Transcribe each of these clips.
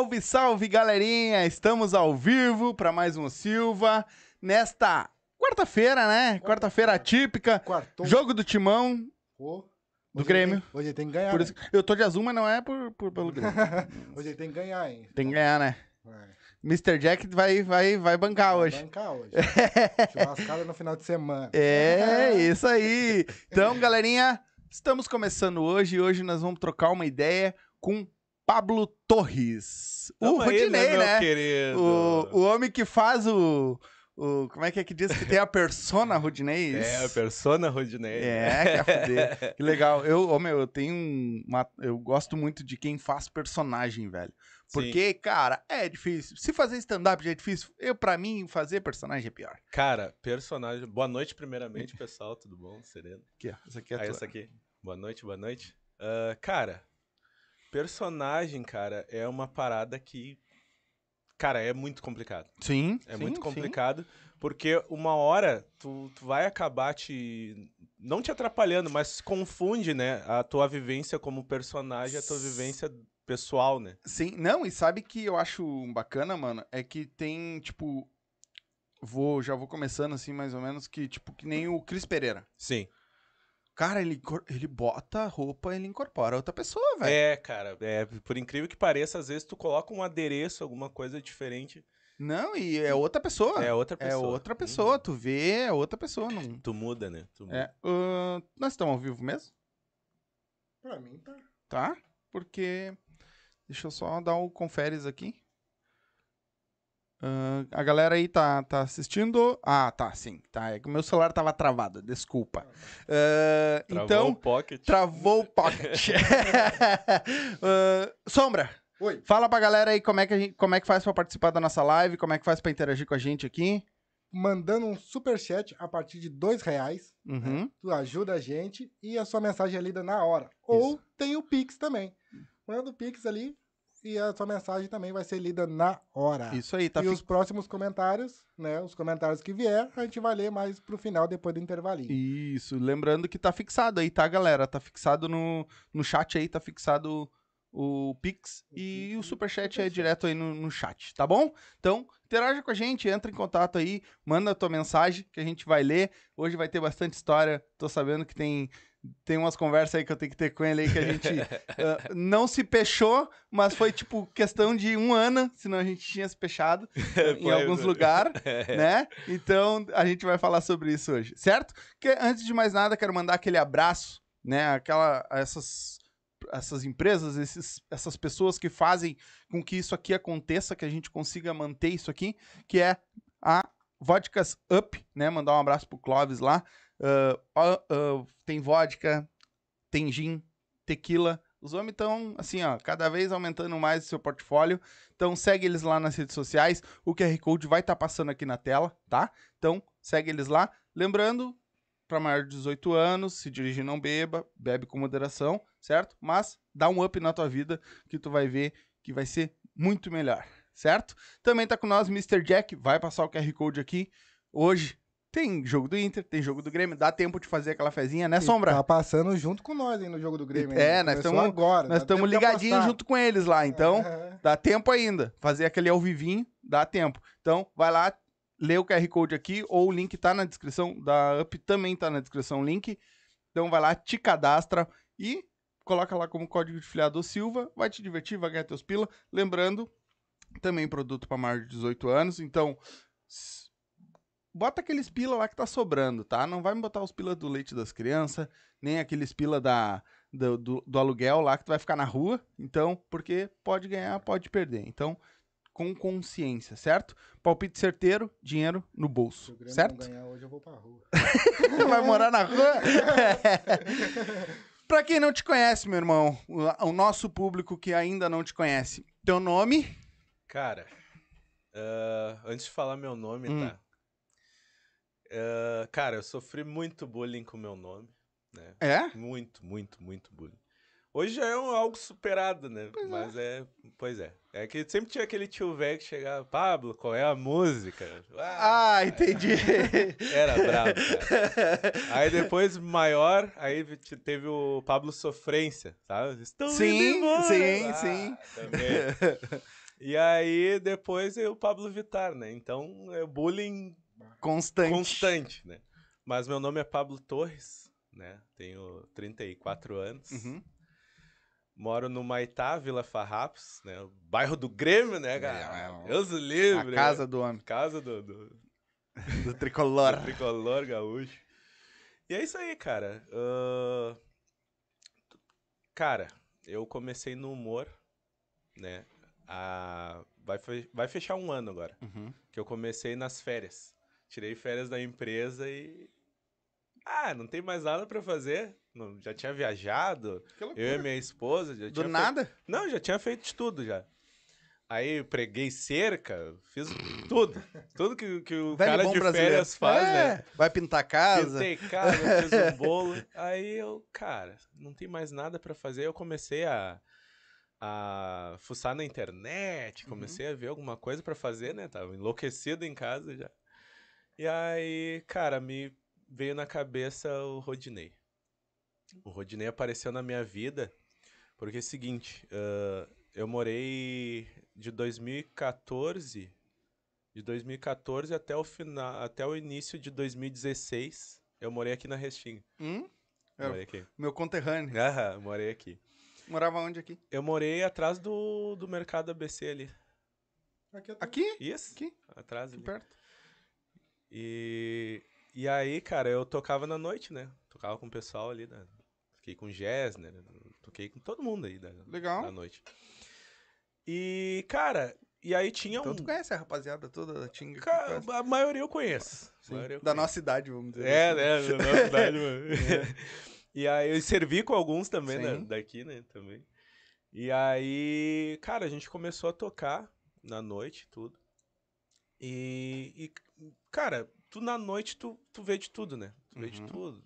Salve, salve, galerinha! Estamos ao vivo para mais um Silva nesta quarta-feira, né? Quarta-feira típica. Quartou. Jogo do Timão. Pô, Do hoje Grêmio. ele tem- hoje ele tem que ganhar. Por né? isso- eu tô de azul, mas não é por, por- pelo Grêmio. hoje ele tem que ganhar, hein? Tem que ganhar, né? Vai. Mr. Jack vai, vai, vai bancar Vai hoje. bancar hoje. Churrascada no final de semana. É, isso aí. Então, galerinha, estamos começando hoje hoje nós vamos trocar uma ideia com Pablo Torres. o Tamo aí, Rodinei, meu né? querido? O, o homem que faz o, o. Como é que é que diz que tem a persona Rodinei? É, a persona Rodinei. É, que é. Que legal. Eu, ô, meu, eu tenho um- uma. Eu gosto muito de quem faz personagem, velho. Porque, cara, é difícil. Se fazer stand-up já é difícil, eu, pra mim, fazer personagem é pior. Cara, personagem. Boa noite, primeiramente, pessoal. Tudo bom? Sereno? Aqui, ó. Essa aqui é Ah, tua. essa aqui. Boa noite, boa noite. Ah, cara, personagem, cara, é uma parada que. Cara, é muito complicado. Sim. É sim, muito sim. complicado, porque uma hora tu, tu vai acabar te. Não te atrapalhando, mas confunde, né? A tua vivência como personagem, a tua vivência pessoal, né? Sim, não, e sabe que eu acho bacana, mano, é que tem, tipo, vou, já vou começando assim, mais ou menos, que, tipo, que nem o Cris Pereira. Sim. Cara, ele, ele bota a roupa, ele incorpora outra pessoa, velho. É, cara, é, por incrível que pareça, às vezes tu coloca um adereço, alguma coisa diferente, Não, e é outra pessoa. é outra É pessoa. outra pessoa, Uhum. tu vê, é outra pessoa, não... Tu muda, né? Tu muda. É, ahn, nós estamos ao vivo mesmo, Pra mim, tá. tá? Porque, deixa eu só dar o conferes aqui. Ahn, a galera aí tá, tá assistindo? Ah, tá, sim. Tá, é que o meu celular tava travado, desculpa. Ah, Travou então, o pocket. travou o pocket. Ah, Sombra, Oi. fala pra galera aí como é, que a gente, como é que faz pra participar da nossa live, como é que faz pra interagir com a gente aqui. Mandando um superchat a partir de dois reais. Uhum. Tu ajuda a gente e a sua mensagem é lida na hora. Ou tem o Pix também. Manda o Pix ali e a sua mensagem também vai ser lida na hora. Isso aí, tá e fi- os próximos comentários, né? Os comentários que vier, a gente vai ler mais pro final, depois do intervalinho. Isso, lembrando que tá fixado aí, tá, galera? Tá fixado no, no chat aí, tá fixado o Pix e o Superchat é direto aí no, no chat, tá bom? Então, interaja com a gente, entra em contato aí, manda a tua mensagem que a gente vai ler. Hoje vai ter bastante história, tô sabendo que tem, tem umas conversas aí que eu tenho que ter com ele aí que a gente ah, não se fechou, mas foi tipo questão de um ano, senão a gente tinha se fechado em alguns lugares né? Então a gente vai falar sobre isso hoje, certo? Que antes de mais nada, quero mandar aquele abraço, né? Aquela essas essas empresas, esses, essas pessoas que fazem com que isso aqui aconteça, que a gente consiga manter isso aqui, que é a Vodkas Up, né? Mandar um abraço pro Clóvis lá. Ó, ah, tem vodka, tem gin, tequila. Os homens estão, assim, ó, cada vez aumentando mais o seu portfólio. Então, segue eles lá nas redes sociais. O QR Code vai estar passando aqui na tela, tá? Então, segue eles lá. Lembrando, para maior de 18 anos, se dirigir não beba, bebe com moderação, certo? Mas dá um up na tua vida que tu vai ver que vai ser muito melhor, certo? Também tá com nós Mr. Jack, vai passar o QR Code aqui. Hoje tem jogo do Inter, tem jogo do Grêmio, dá tempo de fazer aquela fezinha, né, E Sombra? Tá passando junto com nós aí no jogo do Grêmio. É, ainda. nós tamo- agora. Nós estamos ligadinhos junto com eles lá, então É. Dá tempo ainda. Fazer aquele ao vivinho, dá tempo. Então, vai lá, lê o QR Code aqui, ou o link tá na descrição da Up, também tá na descrição o link. Então, vai lá, te cadastra e coloca lá como código de filiado Silva. Vai te divertir, vai ganhar teus pila. Lembrando, também produto para maior de 18 anos. Então, bota aqueles pila lá que tá sobrando, tá? Não vai me botar os pila do leite das crianças, nem aqueles pila da, do, do, do aluguel lá que tu vai ficar na rua. Então, porque pode ganhar, pode perder. Então, com consciência, certo? Palpite certeiro, dinheiro no Se bolso, o Grêmio certo? não ganhar hoje, eu vou pra rua. Vai morar na rua? pra quem não te conhece, meu irmão, o, o nosso público que ainda não te conhece, teu nome? Cara, ah, antes de falar meu nome, Hum. tá? Ah, cara, eu sofri muito bullying com meu nome, né? É? Muito, muito, muito bullying. Hoje já é um, algo superado, né? Mas é. Pois é. É que sempre tinha aquele tio velho que chegava, Pablo, qual é a música? Ah, entendi. Era brabo, cara. Aí depois, maior, aí te- teve o Pablo Sofrência, sabe? Indo Sim, embora. sim, Ah, sim. também. E aí, depois é o Pablo Vittar, né? Então, é bullying Constante. constante, né? Mas meu nome é Pablo Torres, né? Tenho 34 anos. Uhum. Moro no Maitá, Vila Farrapos, né? O bairro do Grêmio, né, cara? É, é, Deus o A livre. casa né? do homem, Casa do, do, do tricolor. do tricolor gaúcho. E é isso aí, cara. Ahn, Cara, eu comecei no humor, né? A... Vai, fe- vai fechar um ano agora. Uhum. Que eu comecei nas férias. Tirei férias da empresa e. Ah, não tem mais nada pra fazer. Não, já tinha viajado. Eu e minha esposa. Já Do tinha fe- nada? Não, já tinha feito de tudo já. Aí preguei cerca, fiz tudo. Tudo que, que o Velho cara de brasileiro. férias faz, É, né? Vai pintar a casa. Pintei casa, fiz um bolo. Aí eu, cara, não tem mais nada pra fazer. Eu comecei a, a fuçar na internet, comecei a ver alguma coisa pra fazer, né? Tava enlouquecido em casa já. E aí, cara, me veio na cabeça o Rodinei. O Rodinei apareceu na minha vida porque é o seguinte, ah, eu morei de 2014, de 2014 até o final, até o início de 2016, eu morei aqui na Restinga. Hum? Eu É. Morei aqui. Meu conterrâneo. Aham, morei aqui. Morava onde aqui? Eu morei atrás do, do mercado ABC ali. Tô- Aqui? Isso? Aqui? Atrás Aqui ali. perto. E, e aí, cara, eu tocava na noite, né? Tocava com o pessoal ali, da, fiquei com o Gessner, toquei com todo mundo aí da, Legal. da noite. E, cara, e aí tinha Então um... tu conhece a rapaziada toda da Tinga? faz- a maioria eu conheço. Maioria eu Da conheço. nossa idade, vamos dizer É, assim. né? Da nossa idade, mano. E aí eu servi com alguns também da- Sim. daqui, né? Também. E aí, cara, a gente começou a tocar na noite, tudo. E, e, cara, tu na noite tu, tu vê de tudo, né? Tu vê de Uhum. tudo.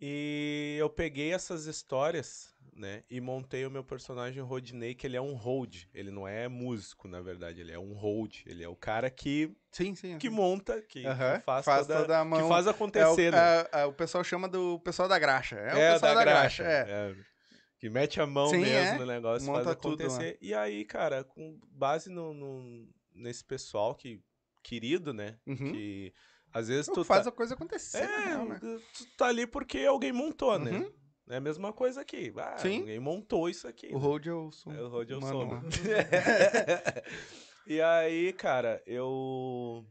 E eu peguei essas histórias, né? E montei o meu personagem Rodney, que ele é um hold. Ele não é músico, na verdade. Ele é um hold. Ele é o cara que, Sim, sim. que monta, que, que Aham, faz, faz toda, toda mão. que faz É o, acontecer, né? é- é, o pessoal chama do pessoal da graxa. É, o pessoal da, graxa. é. é. Que mete a mão Sim, mesmo é. no negócio, Monta faz tudo lá. acontecer. E aí, cara, com base no, no- nesse pessoal que querido, né? Uhum. Que às vezes Tu tu faz tá... a coisa acontecer. É, real, né? tu tá ali porque alguém montou, né? Uhum. É a mesma coisa aqui. Ah, Sim. alguém montou isso aqui. O né? hold eu sou. É, o Road eu mano sou. lá. e aí, cara, eu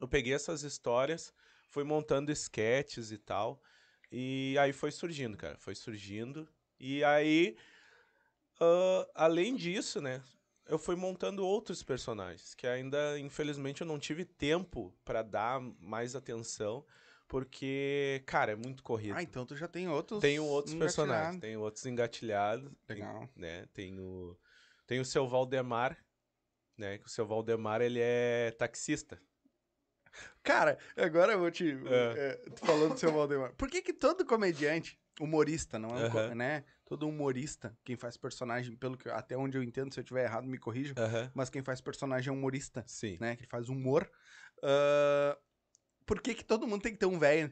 eu peguei essas histórias, fui montando sketches e tal, e aí foi surgindo, cara, foi surgindo. E aí, ah, além disso, né, eu fui montando outros personagens que ainda, infelizmente, eu não tive tempo pra dar mais atenção, porque, cara, é muito corrido. Ah, então tu já tem outros. Tenho outros personagens, tenho outros engatilhados. tem- Legal. né? Tem o, tem o seu Valdemar, né? Que o seu Valdemar, ele é taxista. Cara, agora eu vou te. É. é, falou do seu Valdemar. Por que que todo comediante, humorista, não é um co- Aham. né? Todo humorista, quem faz personagem, pelo que até onde eu entendo, se eu tiver errado, me corrija. Mas quem faz personagem é humorista, Sim. né? Que faz humor. Ah, por que que todo mundo tem que ter um velho?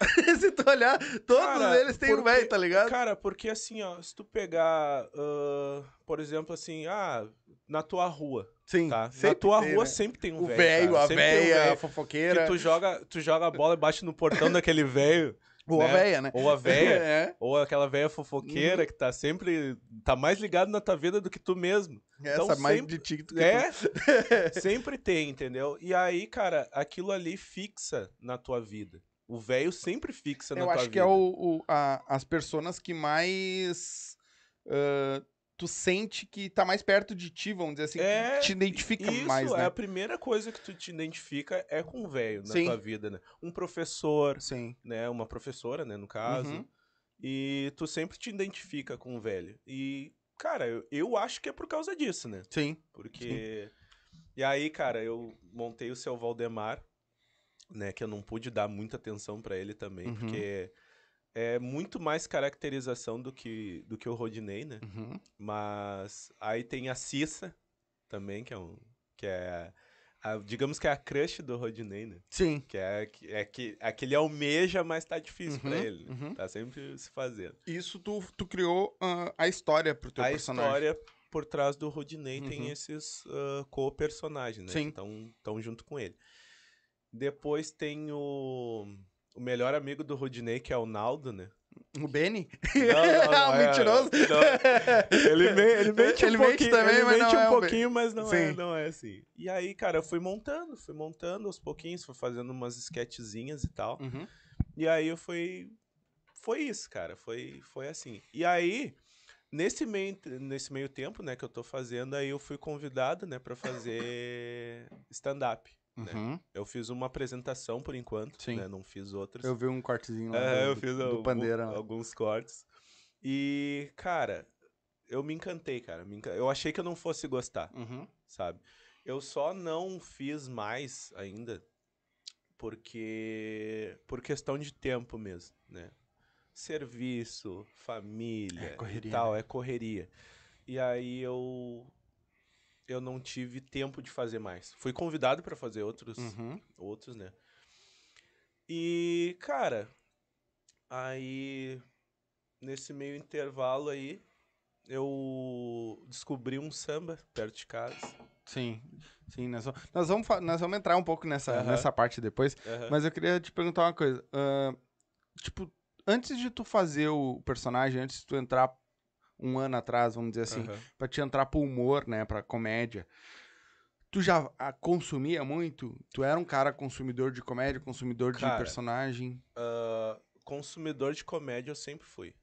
se tu olhar, todos Cara, eles têm um porque- velho, tá ligado? Cara, porque assim, ó, se tu pegar, ah, por exemplo, assim, ah, na tua rua, Sim. tá? Na tua tem, rua né? sempre tem um O velho. velho, cara, a tem um véia, a velho fofoqueira. Que tu joga, tu joga a bola e bate no portão daquele velho, Ou a né? véia, né? ou a véia, é. ou aquela velha fofoqueira Uhum. que tá sempre, tá mais ligado na tua vida do que tu mesmo. Essa Então, mais sempre- de ti que tu É, sempre tem, entendeu? E aí, cara, aquilo ali fixa na tua vida. O velho sempre fixa na Eu tua acho vida. que é o, o- a- as personas que mais ah, tu sente que tá mais perto de ti, vamos dizer assim, É, que te identifica Isso, mais, é né? a primeira coisa que tu te identifica é com o velho na Sim. tua vida, né? Um professor, Sim. né? Uma professora, né, no caso. Uhum. E tu sempre te identifica com o velho. E, cara, eu, eu acho que é por causa disso, né? Sim. Porque. E aí, cara, eu montei o seu Valdemar, né? Que eu não pude dar muita atenção pra ele também, Uhum. porque é muito mais caracterização do que, do que o Rodinei, né? Uhum. Mas aí tem a Cissa também, que é um. Que é. a- digamos que é a crush do Rodinei, né? Sim. Que é, que- é que aquele almeja, mas tá difícil pra Uhum, ele. né? uhum. Tá sempre se fazendo. Isso tu, tu criou ah, a história pro teu a personagem. história por trás do Rodinei tem Uhum. esses ah, co-personagens, né? Sim. Que estão junto com ele. Depois tem o, o melhor amigo do Rodinei, que é o Naldo, né? O Benny? Não, não, não é- Mentiroso. não. Ele, me- ele mente Ele um mente pouquinho, também, ele mas mente não um é pouquinho, mas não é, não é assim. E aí, cara, eu fui montando, fui montando aos pouquinhos, fui fazendo umas sketchzinhas e tal. Uhum. E aí eu fui. Foi isso, cara. Foi, foi assim. E aí, nesse meio, nesse meio tempo, né, que eu tô fazendo, aí eu fui convidado, né, pra fazer stand-up. Né? Uhum. Eu fiz uma apresentação por enquanto, Sim. né? Não fiz outras. Eu vi um cortezinho lá É, do, eu fiz do algum- Pandeira. alguns cortes. E, cara, eu me encantei, cara. Eu achei que eu não fosse gostar, Uhum. sabe? Eu só não fiz mais ainda porque por questão de tempo mesmo, né? Serviço, família É correria, e tal, né? é correria. E aí eu eu não tive tempo de fazer mais. Fui convidado para fazer outros Uhum. outros, né? E, cara, aí nesse meio intervalo aí eu descobri um samba perto de casa. Sim. Sim, nós vamos, nós vamos, nós vamos entrar um pouco nessa, Aham. nessa parte depois. Aham. Mas eu queria te perguntar uma coisa. ah, tipo, antes de tu fazer o personagem, antes de tu entrar um ano atrás, vamos dizer assim, Aham. pra te entrar pro humor, né, pra comédia, tu já ah, consumia muito? Tu era um cara consumidor de comédia, consumidor de Cara, personagem? Ah, consumidor de comédia eu sempre fui.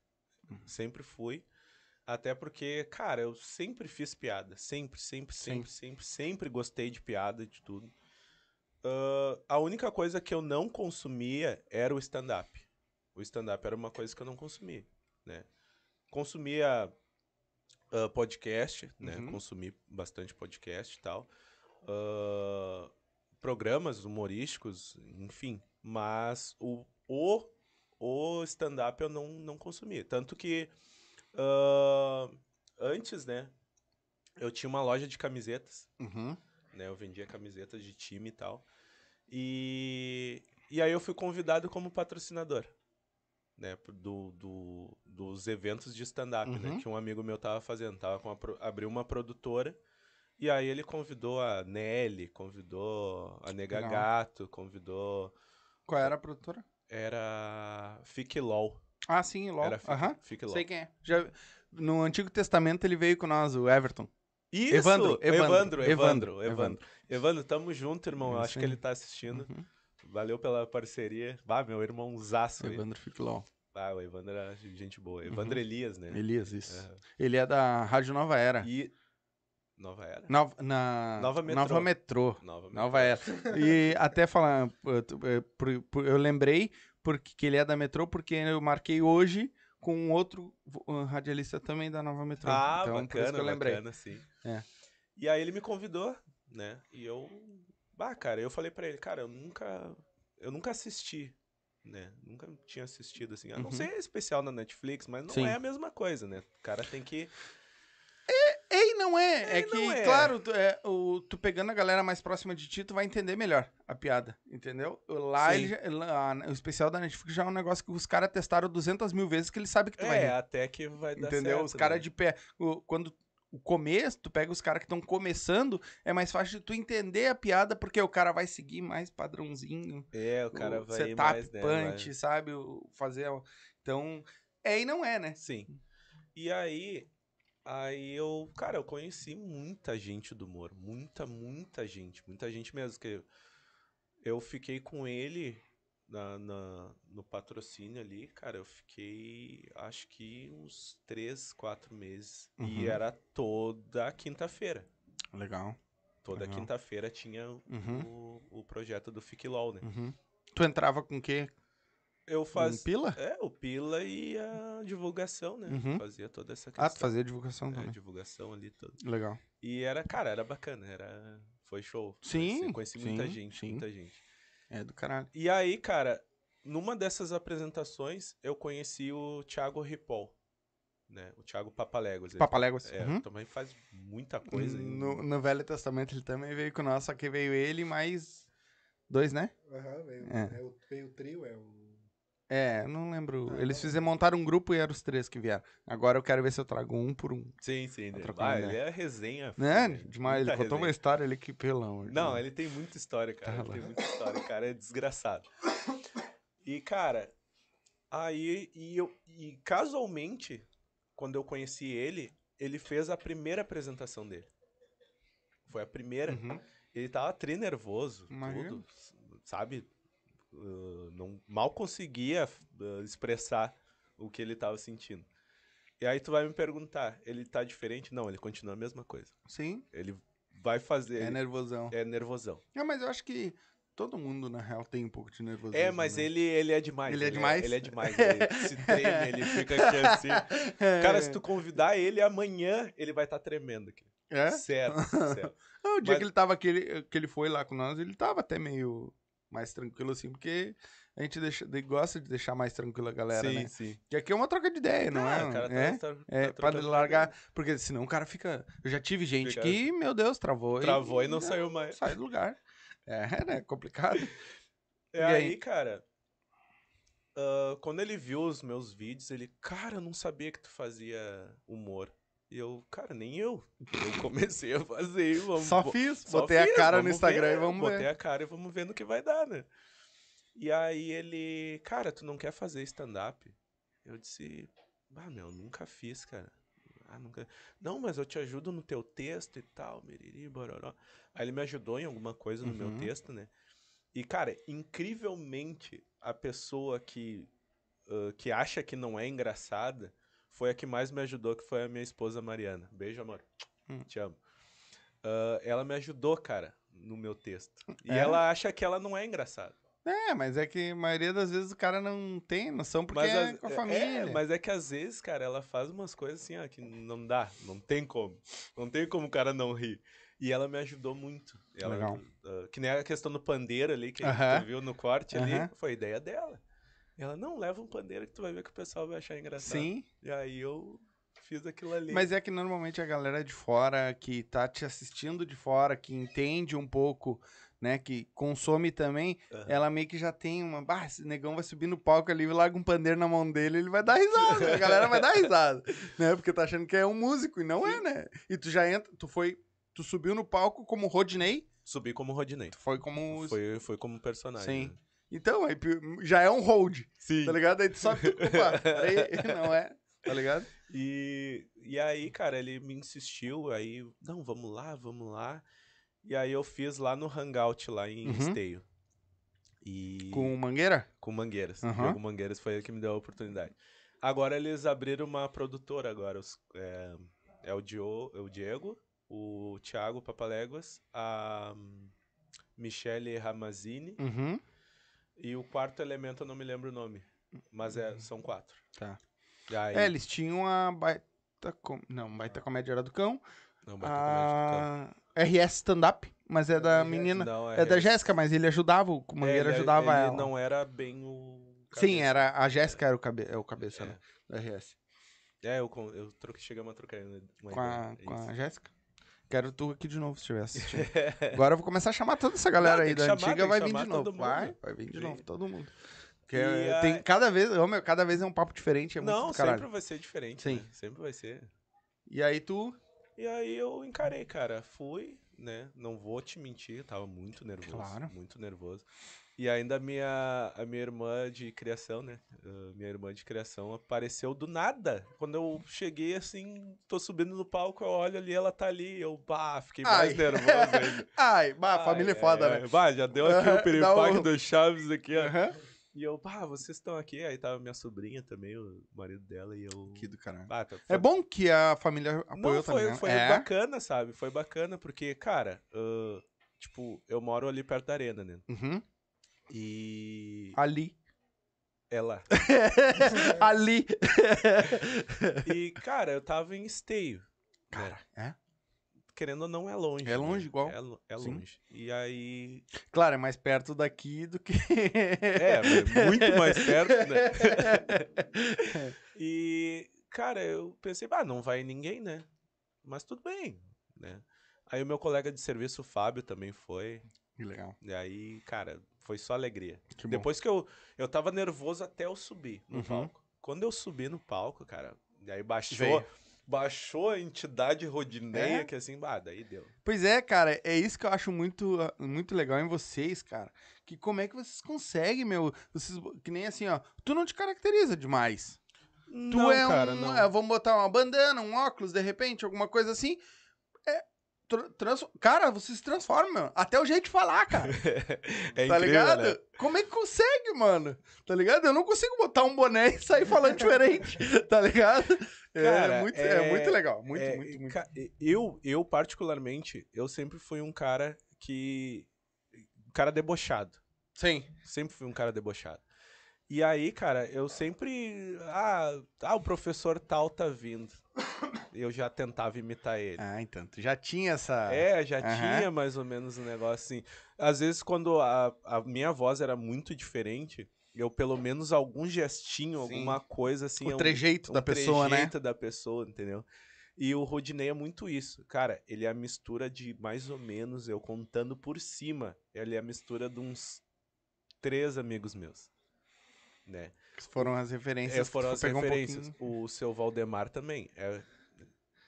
Sempre fui. Até porque, cara, eu sempre fiz piada. Sempre, sempre, Sim. sempre, sempre, sempre gostei de piada, de tudo. Ah, a única coisa que eu não consumia era o stand-up. O stand-up era uma coisa que eu não consumia, né? Consumia ah, podcast, né? Uhum. Consumi bastante podcast e tal. Ah, programas humorísticos, enfim. Mas o, o, o stand-up eu não, não consumia. Tanto que ah, antes, né? Eu tinha uma loja de camisetas Uhum. né? Eu vendia camisetas de time e tal. E, e aí eu fui convidado como patrocinador, né? Do, do- dos eventos de stand-up, Uhum. né? Que um amigo meu tava fazendo. Tava com uma, abriu uma produtora. E aí ele convidou a Nelly, convidou a Nega Legal. Gato, convidou... Qual era a produtora? Era Fique LOL. Ah, sim, LOL. Era Fique, Aham. Fique LOL. Sei quem é. Já, no Antigo Testamento ele veio com nós, o Everton. Isso! Evandro, Evandro, Evandro, Evandro, Evandro, Evandro. Tamo junto, irmão. Eu acho que aí. ele tá assistindo. Uhum. Valeu pela parceria. Bah, meu irmãozaço. Evandro Fique LOL. Ah, o Evandro era gente boa. Uhum. Evandro Elias, né? Elias, isso. Ele é da Rádio Nova Era. E. Nova Era? Nova, na... Nova Metrô. Nova Metrô. Nova. Nova Era. E até falar, eu, eu lembrei porque que ele é da Metrô, porque eu marquei hoje com um outro radialista também da Nova Metrô. Ah, então, bacana, que eu lembrei. bacana, sim. É. E aí ele me convidou, né? E eu. Bah, cara, eu falei pra ele, cara, eu nunca. Eu nunca assisti. Né? Nunca tinha assistido assim. A não Uhum. ser especial na Netflix, mas não Sim. é a mesma coisa, né? O cara tem que. Ei, não é. É, É, que, não é. claro, tu, é, o, tu pegando a galera mais próxima de ti, tu vai entender melhor a piada, entendeu? Lá, ele já- lá, o especial da Netflix já é um negócio que os caras testaram 200 mil vezes que eles sabem que tu vai É, até que vai dar Entendeu? certo, os caras né? de pé. o- quando o começo, tu pega os caras que estão começando, é mais fácil de tu entender a piada, porque o cara vai seguir mais padrãozinho. É, o cara o vai setup, mais, né? punch, vai- sabe? O, fazer. Então, é e não é, né? Sim. E aí, aí eu, cara, eu conheci muita gente do humor, muita, muita gente, muita gente mesmo que eu fiquei com ele na, na- no patrocínio ali, cara, eu fiquei acho que uns três, quatro meses Uhum. e era toda quinta-feira. Legal. Toda quinta-feira tinha Uhum. o, o projeto do Fique LOL, né? Uhum. Tu entrava com o quê? Eu Um fazia pila? É, o Pila e a divulgação, né? Uhum. Fazia toda essa questão. Ah, tu fazia divulgação É, também. divulgação ali toda. Legal. E era, cara, era bacana, era foi show. Sim, Conheci, conheci muita sim, gente, sim. muita gente. É do caralho. E aí, cara, numa dessas apresentações, eu conheci o Thiago Ripoll, né? O Thiago Papaléguas. Papaléguas. É, Uhum. também faz muita coisa. No, no Velho Testamento ele também veio com nós, só que veio ele mais dois, né? Aham, veio, É. é o, veio o trio, é o. É, não lembro. Ah, Eles fizeram montar um grupo e eram os três que vieram. Agora eu quero ver se eu trago um por um. Sim, sim. Né? uma Ah, ele é resenha. Né? Demais. Ele contou uma resenha. história ali que, de Não, Deus. ele tem muita história, cara. Tá ele tem lá. muita história, o cara é desgraçado. E, cara, aí, e, eu, e casualmente, quando eu conheci ele, ele fez a primeira apresentação dele. Foi a primeira. Uhum. Ele tava tri nervoso, Imagino. tudo, sabe? Uh, não, mal conseguia uh, expressar o que ele tava sentindo. E aí tu vai me perguntar, ele tá diferente? Não, ele continua a mesma coisa. Sim, Ele vai fazer. é ele- nervosão. é nervosão. É, mas eu acho que todo mundo, na real, tem um pouco de nervosismo. É, mas né? ele, ele é demais. Ele é demais? Ele é demais. Ele se treme, ele fica aqui assim. Cara, se tu convidar ele amanhã, ele vai estar tremendo aqui. É? Certo, certo. Não, o dia Mas- que ele tava aqui, ele- que ele foi lá com nós, ele tava até meio mais tranquilo assim, porque a gente deixa, de- gosta de deixar mais tranquila a galera, sim, né? sim. Que aqui é uma troca de ideia, não é? o cara tá- é, tá- é tá pra largar, ideia. porque senão o cara fica... Eu já tive gente Fica- que, meu Deus, travou. Travou e não saiu mais. Sai do lugar. É, né? Complicado. É E aí, aí? cara. ah, quando ele viu os meus vídeos, ele, cara, eu não sabia que tu fazia humor. E eu, cara, nem eu. Eu comecei a fazer. Vamos, Só fiz, só botei a fiz, cara no Instagram ver, e vamos Botei ver. a cara e vamos ver no que vai dar, né? E aí ele, cara, tu não quer fazer stand-up? Eu disse, ah, meu, nunca fiz, cara. Ah, nunca... Não, mas eu te ajudo no teu texto e tal, miriri, bororó. Aí ele me ajudou em alguma coisa no meu Uhum. texto, né? E, cara, incrivelmente, a pessoa que, ah, que acha que não é engraçada foi a que mais me ajudou, que foi a minha esposa Mariana. Beijo, amor. Hum. Te amo. Ah, ela me ajudou, cara, no meu texto. E É? ela acha que ela não é engraçada. É, mas é que a maioria das vezes o cara não tem noção porque mas é com a é, família. mas é que às vezes, cara, ela faz umas coisas assim, ó, que não dá, não tem como. Não tem como o cara não rir. E ela me ajudou muito. Ela, Legal. ah, que nem a questão do pandeiro ali, que Aham. tu viu no corte ali, Aham. foi ideia dela. Ela, não, leva um pandeiro que tu vai ver que o pessoal vai achar engraçado. Sim, E aí eu fiz aquilo ali. mas é que normalmente a galera de fora, que tá te assistindo de fora, que entende um pouco, né, que consome também, Aham. ela meio que já tem uma... Bah, esse negão vai subir no palco ali, larga um pandeiro na mão dele, ele vai dar risada, a galera vai dar risada, né, porque tá achando que é um músico, e não é, né? E tu já entra, tu foi... Tu subiu no palco como Rodney, Subi como Rodinei. tu foi como... Foi, foi como personagem. Sim. né? Então, aí já é um hold, Sim. tá ligado? Aí tu sobe, tu, opa, aí não é, tá ligado? E, e aí, cara, ele me insistiu, aí, não, vamos lá, vamos lá. E aí eu fiz lá no Hangout, lá em Uhum. Esteio. E... Com mangueira? com Mangueiras. O Diogo Mangueiras foi ele que me deu a oportunidade. Agora eles abriram uma produtora agora. os- é, é o, Dio, é o Diego, o Thiago Papaléguas, a Michele Ramazini Uhum. E o quarto elemento eu não me lembro o nome. Mas é, são quatro. Tá. Aí, É, eles tinham a baita. Com... Não, baita comédia era do cão. não, Baita Comédia A RS Stand-up, mas é da RS, menina. Não, É da Jéssica, mas ele ajudava, o É, Mangueira ele- ajudava ele ela. não era bem o. Sim, cabeça. era a Jéssica era o, cabe... é o cabeça É. né, da RS. É, eu, eu troquei, chegamos a trocar Com a, ideia, com a Jéssica. Quero tu aqui de novo, se tiver assistindo. Agora eu vou começar a chamar toda essa galera Não, aí da chamar, antiga, vai vir de novo. Vai, vai vir de Vem. novo, todo mundo. Porque E tem cada vez, meu, cada vez é um papo diferente, é Não, sempre vai ser diferente. Sim. né? Sempre vai ser. E aí tu, E aí eu encarei, cara. Fui, né? Não vou te mentir, eu tava muito nervoso. Claro. Muito nervoso. E ainda a minha, a minha irmã de criação, né? ah, minha irmã de criação apareceu do nada. Quando eu cheguei, assim, tô subindo no palco, eu olho ali, ela tá ali. Eu, pá, fiquei mais Ai. nervoso ainda. ai, bah, a família é Ai, foda, ai, né? Bah, já deu aqui o piripaque um- do Chaves aqui, ó. E eu, pá, vocês estão aqui. Aí tava minha sobrinha também, o marido dela, e eu... Que do caralho. Ah, tá- É foi- bom que a família apoiou Não, foi, também, né? foi é. bacana, sabe? Foi bacana, porque, cara, ah, tipo, eu moro ali perto da arena, né? Uhum. E Ali. ela. Ali. E, cara, eu tava em esteio. Cara, é? querendo ou não, é longe. É né? longe igual. É, lo- é longe. E aí. Claro, é mais perto daqui do que. É, mas muito mais perto, né? E, cara, eu pensei, ah, não vai ninguém, né? Mas tudo bem, né? Aí o meu colega de serviço, o Fábio, também foi. Que legal. E aí, cara, foi só alegria. Que. Depois que eu. Eu tava nervoso até eu subir no Uhum. palco. Quando eu subi no palco, cara, e aí baixou. Veio. Baixou a entidade rodineia, É? que assim, bah, daí deu. Pois é, cara, é isso que eu acho muito, muito legal em vocês, cara. Que como é que vocês conseguem, meu? Vocês, que nem assim, ó. Tu não te caracteriza demais. Tu não, é cara, um. não. é, vamos botar uma bandana, um óculos, de repente, alguma coisa assim. É. tra- trans- cara, você se transforma, meu. Até o jeito de falar, cara. é tá incrível, ligado? né? Como é que consegue, mano? Tá ligado? Eu não consigo botar um boné e sair falando diferente, tá ligado? É, Cara, muito, é... é- muito legal. Muito, É, muito, muito. Eu, eu, particularmente, eu sempre fui um cara que. Um cara debochado. Sim. Sempre fui um cara debochado. E aí, cara, eu sempre. Ah, ah, o professor tal tá vindo. Eu já tentava imitar ele. Ah, então. Tu já tinha essa. É, já Aham. tinha mais ou menos um negócio assim. Às vezes, quando a, a minha voz era muito diferente, eu pelo menos algum gestinho, Sim. alguma coisa assim. o um- trejeito um da pessoa, né? trejeito da pessoa, entendeu? E o Rodinei é muito isso. Cara, ele é a mistura de mais ou menos, eu contando por cima, ele é a mistura de uns três amigos meus. Né? Foram as referências. É, foram as um referências. pouquinho. o seu Valdemar também. É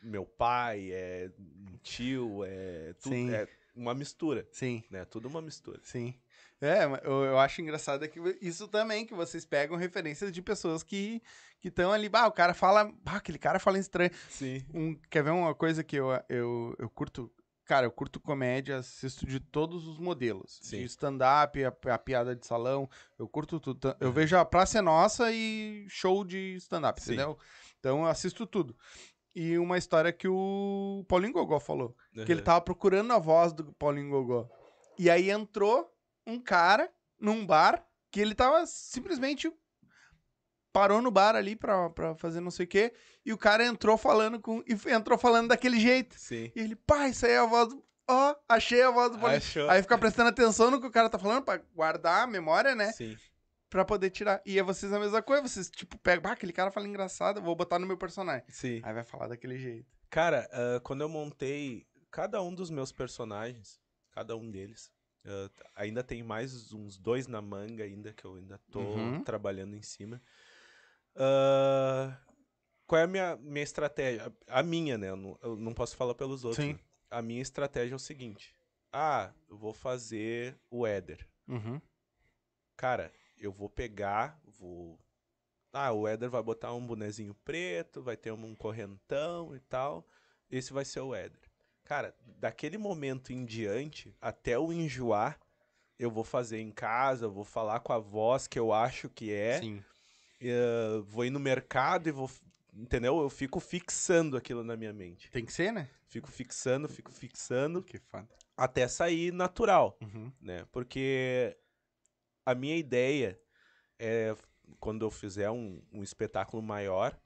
meu pai, é um tio, é tudo. Sim. É uma mistura, Sim, né? Tudo uma mistura. sim. É, eu, eu acho engraçado é que isso também, que vocês pegam referências de pessoas que estão ali. Bah, o cara fala. Bah, aquele cara fala estranho. Sim. Um, quer ver uma coisa que eu, eu, eu curto? Cara, eu curto comédia, assisto de todos os modelos. Sim. De stand-up, a, a piada de salão, eu curto tudo. Eu Uhum. vejo a Praça é Nossa e show de stand-up, entendeu? Então eu assisto tudo. E uma história que o Paulinho Gogó falou. Que ele Uhum. tava procurando a voz do Paulinho Gogó. E aí entrou um cara num bar que ele tava simplesmente parou no bar ali pra, pra fazer não sei o quê. E o cara entrou falando com. E entrou falando daquele jeito. Sim. E ele, pá, isso aí é a voz do. Ó, achei a voz do. Achou. Aí fica prestando atenção no que o cara tá falando pra guardar a memória, né? Sim. Pra poder tirar. E é vocês a mesma coisa. Vocês, tipo, pegam, ah, aquele cara fala engraçado, vou botar no meu personagem. Sim. Aí vai falar daquele jeito. Cara, ah, quando eu montei cada um dos meus personagens, cada um deles, ah, ainda tem mais uns dois na manga ainda, que eu ainda tô Uhum. trabalhando em cima. Ah, qual é a minha, minha estratégia? A minha, né? Eu não, eu não posso falar pelos outros. Sim. né? A minha estratégia é o seguinte. Ah, eu vou fazer o Éder. Uhum. Cara, eu vou pegar, vou. Ah, o Éder vai botar um bonezinho preto, vai ter um correntão e tal. Esse vai ser o Éder. Cara, daquele momento em diante, até eu enjoar, eu vou fazer em casa, vou falar com a voz que eu acho que é. Sim. Eh, vou ir no mercado e vou. Entendeu? Eu fico fixando aquilo na minha mente. Tem que ser, né? Fico fixando, fico fixando, Que foda. até sair natural Uhum. né? Porque a minha ideia é, quando eu fizer um, um espetáculo maior,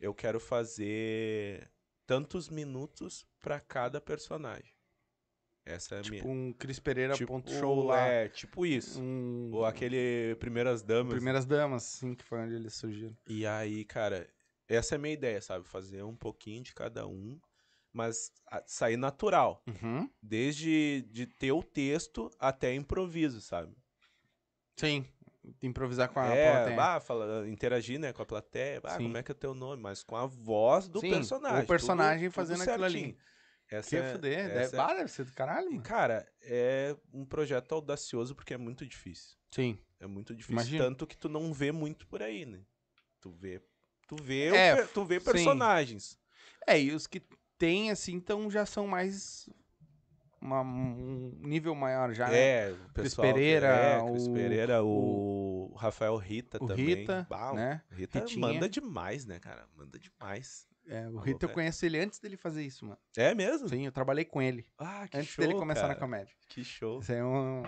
eu quero fazer tantos minutos para cada personagem. Essa é a minha. Tipo um Cris Pereira Tipo, ponto show lá. É, tipo isso. Um... Ou aquele Primeiras Damas. Primeiras Damas, sim, que foi onde eles surgiram. E aí, cara, essa é a minha ideia, sabe? Fazer um pouquinho de cada um, mas sair natural. Uhum. Desde de ter o texto até improviso, sabe? Sim. Improvisar com a é, plateia. bah, fala, interagir, né, com a plateia. Ah, como é que é teu nome? Mas com a voz do Sim, personagem. o personagem tudo- fazendo tudo aquilo ali. Essa Que é, fuder. essa Deve... é- Ah, deve ser do caralho, mano. cara, é um projeto audacioso porque é muito difícil. Sim. É muito difícil. Imagino. Tanto que tu não vê muito por aí, né? Tu vê. Tu vê, É, o tu vê sim. personagens. É, e os que tem, assim, então já são mais... uma- um nível maior já, né? É, o Cris pessoal. Pereira, é, Cris o- Pereira, o, Rafael Rita O também. Rita, Bah, o né? Rita Ritinha. manda demais, né, cara? Manda demais. É, o Rita eu é. conheço ele antes dele fazer isso, mano. É mesmo? Sim, eu trabalhei com ele. Ah, que antes show, dele começar cara. na comédia. Que show. Isso é um.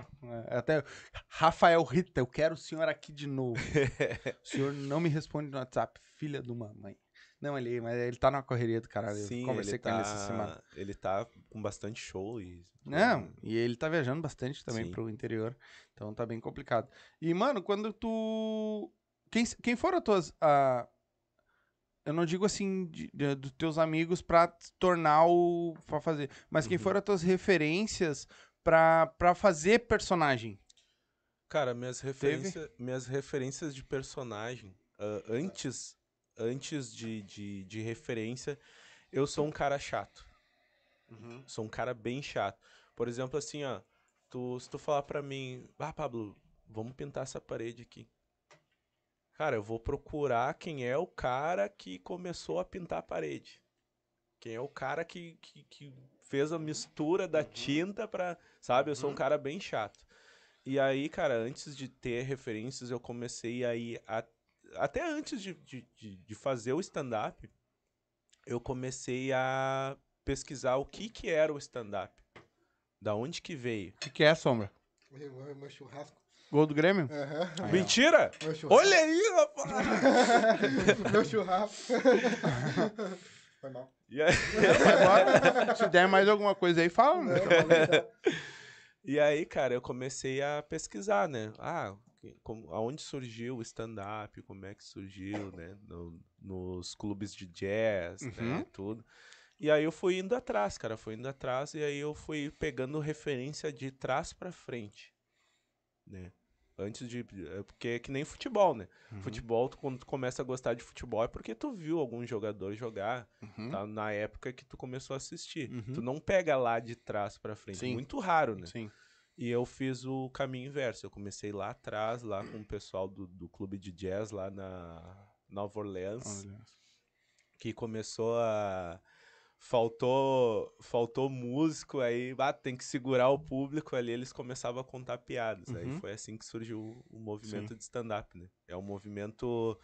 é, Até. Rafael Rita, eu quero o senhor aqui de novo. o senhor não me responde no WhatsApp, filha de uma mãe. Não, ele, mas ele tá na correria do caralho. eu Sim, conversei ele com tá, ele essa semana. ele tá com bastante show e... Não, e ele tá viajando bastante também Sim. pro interior. Então tá bem complicado. E, mano, quando tu. Quem, quem foram as tuas. ah, Eu não digo assim de- de- dos teus amigos pra te tornar o. pra fazer. Mas quem Uhum. foram as tuas referências pra, pra fazer personagem? Cara, minhas, referência, minhas referências de personagem, ah, antes, antes de, de, de referência, eu sou um cara chato. Sou um cara bem chato. Por exemplo, assim, ó, tu, se tu falar pra mim, ah, Pablo, vamos pintar essa parede aqui. Cara, eu vou procurar quem é o cara que começou a pintar a parede. Quem é o cara que, que, que fez a mistura da tinta pra. Sabe? Eu sou um cara bem chato. E aí, cara, antes de ter referências, eu comecei a ir. a- até antes de, de, de, de fazer o stand-up, eu comecei a pesquisar o que, que era o stand-up. Da onde que veio. O que, que é, Sombra? Meu, meu- meu churrasco. Gol do Grêmio? Aham. Aí. Mentira! Olha aí, rapaz! meu churrasco. Foi mal. E aí, Agora, se der mais alguma coisa aí, fala. né? Não, falei já. e aí, cara, eu comecei a pesquisar, né? Ah, como, aonde surgiu o stand-up, como é que surgiu, né? No- nos clubes de jazz, Uhum. né? Tudo. E aí eu fui indo atrás, cara, fui indo atrás e aí eu fui pegando referência de trás pra frente, né? Antes de... é Porque é que nem futebol, né? Uhum. Futebol, tu, quando tu começa a gostar de futebol é porque tu viu algum jogador jogar Uhum. tá? na época que tu começou a assistir. Uhum. Tu não pega lá de trás pra frente. Sim. Muito raro, né? Sim. E eu fiz o caminho inverso. Eu comecei lá atrás, lá com o pessoal do, do clube de jazz lá na Nova Orleans, Olha. que começou a. Faltou, faltou músico, aí ah, tem que segurar o público ali, eles começavam a contar piadas. Aí Uhum. foi assim que surgiu o movimento de stand-up, né? É um movimento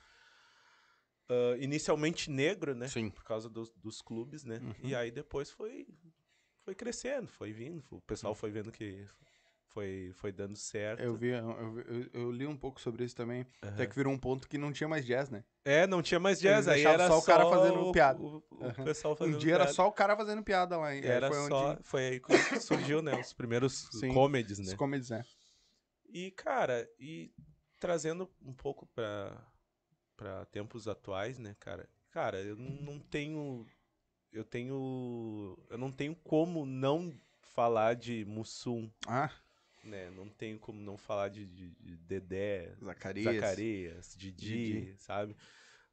ah, inicialmente negro, né? Sim. Por causa dos, dos clubes, né? Uhum. E aí depois foi, foi crescendo, foi vindo. O pessoal foi vendo que foi, foi dando certo. Eu vi, eu, eu- eu li um pouco sobre isso também. Aham. Até que virou um ponto que não tinha mais jazz, né? É, não tinha mais jazz, Eles aí era só o cara fazendo o- piada. O, o Aham. pessoal fazendo um dia era piada. só o cara fazendo piada lá. Era foi só, onde foi aí que surgiu, né, os primeiros Sim. comedies, os né? comedies, né? E, cara, e trazendo um pouco pra, pra tempos atuais, né, cara? Cara, eu não tenho. Eu tenho. Eu não tenho como não falar de Mussum, Ah, né? Não tenho como não falar de, de, de Dedé, Zacarias. Zacarias, Didi, Didi. sabe?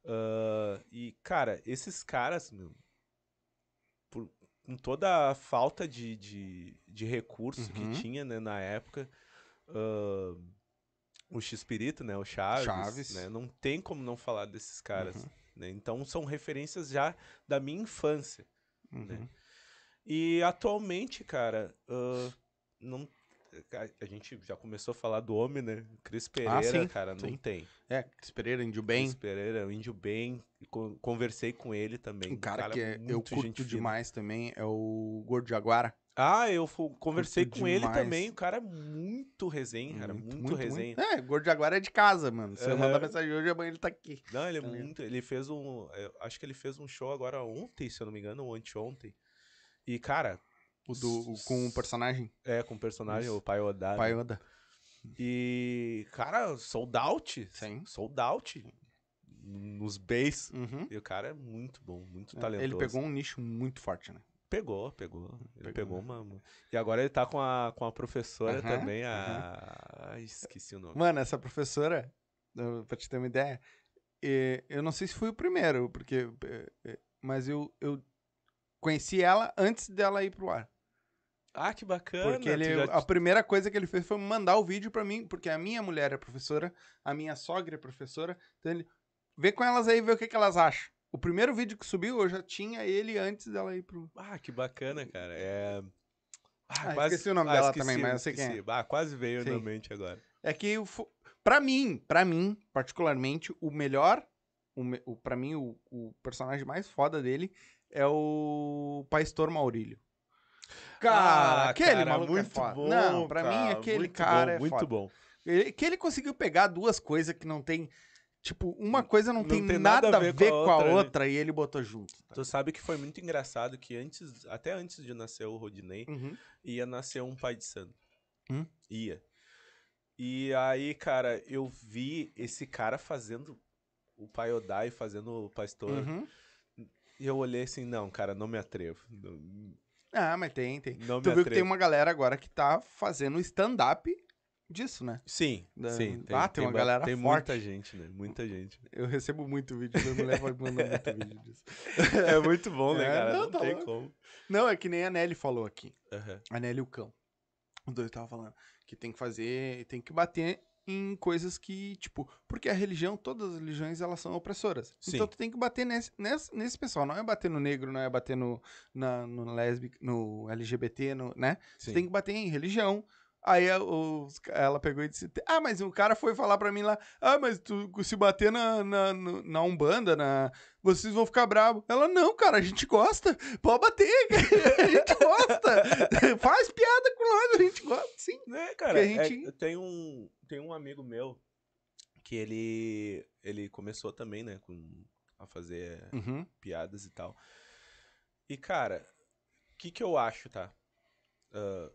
Ah, e, cara, esses caras, meu, por, com toda a falta de, de, de recurso Uhum. que tinha, né, na época, ah, o X-Pirito, né, o Chaves, Chaves. né, não tem como não falar desses caras, Uhum. né? Então, são referências já da minha infância. Uhum. né? E atualmente, cara, ah, não, a, gente já começou a falar do homem, né? Cris Pereira, Ah, sim, cara, não sim. tem. É, Cris Pereira, Índio Bem. Cris Pereira, o índio bem, con- conversei com ele também. Um cara, que é- eu muito curto gente fina. demais também é o Gordo Jaguara. Ah, eu conversei Curto com ele demais. também, o cara é muito resenha, cara, muito, resenha. É, Gordo Jaguara é de casa, mano. Se eu Aham. mandar mensagem hoje, amanhã ele tá aqui. Não, ele é ligado? muito, ele fez um, eu acho que ele fez um show agora ontem, se eu não me engano, ou anteontem. E, cara, O do, o- com o personagem, é, com o personagem, Isso. o Pai Oda. Pai né? Oda. E, cara, sold out. Sim. Sold out. Nos bass. Uhum. E o cara é muito bom, muito É, talentoso. Ele pegou um nicho muito forte, né? Pegou, pegou. Ele Pegou, pegou uma, E agora ele tá com a, com a professora Aham, também, a. Ai, esqueci o nome. Mano, essa professora, pra te ter uma ideia, eu não sei se fui o primeiro, porque. eh, eh, Mas eu, eu conheci ela antes dela ir pro ar. Ah, que bacana. Porque ele, já- a primeira coisa que ele fez foi mandar o vídeo pra mim, porque a minha mulher é professora, a minha sogra é professora, então ele vê com elas aí e vê o que, que elas acham. O primeiro vídeo que subiu, eu já tinha ele antes dela ir pro. Ah, que bacana, cara. É. Ah, esqueci o nome dela também, mas eu sei quem é. esqueci. Ah, quase veio Sim. na mente agora. É que, pra mim, pra mim, particularmente, o melhor, o, o, pra mim, o, o personagem mais foda dele é o Pastor Maurílio. Cara, Ah, aquele cara, maluco muito é foda. bom. Não, pra mim, cara, aquele muito cara bom, é muito foda. bom. Ele- que ele conseguiu pegar duas coisas que não tem. Tipo, uma coisa não, Não tem, tem nada, a ver com a outra, outra, né? e ele botou junto. tá Tu sabe que foi muito engraçado que antes, até antes de nascer o Rodinei, Uhum. ia nascer um pai de santo. Hum? Ia. E aí, cara, eu vi esse cara fazendo o pai Odai, fazendo o pastor. Uhum. E eu olhei assim, não, cara, não me atrevo. Não, Ah, mas tem, tem. não Tu viu que tem atrevo. uma galera agora que tá fazendo stand-up disso, né? Sim, Da- sim. Ah, tem uma ba- galera Tem forte. muita gente, né? Muita gente. Eu recebo muito vídeo, minha mulher vai mandando muito vídeo disso. É muito bom, né, É, cara? não, Não, tá tem louco. como. Não, é que nem a Nelly falou aqui. Aham. A Nelly e o cão. O dois tava falando que tem que fazer, tem que bater em coisas que, tipo, porque a religião, todas as religiões, elas são opressoras. Sim. Então tu tem que bater nesse, nesse, nesse pessoal, não é bater no negro, não é bater no, na, no lésbico, no LGBT, no, né? Sim. Tu tem que bater em religião. Aí a- os- ela pegou e disse: Ah, mas o cara foi falar pra mim lá: Ah, mas tu se bater na, na, na Umbanda, na, vocês vão ficar bravos. Ela: Não, cara, a gente gosta. Pode bater, a gente gosta. Faz piada com nós, a gente gosta, sim. Né, cara? A é- gente- tem, um, tem um amigo meu que ele, ele começou também, né, com, a fazer Uhum. piadas e tal. E, cara, o que que eu acho, tá? Ah,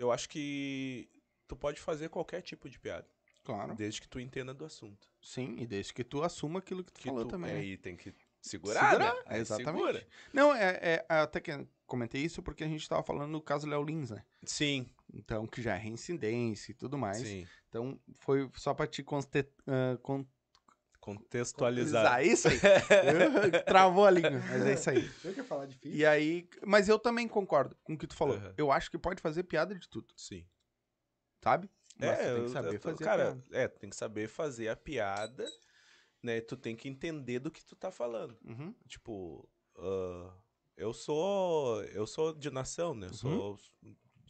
eu acho que tu pode fazer qualquer tipo de piada, Claro. desde que tu entenda do assunto. Sim, e desde que tu assuma aquilo que tu Que falou tu, também. né? Aí tem que segurar, Segurar, né? Exatamente. segura. Não, é, é- até que comentei isso porque a gente tava falando do caso Léo Lins, né? Sim, Então, que já é reincidência e tudo mais. sim. Então, foi só pra te conste... con- Contextualizar. Isso aí. Travou a língua, mas é isso aí. Eu que falar difícil. E aí, mas eu também concordo com o que tu falou. Uhum. Eu acho que pode fazer piada de tudo, Sim. sabe? Mas tu É, tem eu- que saber eu fazer a cara, piada. é, tu tem que saber fazer a piada, né? Tu tem que entender do que tu tá falando. Uhum. Tipo, ah, eu sou eu sou de nação, né? Eu sou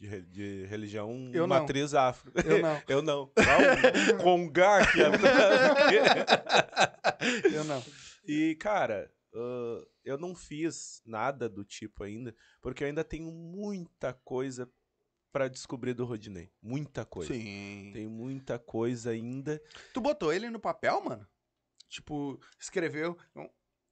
de, de religião. Eu não. matriz afro. Eu não. eu não. Não, Congar aqui. Eu não. E, cara, ah, eu não fiz nada do tipo ainda, porque eu ainda tenho muita coisa pra descobrir do Rodinei. Muita coisa. Sim. Tem muita coisa ainda. Tu botou ele no papel, mano? Tipo, escreveu.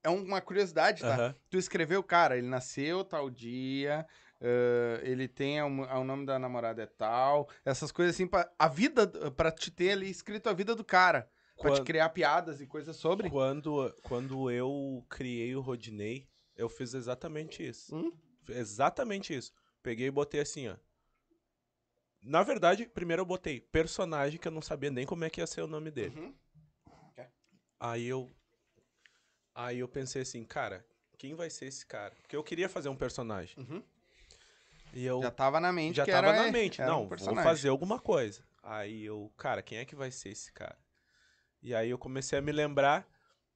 É uma curiosidade, tá? Aham. Tu escreveu, cara, ele nasceu tal dia, ãh, ele tem o, nome da namorada é tal, essas coisas assim, pra, a vida, pra te ter ali escrito a vida do cara, pra te criar piadas e coisas sobre. Quando, quando eu criei o Rodinei, eu fiz exatamente isso. Hum? Exatamente isso. Peguei e botei assim, ó. Na verdade, primeiro eu botei personagem que eu não sabia nem como é que ia ser o nome dele. Uhum. Aí eu. Aí eu pensei assim, cara, quem vai ser esse cara? Porque eu queria fazer um personagem. Uhum. E eu Já tava na mente já que tava era, na mente. era um não, vou fazer alguma coisa. Aí eu, cara, quem é que vai ser esse cara? E aí eu comecei a me lembrar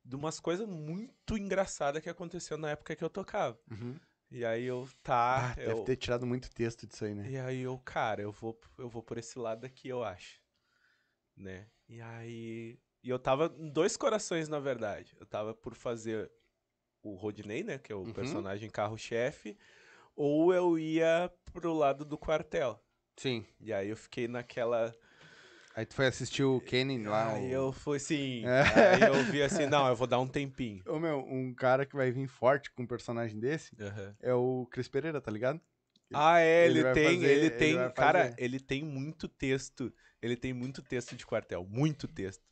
de umas coisas muito engraçadas que aconteceu na época que eu tocava. Uhum. E aí eu, tá, Ah, deve eu, ter tirado muito texto disso aí, né? e aí eu, cara, eu vou, eu vou por esse lado aqui, eu acho. Né? E aí. E eu tava em dois corações, na verdade. Eu tava por fazer o Rodney, né? Que é o Uhum. personagem carro-chefe. Ou eu ia pro lado do quartel. Sim. E aí eu fiquei naquela. Aí tu foi assistir o Kenny lá. Aí o... eu fui assim. É. Aí eu vi assim, não, eu vou dar um tempinho. Ô, meu, um cara que vai vir forte com um personagem desse Aham. é o Cris Pereira, tá ligado? Ah, é, Ele ele, tem, fazer- ele ele tem, vai cara, ele tem muito texto, ele tem muito texto de quartel, muito texto.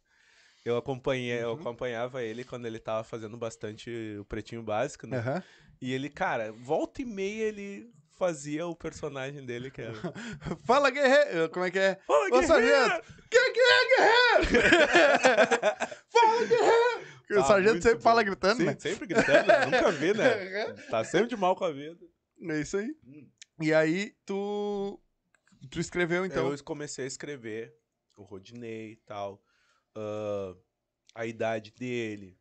Eu acompanhei, eu Uhum. acompanhava ele quando ele tava fazendo bastante o pretinho básico, né? Aham. E ele, cara, volta e meia ele fazia o personagem dele que era Fala, guerreiro! Como é que é? Fala, Ô, guerreiro! sargento! Quem que é, guerreiro? fala, guerreiro! o Ah, sargento muito sempre bom. fala gritando, Sim, né? sempre gritando, nunca vi, né? Tá sempre de mal com a vida. É isso aí. Hum. E aí, tu... Tu escreveu, então... eu comecei a escrever o Rodinei e tal, ah, a idade dele,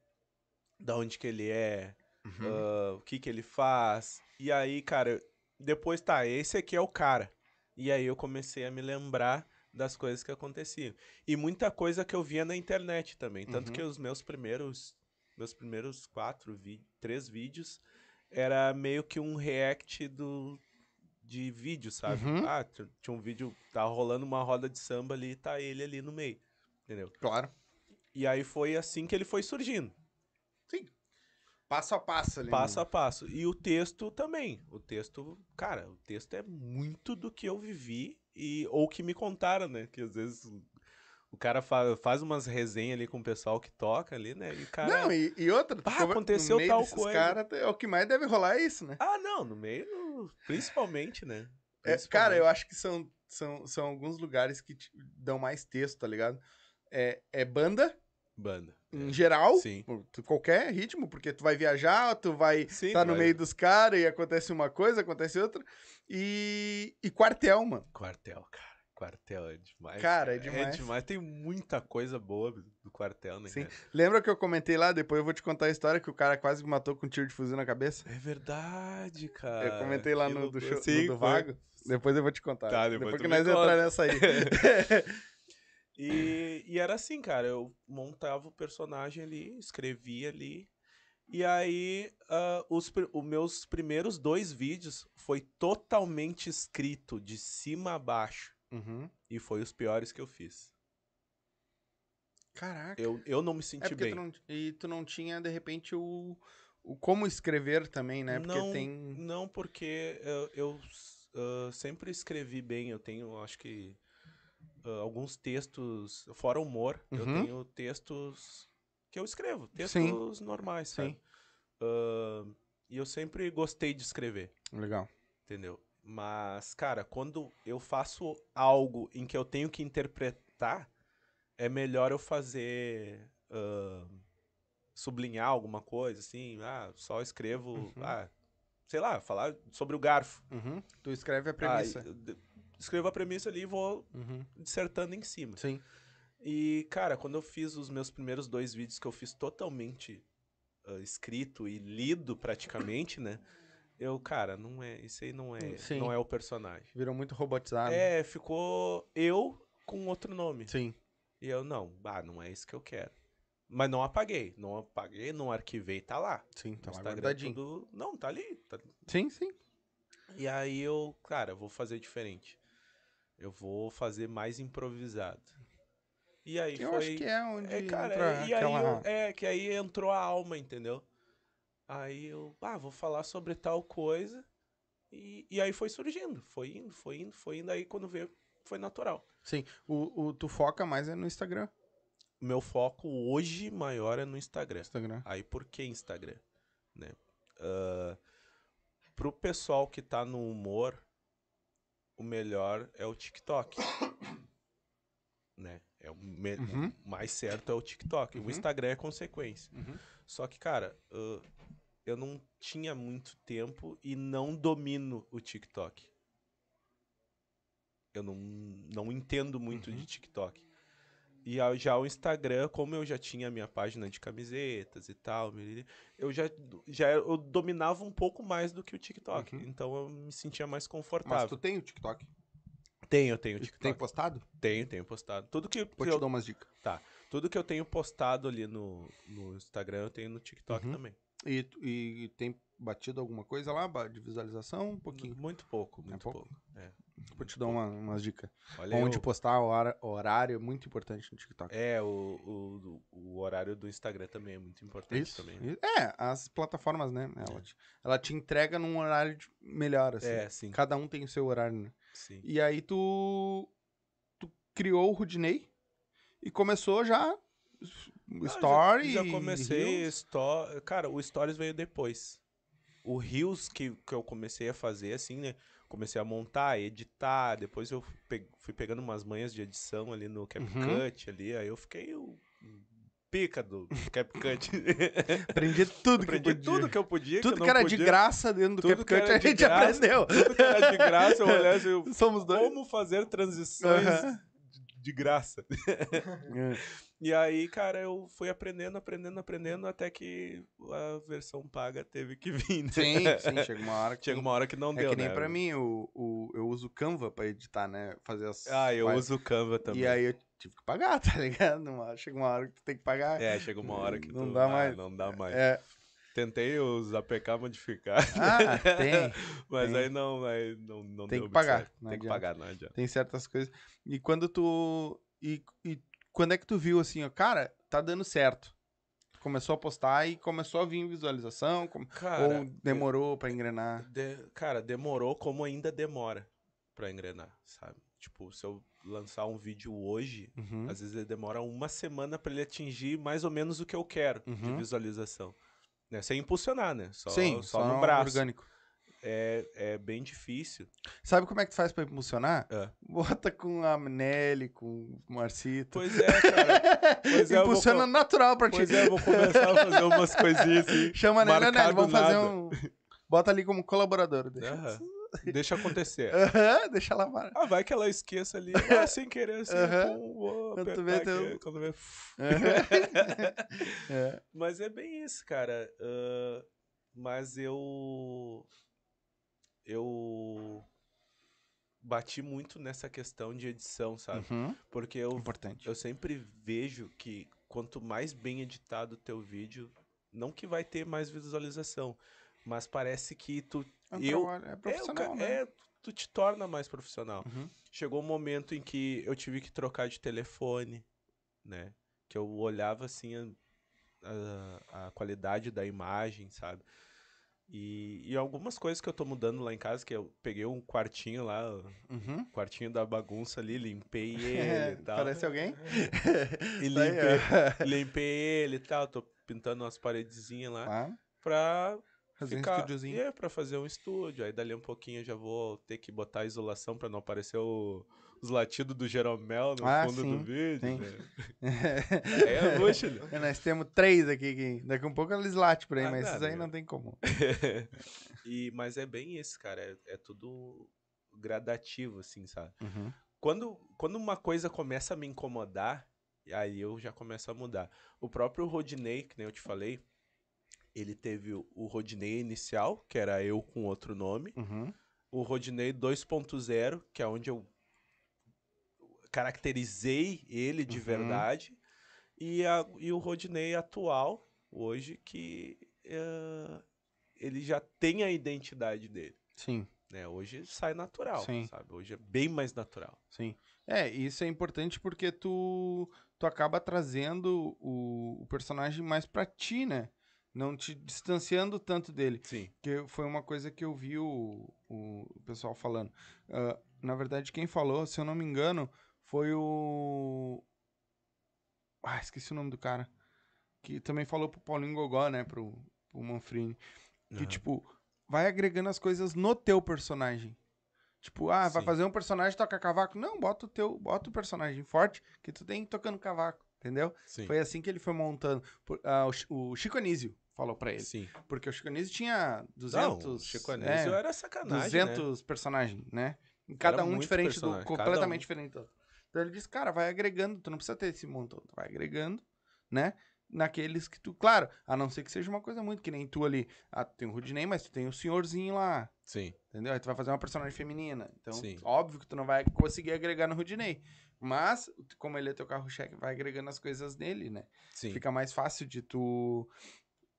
da onde que ele é, Uhum. ah, o que que ele faz. E aí, cara, depois tá, esse aqui é o cara. E aí eu comecei a me lembrar das coisas que aconteciam. E muita coisa que eu via na internet também. Tanto Uhum. que os meus primeiros, meus primeiros quatro, vi três vídeos era meio que um react do de vídeo, sabe? Uhum. Ah, tinha um vídeo, tá rolando uma roda de samba ali e tá ele ali no meio. Entendeu? Claro. E aí foi assim que ele foi surgindo. Passo a passo ali. Passo a passo. E o texto também. O texto, cara, o texto é muito do que eu vivi e ou que me contaram, né? Que às vezes o cara fa faz umas resenhas ali com o pessoal que toca ali, né? E cara. Não, e, e outra, tu Pá, aconteceu tal coisa. Cara, é o que mais deve rolar é isso, né? Ah, não, no meio, no- principalmente, né? É, cara, eu Principalmente. acho que são, são, são alguns lugares que te dão mais texto, tá ligado? É, é banda, Banda. Em geral, Sim. qualquer ritmo, porque tu vai viajar, tu vai Sim, tá no vai- meio dos caras e acontece uma coisa, acontece outra. E, e quartel, mano. Quartel, cara. Quartel é demais. Cara, é demais. É demais. Tem muita coisa boa do quartel, né? Sim. cara? Lembra que eu comentei lá? Depois eu vou te contar a história que o cara quase me matou com um tiro de fuzil na cabeça? É verdade, cara. eu comentei lá Que no do, show, no Sim, do foi. Vago. Depois eu vou te contar. Tá, depois depois que nós conta. entrar nessa aí. E, e era assim, cara, eu montava o personagem ali, escrevia ali. E aí, ah, os, os meus primeiros dois vídeos foi totalmente escrito de cima a baixo. Uhum. E foi os piores que eu fiz. Caraca. Eu, eu não me É senti porque bem. tu não, e tu não tinha, de repente, o, o como escrever também, né? Porque não, tem. não, porque eu, eu, ah, sempre escrevi bem. Eu tenho, acho que, ah, alguns textos, fora humor, eu Uhum. tenho textos que eu escrevo, textos normais, sabe? Sim. Ah, e eu sempre gostei de escrever, Legal. entendeu? Mas, cara, quando eu faço algo em que eu tenho que interpretar, é melhor eu fazer. ah, sublinhar alguma coisa, assim. Ah, só escrevo. Uhum. Ah, sei lá, falar sobre o garfo. Uhum. Tu escreve a Ah, premissa. eu de- escrevo a premissa ali e vou Uhum. dissertando em cima. Sim. E, cara, quando eu fiz os meus primeiros dois vídeos que eu fiz totalmente ah, escrito e lido praticamente, né? Eu, cara, não é. Isso aí não é, Sim. não é o personagem. Virou muito robotizado. É, ficou eu com outro nome. Sim. E eu, não, ah, não é isso que eu quero. Mas não apaguei. Não apaguei, não arquivei, tá lá. Sim, tá lá guardadinho. tudo- Não, tá ali. tá- Sim, sim. E aí eu, cara, vou fazer diferente. Eu vou fazer mais improvisado. E aí Eu foi. acho que é onde É, cara, entra e aí aquela... eu- é, que aí entrou a alma, entendeu? Aí eu, ah, vou falar sobre tal coisa. E, e aí foi surgindo, foi indo, foi indo, foi indo. Aí quando veio, foi natural. Sim, o, o, tu foca mais é no Instagram. Meu foco hoje maior é no Instagram. Instagram. Aí por que Instagram? Né? Ah, pro pessoal que tá no humor, o melhor é o TikTok. né? É o, Uhum. mais certo é o TikTok. Uhum. O Instagram é consequência. Uhum. Só que, cara, ah, eu não tinha muito tempo e não domino o TikTok. Eu não, não entendo muito Uhum. de TikTok. E já o Instagram, como eu já tinha a minha página de camisetas e tal, eu já, já eu dominava um pouco mais do que o TikTok. Uhum. Então eu me sentia mais Mas confortável. tu tem o TikTok? Tenho, eu tenho tu TikTok. tem postado? Tenho, tenho postado. Tudo que, Vou que te eu, dar umas dicas. tudo que eu tenho postado ali no, no Instagram, eu tenho no TikTok Uhum. também. E, e tem batido alguma coisa lá de visualização? Um pouquinho. Muito pouco, muito pouco? pouco. É. Vou te dar uma- umas dicas. Olha Onde eu- postar hora- horário é muito importante no TikTok. É, o, o, o horário do Instagram também é muito importante Isso. também. isso. É, as plataformas, né? Ela, te, ela te entrega num horário melhor, assim. É, sim. Cada um tem o seu horário, né? sim. E aí tu, tu criou o Rudinei e começou já o Ah, story. Já, já comecei. Reels. Sto... Cara, o Stories veio depois. O Reels que, que eu comecei a fazer, assim, né? Comecei a montar, editar. Depois eu fui pegando umas manhas de edição ali no CapCut ali. Aí eu fiquei o pica do CapCut. Aprendi tudo que Aprendi podia. tudo que eu podia. Tudo eu que, não era de podia. graça dentro do Tudo que CapCut a de gente graça. aprendeu. Tudo que era de graça, eu olhasse eu, Somos dois. como fazer transições Aham. De- graça. É. E aí, cara, eu fui aprendendo, aprendendo, aprendendo, até que a versão paga teve que vir, né? Sim, sim, chega uma hora que. Chega uma hora que não é deu, que nem né? pra mim, o, o, eu uso o Canva pra editar, né? Fazer as. Ah, eu uso o Canva também. E aí eu tive que pagar, tá ligado? Chega uma hora que tu tem que pagar. É, chega uma hora que Não tu- dá ah, mais. Não dá mais. É. Tentei os APK modificar, Ah, tem. mas tem. aí não, aí não, não Tem que pagar, Tem que adianta. pagar, não adianta. Tem certas coisas. E quando tu. E, e quando é que tu viu assim, ó, cara, tá dando certo? Começou a postar e começou a vir visualização? com- Cara, ou demorou pra engrenar? de- cara, demorou como ainda demora pra engrenar, sabe? Tipo, se eu lançar um vídeo hoje, Uhum. às vezes ele demora uma semana pra ele atingir mais ou menos o que eu quero de Uhum. visualização. Né? Sem impulsionar, né? Só, Sim, só, no braço. orgânico. É, é bem difícil. Sabe como é que tu faz pra impulsionar? É. Bota com a Nelly, com o Marcito. Pois é, cara. Pois é, vou Impulsiona co- natural pra ti. Pois é, eu vou começar a fazer umas coisinhas assim. Chama a Nelly, a Nelly, vamos fazer nada. um... Bota ali como colaborador. Deixa. Deixa acontecer. Aham, deixa ela parar. Ah, vai que ela esqueça ali, ah, sem querer, assim, pum, vou Quando tu vê, quando vê... É. Mas é bem isso, cara. Ah, mas eu. Eu. Bati muito nessa questão de edição, sabe? Uhum. Porque eu, Importante. eu sempre vejo que quanto mais bem editado o teu vídeo, não que vai ter mais visualização, mas parece que tu. É um eu, trabalho- é é, profissional, ca- né? é, tu te torna mais profissional. Uhum. Chegou um momento em que eu tive que trocar de telefone, né? Que eu olhava assim a, a, a qualidade da imagem, sabe? E, e algumas coisas que eu tô mudando lá em casa, que eu peguei um quartinho lá, Uhum. quartinho da bagunça ali, limpei ele e tal. Parece alguém? E Tá limpei, limpei ele e tal, tô pintando umas paredezinhas lá Ah, pra fazer um ficar, estúdiozinho. É, pra fazer um estúdio. Aí dali um pouquinho eu já vou ter que botar a isolação pra não aparecer o- os latidos do Jeromel no Ah, fundo sim, do vídeo. sim. né? Aí é luxo, né? É, Nós temos três aqui, que daqui um pouco eles latem por aí, Ah, mas nada, esses aí né? não tem como. e, mas é bem isso, cara. É, é tudo gradativo, assim, sabe? Uhum. Quando, quando uma coisa começa a me incomodar, aí eu já começo a mudar. O próprio Rodney, que nem eu te falei, ele teve o Rodney inicial, que era eu com outro nome. Uhum. o Rodinei 2.0, que é onde eu caracterizei ele de Uhum. verdade, e, a, e o Rodinei atual, hoje, que eh, ele já tem a identidade dele. Sim, Né? Hoje sai natural, Sim. sabe? Hoje é bem mais natural. sim. É, isso é importante porque tu, tu acaba trazendo o, o personagem mais pra ti, né? Não te distanciando tanto dele. Sim. Que foi uma coisa que eu vi o, o pessoal falando. Ah, na verdade, quem falou, se eu não me engano, foi o. Ah, esqueci o nome do cara. Que também falou pro Paulinho Gogó, né? Pro, pro Manfrini. Que, Aham. tipo, vai agregando as coisas no teu personagem. Tipo, ah, vai Sim. fazer um personagem toca cavaco. Não, bota o teu, bota o personagem forte que tu tem tocando cavaco, entendeu? Sim. Foi assim que ele foi montando. Por- ah, o, o Chico Anísio falou pra ele. Sim. Porque o Chico Anísio tinha 200... Não, o Chico Anísio era sacanagem, né? 200 personagens, né? Em Cada Era um diferente, do, personagem, cada completamente um. diferente. do outro. Então ele disse, cara, vai agregando, tu não precisa ter esse montão, tu vai agregando, né? Naqueles que tu, claro, a não ser que seja uma coisa muito, que nem tu ali, ah, tu tem o Rudinei, mas tu tem o senhorzinho lá, Sim. entendeu? Aí tu vai fazer uma personagem feminina, então Sim. óbvio que tu não vai conseguir agregar no Rudinei, mas como ele é teu carro-chefe, vai agregando as coisas nele, né? Sim. Fica mais fácil de tu,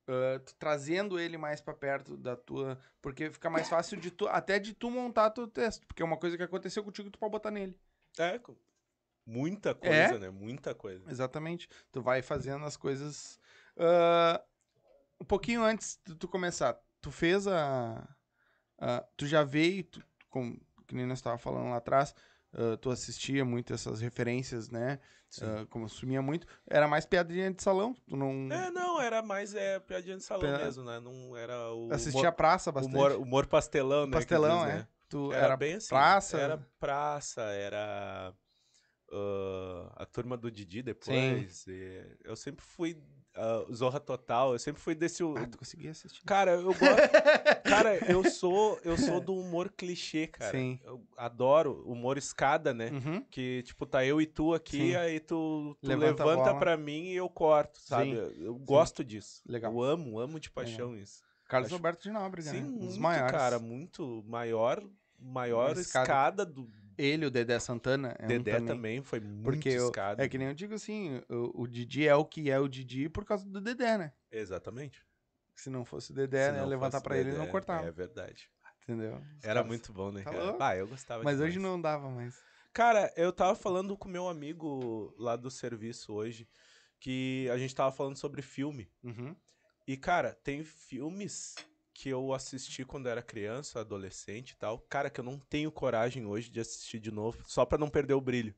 ah, tu trazendo ele mais pra perto da tua, porque fica mais fácil de tu, até de tu montar teu texto, porque é uma coisa que aconteceu contigo tu pode botar nele. É, muita coisa, É? né? Muita coisa. Exatamente. Tu vai fazendo as coisas. ah, um pouquinho antes de tu começar, tu fez a. a- tu já veio, tu, com, que nem nós estava falando lá atrás, ah, tu assistia muito essas referências, né? Sim. Ah, consumia muito. Era mais piadinha de salão. Tu não É, não, era mais é, piadinha de salão Pe- mesmo, né? Não era o. assistia a praça bastante. humor, humor pastelão, né? Pastelão, diz, é. né? Tu Era, era, bem assim. praça. Era praça, era ah, a turma do Didi depois. e eu sempre fui ah, Zorra Total, eu sempre fui desse. Ah, tu conseguia assistir. Cara, eu gosto. cara, eu sou, eu sou do humor clichê, cara. Sim. Eu adoro humor escada, né? Uhum. Que, tipo, tá eu e tu aqui, Sim. aí tu, tu Levanta levanta, pra mim e eu corto, sabe? Sim. Eu, eu gosto disso. Legal. Eu amo, amo de paixão isso. Carlos Acho- Alberto de Nóbrega, Sim, né? Um dos muito, maiores. cara, muito maior, maior escada, escada. do Ele, o Dedé Santana. É um Dedé também. também. foi muito Porque eu-. É que nem eu digo assim, o, o Didi é o que é o Didi por causa do Dedé, né? Exatamente. Se não fosse o Dedé, né, levantar pra ele, não cortava. É verdade. Entendeu? Os Era caras- muito bom, né, Tá cara? Ah, eu gostava Mas hoje demais. não dava mais. Cara, eu tava falando com meu amigo lá do serviço hoje que a gente tava falando sobre filme. Uhum. E, cara, tem filmes que eu assisti quando era criança, adolescente e tal. Cara, que eu não tenho coragem hoje de assistir de novo, só pra não perder o brilho.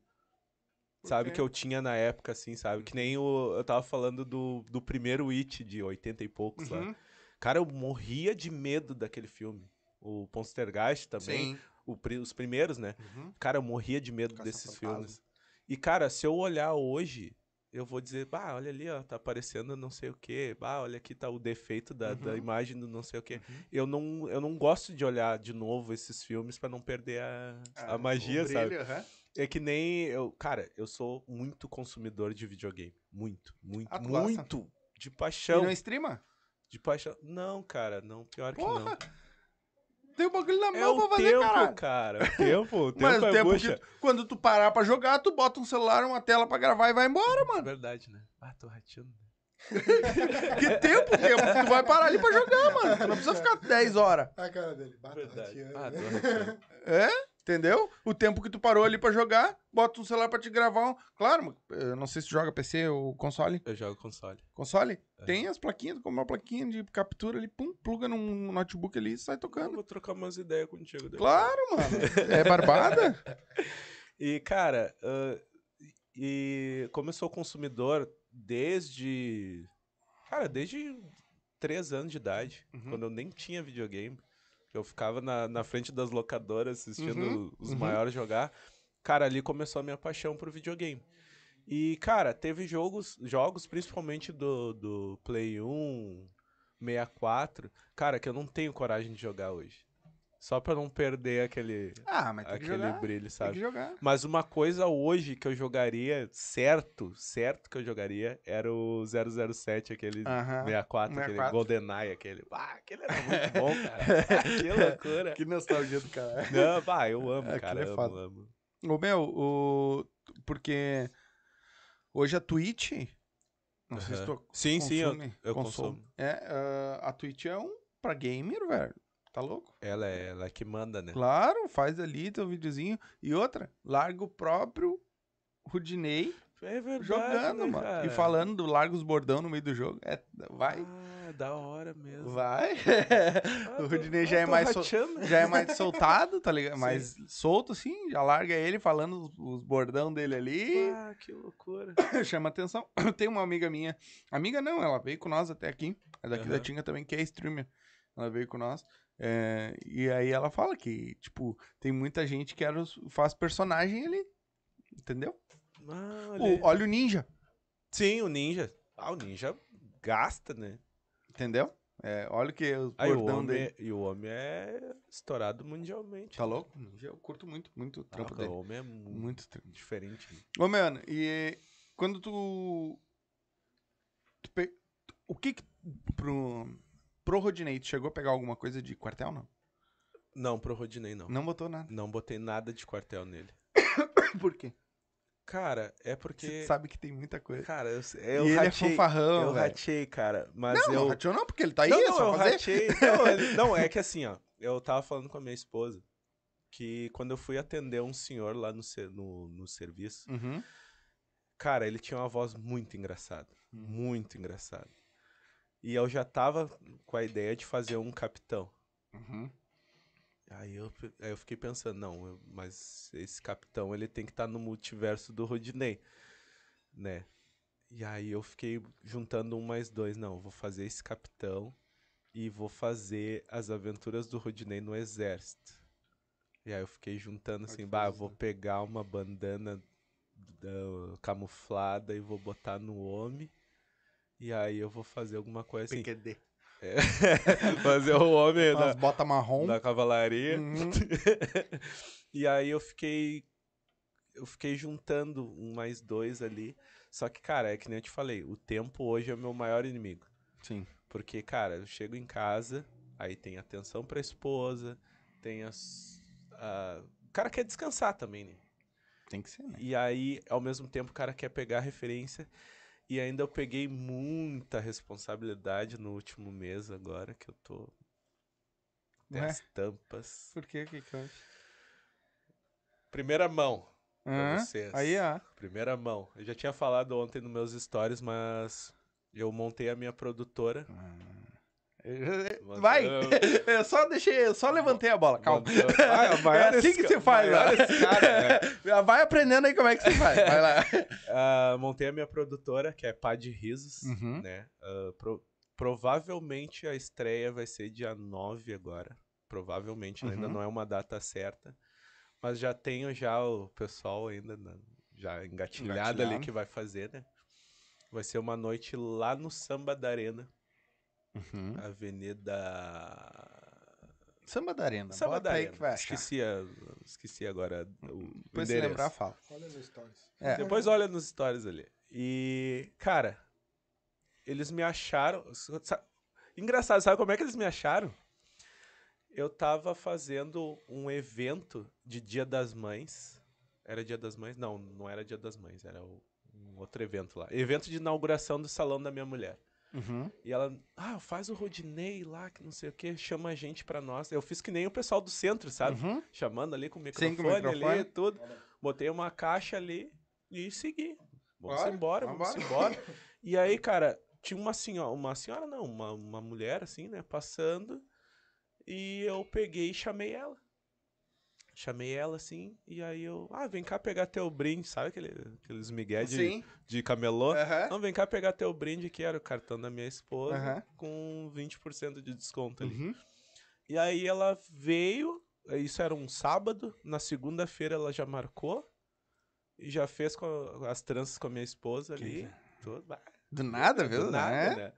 Por Sabe, quê? que eu tinha na época, assim, sabe? Que nem o, eu tava falando do, do primeiro It de 80 e poucos lá. Uhum. Cara, eu morria de medo daquele filme. O Poltergeist também, Sim. o os primeiros, né? Uhum. Cara, eu morria de medo Caça desses Fantasma. filmes. E, cara, se eu olhar hoje, eu vou dizer, bah, olha ali, ó, tá aparecendo não sei o quê. Bah, olha aqui tá o defeito da, da Uhum. imagem do não sei o quê. Uhum. Eu não, eu não gosto de olhar de novo esses filmes pra não perder a, Ah, a magia, o sabe? brilho, aham. É que nem eu, cara, eu sou muito consumidor de videogame. Muito, muito, Ah, tu gosta? muito. De E paixão. não streama? De paixão. Não, cara, não, pior que Porra, não. Tem o bagulho na É mão o pra fazer, tempo, caralho. cara. O tempo, o tempo Mas o é tempo bucha. que quando tu parar pra jogar, tu bota um celular, uma tela pra gravar e vai embora, É mano. verdade, né? Ah, tô rateando. Que tempo, tempo que tu vai parar ali pra jogar, mano. Tu não precisa ficar 10 horas. A cara dele. Bata, Verdade. rateando, Ah, tô rateando. É? Entendeu? O tempo que tu parou ali pra jogar, bota um celular pra te gravar. Um... Claro, eu não sei se tu joga PC ou console. Eu jogo console. Console? É. Tem as plaquinhas, como uma plaquinha de captura ali, pum, pluga num notebook ali e sai Eu tocando. vou trocar umas ideias contigo depois. Claro, mano. É barbada? E, cara, ah, e como eu sou consumidor desde. Cara, desde três anos de idade, Uhum. quando eu nem tinha videogame, eu ficava na, na frente das locadoras assistindo Uhum, os uhum. maiores jogar. Cara, ali começou a minha paixão por videogame. E, cara, teve jogos, jogos principalmente do, do Play 1, 64, cara, que eu não tenho coragem de jogar hoje. Só pra não perder aquele, Ah, mas aquele jogar. brilho, sabe? Mas uma coisa hoje que eu jogaria, certo, certo que eu jogaria, era o 007, aquele Aham. 64, aquele 64. GoldenEye, aquele. Ah, aquele era muito bom, cara. que loucura. Que nostalgia do cara. Não, bah, eu amo, Aquilo cara, é amo, foda. amo. Ô, meu, o... porque hoje a Twitch. Não sei se tu Sim, sim, eu, eu consome. consumo. É, ah, a Twitch é um pra gamer, velho. Tá louco? Ela é ela é que manda, né? Claro, faz ali teu videozinho. E outra, larga o próprio Rudinei É verdade, jogando, né, mano. cara? E falando do larga os bordão no meio do jogo. É, vai. Ah, da hora mesmo. Vai. Ah, o Rudinei ah, já é mais, sol- já é mais soltado, tá ligado? Sim. Mais solto, assim. Já larga ele falando os, os bordão dele ali. Ah, que loucura. chama atenção. Tem uma amiga minha. Amiga não, ela veio com nós até aqui. É daqui da Aham. Tinga também, que é streamer. Ela veio com nós. É, e aí ela fala que, tipo, tem muita gente que era os- faz personagem ali. Entendeu? Ah, O- olha. olha o ninja. Sim, o ninja. Ah, o ninja gasta, né? Entendeu? É, olha o que Aí o bordão homem, dele. é- e o homem é estourado mundialmente. Tá louco? Ninja, eu curto muito, muito o Ah, trampo o dele. homem é mu- Muito trampo. diferente. né? Ô, mano, e quando tu. tu pe- O que que. Pro. Pro Rodinei, tu chegou a pegar alguma coisa de quartel, não? Não, pro Rodinei não. Não botou nada. Não botei nada de quartel nele. Por quê? Cara, é Você porque. sabe que tem muita coisa. Cara, eu, e eu ele é ratei. fanfarrão, eu velho. ratei, cara. Mas Não, eu. não rateou não, porque ele tá aí, não, é não, só eu fazer. ratei. Não, ele- não, é que assim, ó. Eu tava falando com a minha esposa que quando eu fui atender um senhor lá no, no, no serviço, Uhum. cara, ele tinha uma voz muito engraçada. Hum. Muito engraçada. E eu já tava com a ideia de fazer um capitão. Uhum. Aí eu, aí eu fiquei pensando, não, eu- mas esse capitão ele tem que estar no multiverso do Rodinei, né? E aí eu fiquei juntando um mais dois, não, vou fazer esse capitão e vou fazer as aventuras do Rodinei no exército. E aí eu fiquei juntando assim, bah, vou pegar uma bandana da- camuflada e vou botar no homem. E aí eu vou fazer alguma coisa assim. PQD. É, fazer o homem da, bota marrom. da cavalaria. Uhum. e aí eu fiquei. Eu fiquei juntando um mais dois ali. Só que, cara, é que nem eu te falei, o tempo hoje é o meu maior inimigo. Sim. Porque, cara, eu chego em casa, aí tem atenção pra esposa, tem as. a- O cara quer descansar também, né? Tem que ser, né? E aí, ao mesmo tempo, o cara quer pegar referência. E ainda eu peguei muita responsabilidade no último mês agora, que eu tô. Tem Ué? as tampas. Por quê? O que que eu acho? Primeira mão. Hã? vocês. Aí, ó. Primeira mão. Eu já tinha falado ontem nos meus stories, mas eu montei a minha produtora. Vai! Eu só deixei, eu só levantei a bola, calma. mandou- Ah, o maior É assim que se faz, né? cara, né? Vai aprendendo aí como é que se faz. Vai lá. Ah, montei a minha produtora, que é Pá de Risos, Uhum. né? Ah, pro- provavelmente a estreia vai ser dia 9 agora. Provavelmente, ainda Uhum. não é uma data certa. Mas já tenho já o pessoal ainda na- já engatilhado, ali Engatilhado. que vai fazer, né? Vai ser uma noite lá no Samba da Arena, Uhum. Avenida... Samba da Arena. Samba Bota da aí Arena. que vai achar. Esqueci, a- esqueci agora o, o Depois se endereço. lembrar, fala. Olha nos stories. É. Depois olha nos stories ali. E, cara, eles me acharam. sa- Engraçado, sabe como é que eles me acharam? Eu tava fazendo um evento de Dia das Mães. Era Dia das Mães? Não, não era Dia das Mães, era o- um outro evento lá. Evento de inauguração do salão da minha mulher. Uhum. E ela, ah, faz o Rodinei lá, que não sei o que, chama a gente pra nós. Eu fiz que nem o pessoal do centro, sabe? Uhum. Chamando ali com o Sim, microfone, com o microfone. ali, tudo. Botei uma caixa ali e segui. Vamos Bora, embora, vamos vambora. embora. E aí, cara, tinha uma senhora, uma senhora não, uma, uma mulher assim, né, passando. E eu peguei e chamei ela. Chamei ela assim, e aí eu, ah, vem cá pegar teu brinde, sabe aquele, aqueles migué de, Sim. de camelô? Aham. Não, vem cá pegar teu brinde, que era o cartão da minha esposa, Aham. com 20% de desconto ali. Uhum. E aí ela veio, isso era um sábado, na segunda-feira ela já marcou e já fez a- as tranças com a minha esposa ali. Tudo, Do nada, do viu? nada, né? né?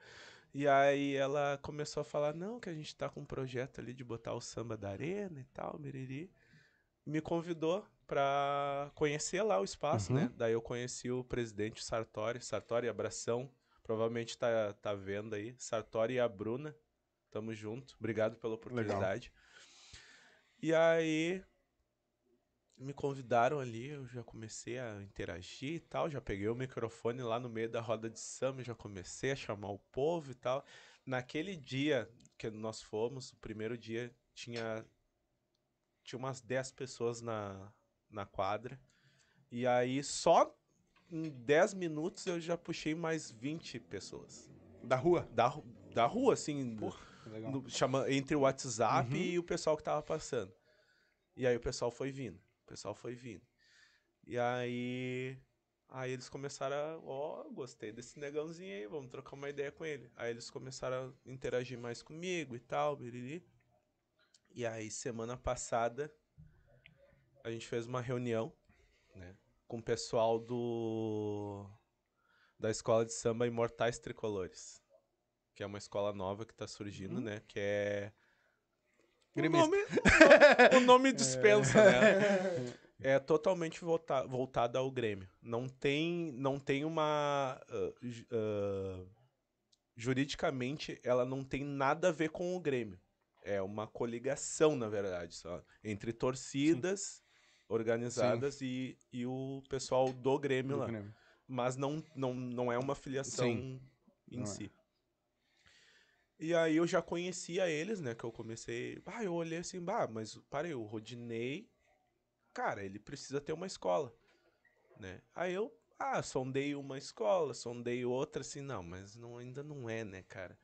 E aí ela começou a falar, não, que a gente tá com um projeto ali de botar o samba da arena e tal, miriri. Me convidou pra conhecer lá o espaço, Uhum. né? Daí eu conheci o presidente Sartori, Sartori Abração, provavelmente tá, tá vendo aí, Sartori e a Bruna, tamo junto, obrigado pela oportunidade. E aí me convidaram ali, eu já comecei a interagir e tal, já peguei o microfone lá no meio da roda de samba, já comecei a chamar o povo e tal. Naquele dia que nós fomos, o primeiro dia, tinha, tinha umas 10 pessoas na, na quadra. E aí, só em 10 minutos, eu já puxei mais 20 pessoas. Da rua. Da, da rua, assim, Legal. no- chama, entre o WhatsApp Uhum. e o pessoal que tava passando. E aí o pessoal foi vindo. O pessoal foi vindo. E aí. Aí eles começaram a. Ó, gostei desse negãozinho aí, vamos trocar uma ideia com ele. Aí eles começaram a interagir mais comigo e tal, biriri. E aí, semana passada, a gente fez uma reunião, né? Com o pessoal do. Da escola de samba Imortais Tricolores. Que é uma escola nova que tá surgindo, né? Que é. O nome, o nome dispensa, né? É totalmente volta, voltada ao Grêmio. Não tem, não tem uma. ju- ah, juridicamente, ela não tem nada a ver com o Grêmio. É uma coligação, na verdade, só, entre torcidas organizadas e, e o pessoal do Grêmio lá. Mas não, não, não é uma filiação Sim. em Não é. si. E aí eu já conhecia eles, né? Que eu comecei. Ah, eu olhei assim, bah, mas parei, o Rodinei, cara, ele precisa ter uma escola. Né? Aí eu, ah, sondei uma escola, sondei outra, assim, não, mas não, ainda não é, né, cara?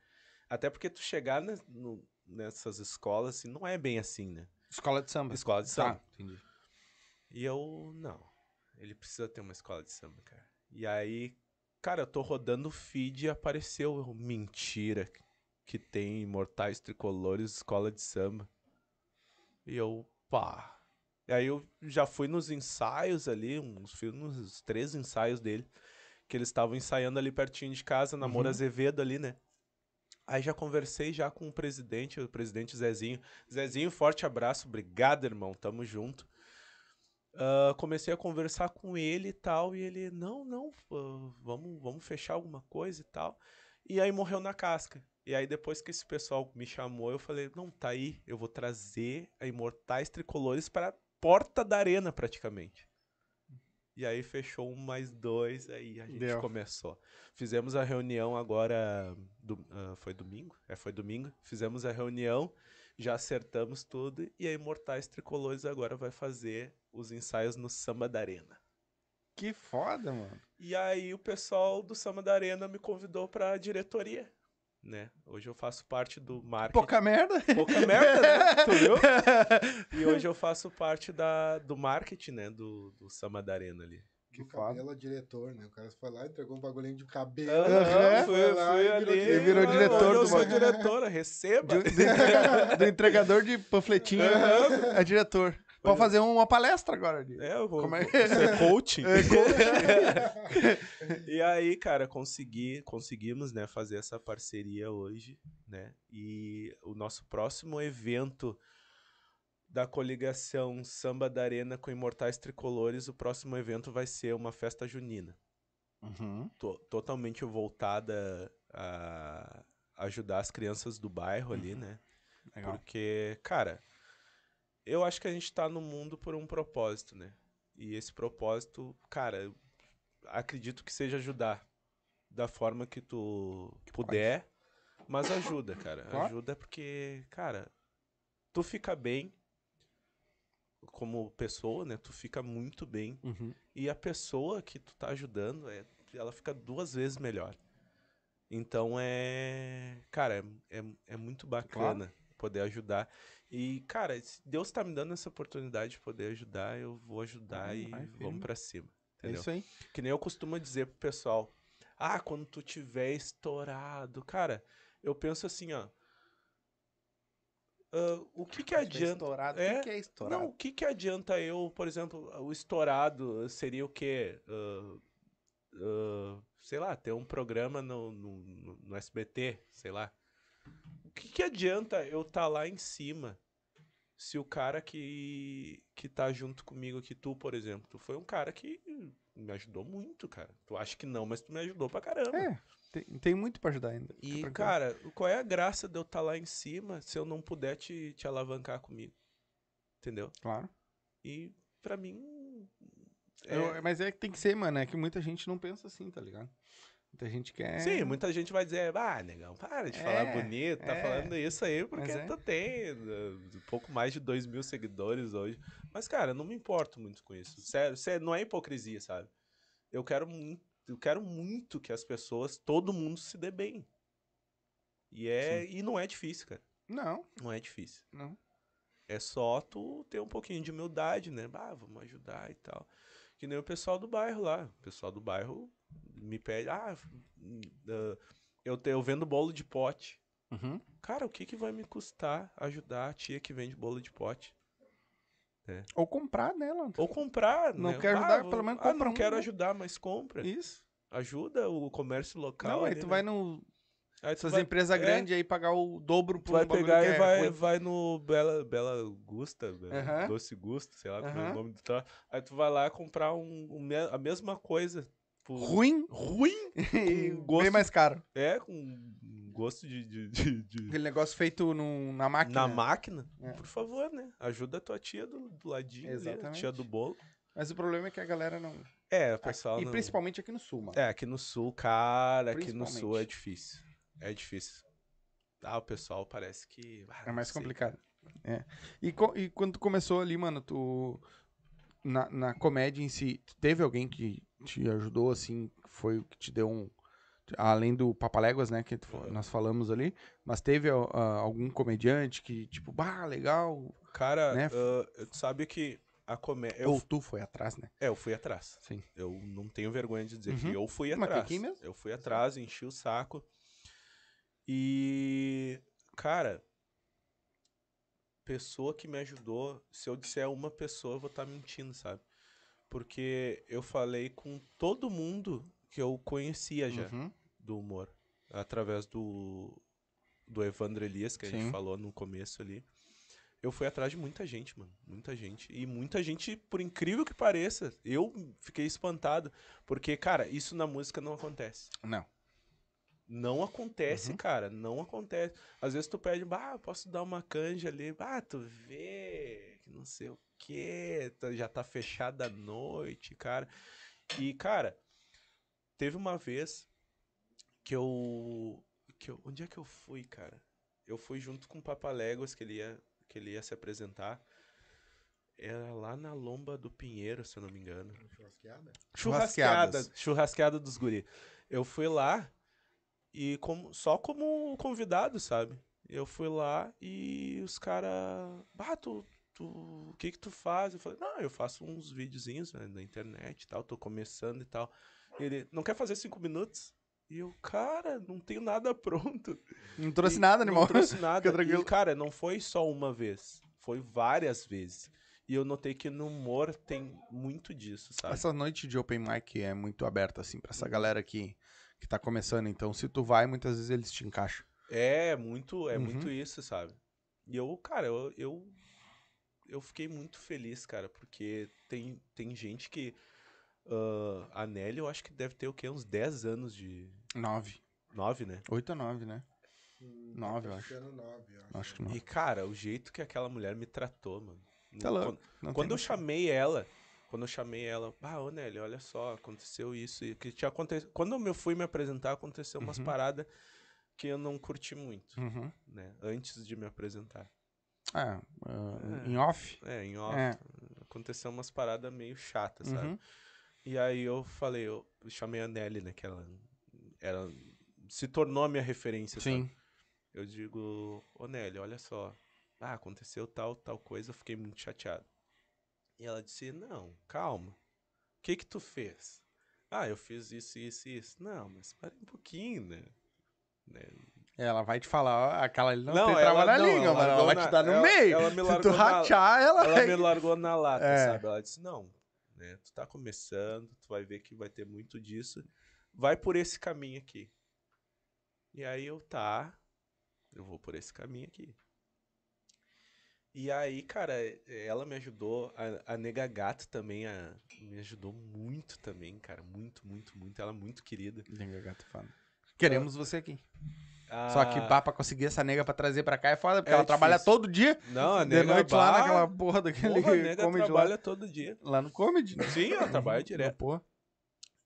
Até porque tu chegar ne- no- nessas escolas, assim, não é bem assim, né? Escola de samba. Escola de samba. Tá, entendi. E eu, não. Ele precisa ter uma escola de samba, cara. E aí, cara, eu tô rodando o feed e apareceu mentira que tem Imortais Tricolores Escola de Samba. E eu, pá. E aí eu já fui nos ensaios ali, uns, fui nos três ensaios dele, que eles estavam ensaiando ali pertinho de casa, na Moura Uhum. Azevedo ali, né? Aí já conversei já com o presidente, o presidente Zezinho. Zezinho, forte abraço, obrigado, irmão, tamo junto. Ah, comecei a conversar com ele e tal, e ele, não, não, ah, vamos, vamos fechar alguma coisa e tal. E aí morreu na casca. E aí depois que esse pessoal me chamou, eu falei, não, tá aí, eu vou trazer a Imortais Tricolores para a porta da arena praticamente. E aí fechou um mais dois, aí a gente Deu. começou. Fizemos a reunião agora, do- ah, foi domingo? É, foi domingo. Fizemos a reunião Já acertamos tudo e a Imortais Tricolores agora vai fazer os ensaios no Samba da Arena. Que foda, mano. E aí o pessoal do Samba da Arena me convidou pra diretoria, né? Hoje eu faço parte do marketing. Pouca merda. Pouca merda, né? Tu viu? E hoje eu faço parte da, do marketing, né? Do, do Samba da Arena ali. Que cabelo é diretor, né? O cara foi lá, entregou um bagulhinho de cabelo. Aham, fui, foi lá fui e virou ali. diretor. E virou diretor Eu do sou bagulho. diretora, receba. Do, do entrega- do entregador de panfletinho Aham. é diretor. Pode fazer uma palestra agora. de- É, eu vou, Como é- ser coaching. É, e aí, cara, consegui, conseguimos, né, fazer essa parceria hoje, né? E o nosso próximo evento da coligação Samba da Arena com Imortais Tricolores, o próximo evento vai ser uma festa junina. Uhum. To- totalmente voltada a ajudar as crianças do bairro ali, né? Legal. Porque, cara, eu acho que a gente tá no mundo por um propósito, né? E esse propósito, cara, acredito que seja ajudar da forma que tu puder, mas ajuda, cara. Claro. Ajuda porque, cara, tu fica bem como pessoa, né? Tu fica muito bem Uhum. e a pessoa que tu tá ajudando, é, ela fica duas vezes melhor. Então é. Cara, é, é, é muito bacana poder ajudar. E, cara, se Deus tá me dando essa oportunidade de poder ajudar, eu vou ajudar Hum, e vai vamos pra cima. É Entendeu? isso aí. Que nem eu costumo dizer pro pessoal. Ah, quando tu tiver estourado. Cara, eu penso assim, ó. ah, o que que adianta. Estourado. É, O que que é estourado? Não, o que que adianta eu, por exemplo, o estourado seria o quê? Ah, ah, sei lá, ter um programa no, no- no SBT, sei lá. O que que adianta eu estar lá em cima se o cara que, que tá junto comigo aqui, tu, por exemplo, tu foi um cara que me ajudou muito, cara. Tu acha que não, mas tu me ajudou pra caramba. É, tem, tem muito pra ajudar ainda. E, cara, qual é a graça de eu estar lá em cima se eu não puder te, te alavancar comigo? Entendeu? Claro. E pra mim. é- Eu- mas é que tem que ser, mano. É que muita gente não pensa assim, tá ligado? Muita gente quer. Sim, muita gente vai dizer, ah, negão, para de É, falar bonito, tá é. falando isso aí porque Mas é. tu tem um pouco mais de 2 mil seguidores hoje. Mas, cara, eu não me importo muito com isso. Sério, sério, não é hipocrisia, sabe? Eu quero muito, eu quero muito que as pessoas, todo mundo se dê bem. E, é, e não é difícil, cara. Não, Não é difícil. não. É só tu ter um pouquinho de humildade, né? Ah, vamos ajudar e tal. Que nem o pessoal do bairro lá. O pessoal do bairro me pede, ah, hum, ah, eu, te- eu vendo bolo de pote. Uhum. Cara, o que, que vai me custar ajudar a tia que vende bolo de pote? Ou comprar nela. Ou comprar, Não né? quer ajudar, vou- pelo menos ah, compra não um, quero né? ajudar, mas compra. Isso. Ajuda o comércio local. não, aí tu né? vai no. Aí Essas vai- empresas é, grandes aí pagar o dobro por vai um pegar e é vai, ruim. vai no Bela, Bela Gusta, Bela-. Doce Gusta, sei lá como é o nome do troço. Aí tu vai lá comprar um, um a mesma coisa. por- Ruim Ruim? e gosto- bem mais caro. É, com gosto de. de- de- de- Aquele negócio feito num- na máquina. Na máquina. É. Por favor, né? Ajuda a tua tia do, do ladinho, ali, a Exatamente. tia do bolo. Mas o problema é que a galera não. É, o pessoal. e não- principalmente aqui no sul, mano. É, aqui no sul, cara, aqui no sul é difícil. É difícil. Ah, o pessoal parece que. ah, É mais sei. complicado. É. E, co- e quando tu começou ali, mano, tu. Na, na comédia em si, teve alguém que te ajudou, assim, que foi o que te deu um. Além do Papaléguas, né, que tu- Uhum. nós falamos ali, mas teve ah, algum comediante que, tipo, bah, legal. Cara, Né? tu sabe que a comédia. Ou tu foi atrás, né? é, eu fui atrás. Sim. Eu não tenho vergonha de dizer Uhum. que eu fui Mas atrás. que ir mesmo. Eu fui atrás, enchi o saco. E, cara, pessoa que me ajudou, se eu disser uma pessoa, eu vou estar mentindo, sabe? Porque eu falei com todo mundo que eu conhecia já Uhum. do humor. Através do, do Evandro Elias, que a Sim. gente falou no começo ali. Eu fui atrás de muita gente, mano. Muita gente. E muita gente, por incrível que pareça, eu fiquei espantado. Porque, cara, isso na música não acontece. Não. Não acontece, Uhum. cara. Não acontece. Às vezes tu pede, ah, posso dar uma canja ali. Ah, tu vê, que não sei o quê. tá- Já tá fechada a noite, cara. E, cara, teve uma vez que eu. Que eu onde é que eu fui, cara? eu fui junto com o Papaléguas, que ele ia, que ele ia se apresentar. Era lá na Lomba do Pinheiro, se eu não me engano. Churrasqueada? Churrasqueada. Churrasqueada dos guri. Eu fui lá e como, só como convidado, sabe? Eu fui lá e os caras. Ah, tu, tu. O que que tu faz? Eu falei, não, eu faço uns videozinhos né, na internet e tal, tô começando e tal. Ele, não quer fazer cinco minutos? E eu, cara, não tenho nada pronto. Não trouxe E nada, Não animal. trouxe nada. E, cara, não foi só uma vez. Foi várias vezes. E eu notei que no humor tem muito disso, sabe? Essa noite de open mic é muito aberta, assim, pra essa galera que, que tá começando. Então, se tu vai, muitas vezes eles te encaixam. É, muito, é Uhum. muito isso, sabe? E eu, cara, eu, eu, eu fiquei muito feliz, cara, porque tem, tem gente que. ah, a Nelly, eu acho que deve ter o quê? Uns 10 anos de. Nove. 9, né? Oito ou nove, né? Hum, Nove, eu tá acho. puxando nove, eu acho. Acho que não. E, cara, o jeito que aquela mulher me tratou, mano. Tá No- louco. Não Quando tem eu chamei ela, quando eu chamei ela, ah, ô Nelly, olha só, aconteceu isso. E que tinha aconte... Quando eu fui me apresentar, aconteceu umas Uhum. paradas que eu não curti muito, Uhum. né? Antes de me apresentar. Ah, ah, É. em off? É, em off. É. Aconteceu umas paradas meio chatas, sabe? Uhum. E aí eu falei, eu chamei a Nelly, né? Que ela, ela se tornou a minha referência, sabe? Sim. Eu digo, ô Nelly, olha só. Ah, aconteceu tal, tal coisa, eu fiquei muito chateado. E ela disse, não, calma. O que que tu fez? Ah, eu fiz isso, isso e isso. Não, mas para um pouquinho, né? Né? Ela vai te falar, ó, aquela ali não, Não, tem ela na não, língua, ela mano. Ela vai na- te dar no ela- meio. ela me Se tu na- ratear, ela, Ela me largou na lata, É. sabe? Ela disse, não, né? Tu tá começando, tu vai ver que vai ter muito disso. Vai por esse caminho aqui. E aí eu, tá, eu vou por esse caminho aqui. E aí, cara, ela me ajudou, a, a Nega Gato também a- me ajudou muito também, cara, muito, muito, muito. Ela é muito querida. Nega gato foda. Queremos você aqui. A- Só que pá, pra conseguir essa nega pra trazer pra cá é foda, porque É ela trabalha difícil. todo dia, Não, a de Nega noite lá naquela porra daquele porra, a Nega comedy trabalha lá. todo dia. Lá no comedy. né? Sim, ela trabalha direto. porra.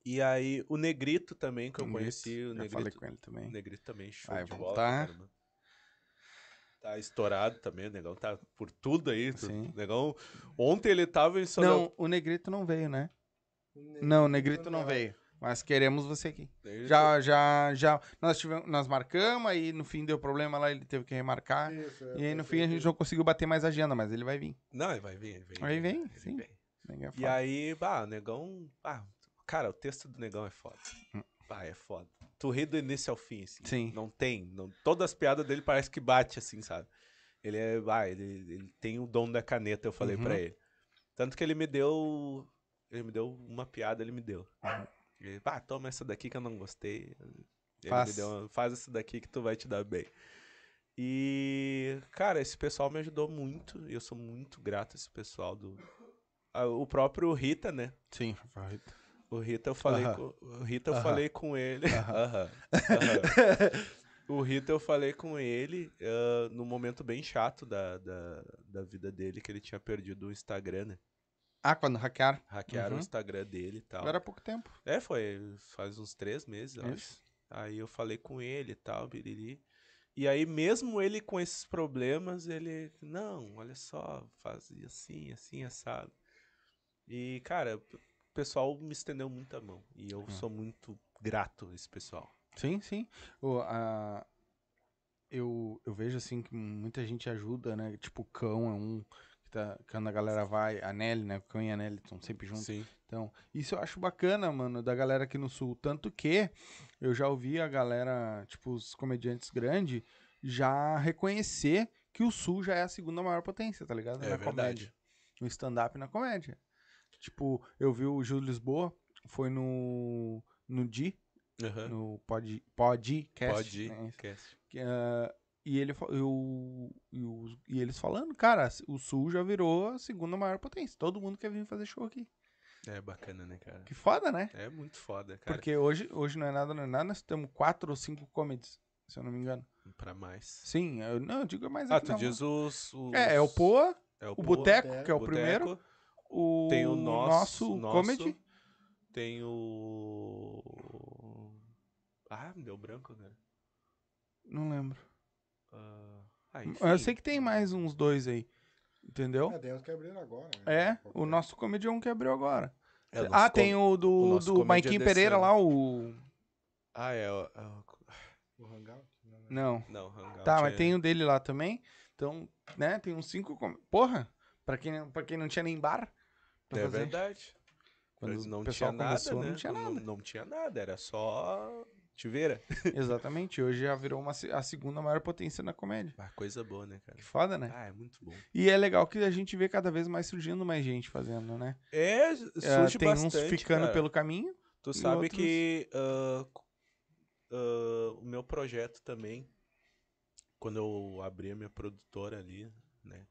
E aí, o Negrito também, que eu Negrito, conheci, o Negrito. falei com ele também. O Negrito também, show Vai de voltar. bola. cara, Tá estourado também, o negão tá por tudo aí. tu- Sim. O negão, ontem ele tava em São Não, o Negrito não veio, né? Não, o Negrito não veio. Mas queremos você aqui. Leonardo. Já, já, já. Nós, tivemos, nós marcamos, aí no fim deu problema lá, ele teve que remarcar. Isso, é, E aí no fim a gente não conseguiu bater mais agenda, mas ele vai vir. Não, ele vai vir, ele vem. Aí vem, ele sim. vem. Ninguém E aí, bah, o negão. Ah, cara, o texto do negão é foda. Hum. Bah, é foda. Tu ri do início ao fim, assim. Sim. Não tem. Não, todas as piadas dele parece que bate, assim, sabe? Ele é. Ah, ele, ele tem o dom da caneta, eu falei Uhum. pra ele. Tanto que ele me deu. Ele me deu uma piada, ele me deu. Uhum. Ele, ah, toma essa daqui que eu não gostei. Ele Faz. me deu uma, faz essa daqui que tu vai te dar bem. E, cara, esse pessoal me ajudou muito. E eu sou muito grato a esse pessoal do. O próprio Rita, né? Sim, favorito. O Rita eu falei Aham. com, o Rita eu falei com ele. O Rita eu falei com ele ah, num momento bem chato da, da, da vida dele, que ele tinha perdido o Instagram, né? Ah, quando hackearam. Hackearam Uhum. o Instagram dele e tal. Agora há pouco tempo. É, foi faz uns três meses, eu acho. Isso. Aí eu falei com ele e tal, biriri. E aí, mesmo ele com esses problemas, ele, não, olha só, faz assim, assim, assado. E, cara, pessoal me estendeu muito a mão. E eu Hum. sou muito grato a esse pessoal. Sim, sim. O, a, eu, eu vejo assim que muita gente ajuda, né? Tipo, o cão é um. Que tá, quando a galera vai, a Nelly, né? O cão e a Nelly estão sempre juntos. Sim. Então, isso eu acho bacana, mano, da galera aqui no sul. Tanto que eu já ouvi a galera, tipo, os comediantes grandes, já reconhecer que o sul já é a segunda maior potência, tá ligado? É na verdade. comédia. No stand-up na comédia. Tipo, eu vi o Júlio Lisboa, foi no. No Di, Aham. no pod, podcast. Pode né? ah, e, ele, fa- eu, e, eles falando, cara, o Sul já virou a segunda maior potência. Todo mundo quer vir fazer show aqui. É bacana, né, cara? Que foda, né? É muito foda, cara. Porque hoje, hoje não é nada, não é nada, nós temos quatro ou cinco comedies, se eu não me engano. Pra mais. Sim, eu, não, eu digo mais Ah, aqui tu diz os, os- É, é o Poa, é o Boteco, Boteco, que é o Boteco, primeiro, o Tem o nosso, nosso comedy. Tem o. Ah, me deu branco, né? Não lembro. Ah, Ah. Eu sei que tem mais uns dois aí. Entendeu? É, tem uns que abriram agora. né? É, o nosso comedião que abriu agora. É, ah, tem com- o do, o do comedy é desse Pereira ano. lá, o. Ah, é. o- é o- O Hangout. né? Não. Não, Hangout Tá, mas é- tem o dele lá também. Então, né, tem uns cinco. com- Porra! Pra quem, pra quem não tinha nem bar. É fazer. verdade. Quando não tinha nada, começou, né? não tinha nada. Não, tinha nada, era só tiveira. Exatamente. Hoje já virou uma, a segunda maior potência na comédia. Ah, coisa boa, né, cara? Que foda, né? Ah, é muito bom. E é legal que a gente vê cada vez mais surgindo mais gente fazendo, né? É, É, surge tem bastante, uns ficando cara. pelo caminho. Tu sabe outros- que ah, ah, o meu projeto também, quando eu abri a minha produtora ali, né?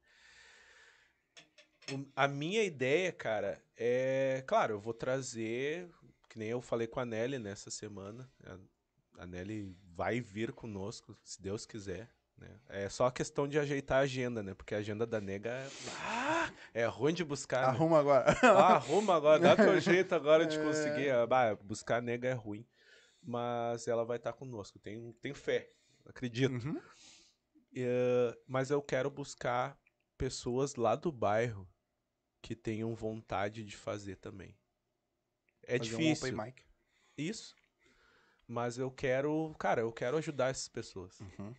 A minha ideia, cara, é. Claro, eu vou trazer. Que nem eu falei com a Nelly nessa semana. A, a Nelly vai vir conosco, se Deus quiser. Né? É só questão de ajeitar a agenda, né? Porque a agenda da nega é, ah, é ruim de buscar. né? Arruma agora. Ah, arruma agora, dá teu jeito agora de É. conseguir. Ah, buscar a nega é ruim. Mas ela vai estar conosco. Tenho, tenho fé, acredito. Uhum. Eh, mas eu quero buscar pessoas lá do bairro que tenham vontade de fazer também. É Fazer um difícil. open mic. Isso. Mas eu quero, cara, eu quero ajudar essas pessoas. Uhum.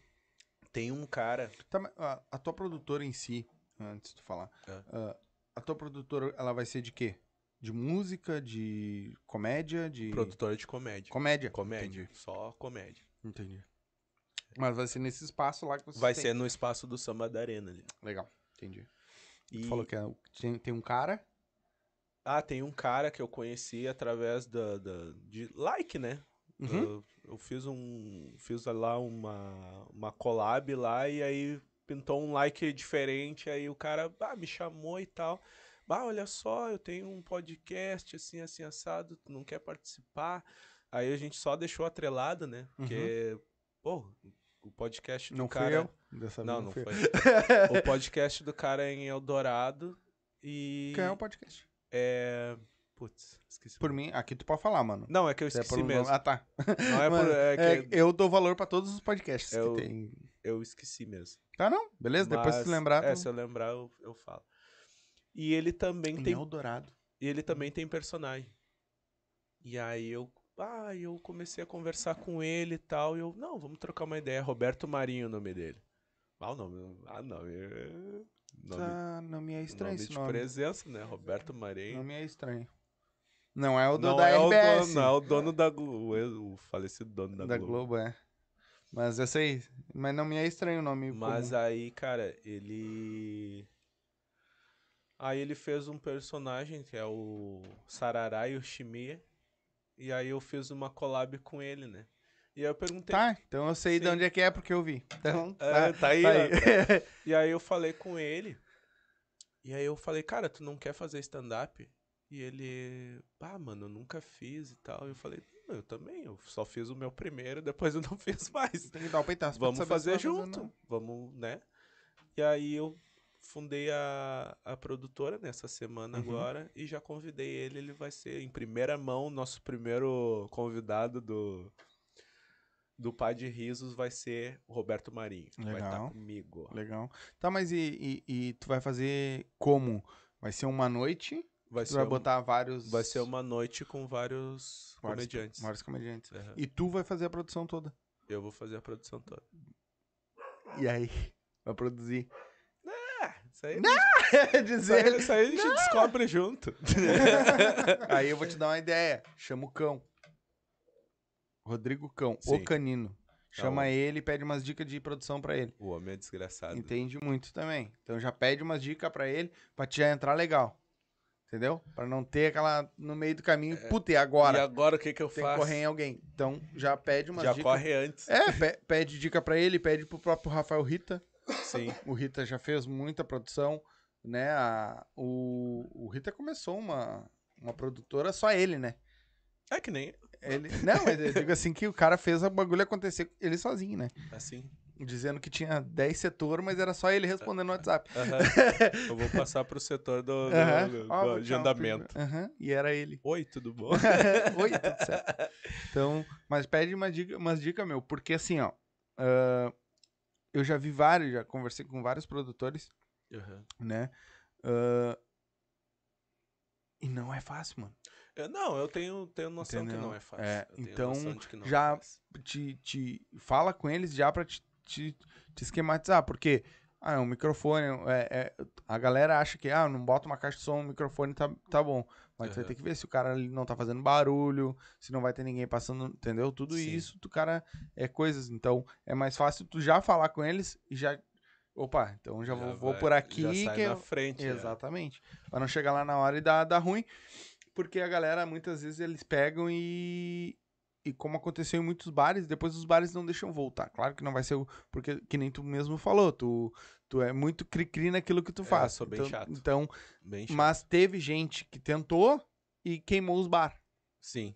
Tem um cara. Tá, a, a tua produtora em si, antes de tu falar, É. ah, a tua produtora, ela vai ser de quê? De música, de comédia, de... Produtora de comédia. Comédia? Comédia. Entendi. Só comédia. Entendi. Mas vai ser nesse espaço lá que você Vai tem. ser no espaço do samba da arena ali. Legal, entendi. E... Tu falou que é- tem, tem um cara... Ah, tem um cara que eu conheci através da, da- de like, né? Uhum. Eu, eu fiz um fiz lá uma uma collab lá e aí pintou um like diferente, aí o cara ah, me chamou e tal. Bah, olha só, eu tenho um podcast assim assim assado, tu não quer participar? Aí a gente só deixou atrelado, né? Porque pô, o podcast do Não fui cara eu. Dessa Não, não fui eu. foi. o podcast do cara é em Eldorado e Quem é o podcast? é Putz, esqueci. Por mim, aqui tu pode falar, mano. Não, é que eu Se é esqueci por mesmo. Ah, tá. Não é Mano, por. É é, que eu dou valor pra todos os podcasts Eu- que tem. eu esqueci mesmo. Tá, não? Beleza? Depois se Mas- lembrar. É, tu... se eu lembrar, eu, eu falo. E ele também Em tem. Eldorado. E ele também tem personagem. E aí eu. Ah, eu comecei a conversar com ele e tal. E eu, não, vamos trocar uma ideia. Roberto Marinho, o nome dele. Ah, o nome. Ah, nome. Nome, Tá, não me é estranho nome esse de nome. presença, né? Roberto Marinho. Não me é estranho. Não é o do não da é o RBS. dono, não é o dono da Globo. o O falecido dono da, da Globo. Globo, é. Mas eu sei. Mas não me é estranho o nome. Mas comum. aí, cara, ele. Aí ele fez um personagem que é o Sarará e o Shimie. E aí eu fiz uma collab com ele, né? E aí eu perguntei. Tá, então eu sei de Sim. onde é que é porque eu vi. Então, É, tá, tá aí, tá ó. aí. E aí eu falei com ele. E aí eu falei, cara, tu não quer fazer stand-up? E ele, ah, mano, eu nunca fiz e tal. E eu falei, "Não, eu também, eu só fiz o meu primeiro, depois eu não fiz mais. Tem que dar o peitaço Vamos fazer junto. Vamos, né? E aí eu fundei a, a produtora nessa semana Uhum. agora e já convidei ele. Ele vai ser em primeira mão nosso primeiro convidado do do Pai de Risos vai ser o Roberto Marinho. que Vai estar Legal. comigo. Legal. Tá, mas e, e, e tu vai fazer como? Vai ser uma noite? Vai tu ser, vai um- botar vários. vai ser uma noite com vários, vários comediantes. Vários comediantes. Aham. E tu vai fazer a produção toda. Eu vou fazer a produção toda. E aí? Vai produzir. Isso aí, Quer isso dizer. aí, isso aí a gente descobre junto. Aí eu vou te dar uma ideia. Chama o cão. Rodrigo Cão, Sim. o canino. Chama Tá bom. ele e pede umas dicas de produção pra ele. o homem é desgraçado. Entende muito também. Então já pede umas dicas pra ele pra te já entrar legal. Entendeu? Pra não ter aquela no meio do caminho. Puta, e agora? É. E agora o que que eu Tem que faço? correr em alguém. Então já pede umas Já dicas. corre antes. É, pe- pede dica pra ele, pede pro próprio Rafael Rita. Sim. O Rita já fez muita produção, né? A- o, o Rita começou uma, uma produtora, só ele, né? É que nem Ele, não, mas eu digo assim que o cara fez o bagulho acontecer ele sozinho, né? assim. Dizendo que tinha 10 setores, mas era só ele respondendo no WhatsApp. Aham. Eu vou passar pro setor do, do- Aham. do- do tirar um agendamento. print. Aham, E era ele. Oi, tudo bom? Oi, tudo certo. Então, mas pede umas dicas, umas dica, meu, porque assim, ó. ah, eu já vi vários, já conversei com vários produtores, Aham. né? Ah, e não é fácil, mano. Eu- não, eu tenho, tenho noção Entendeu? que não é fácil. É, então, que não é já- fácil. Te, te fala com eles já pra te, te, te esquematizar, porque ah, é um microfone, é, é- a galera acha que ah, não bota uma caixa de som, um microfone tá, tá bom. Mas tu vai ter que ver se o cara ali não tá fazendo barulho, se não vai ter ninguém passando, entendeu? Tudo Sim. isso, tu cara, é coisas. Então, é mais fácil tu já falar com eles e já. Opa, então já, vou, vou vai- por aqui já sai que na eu- frente. já. Exatamente. Pra não chegar lá na hora e dar, dar ruim. Porque a galera, muitas vezes, eles pegam e. E como aconteceu em muitos bares, depois os bares não deixam voltar. Claro que não vai ser o. Porque, que nem tu mesmo falou, tu, tu é muito cri-cri naquilo que tu É, faz. sou bem então, chato. Então, Bem chato. mas teve gente que tentou e queimou os bar, Sim.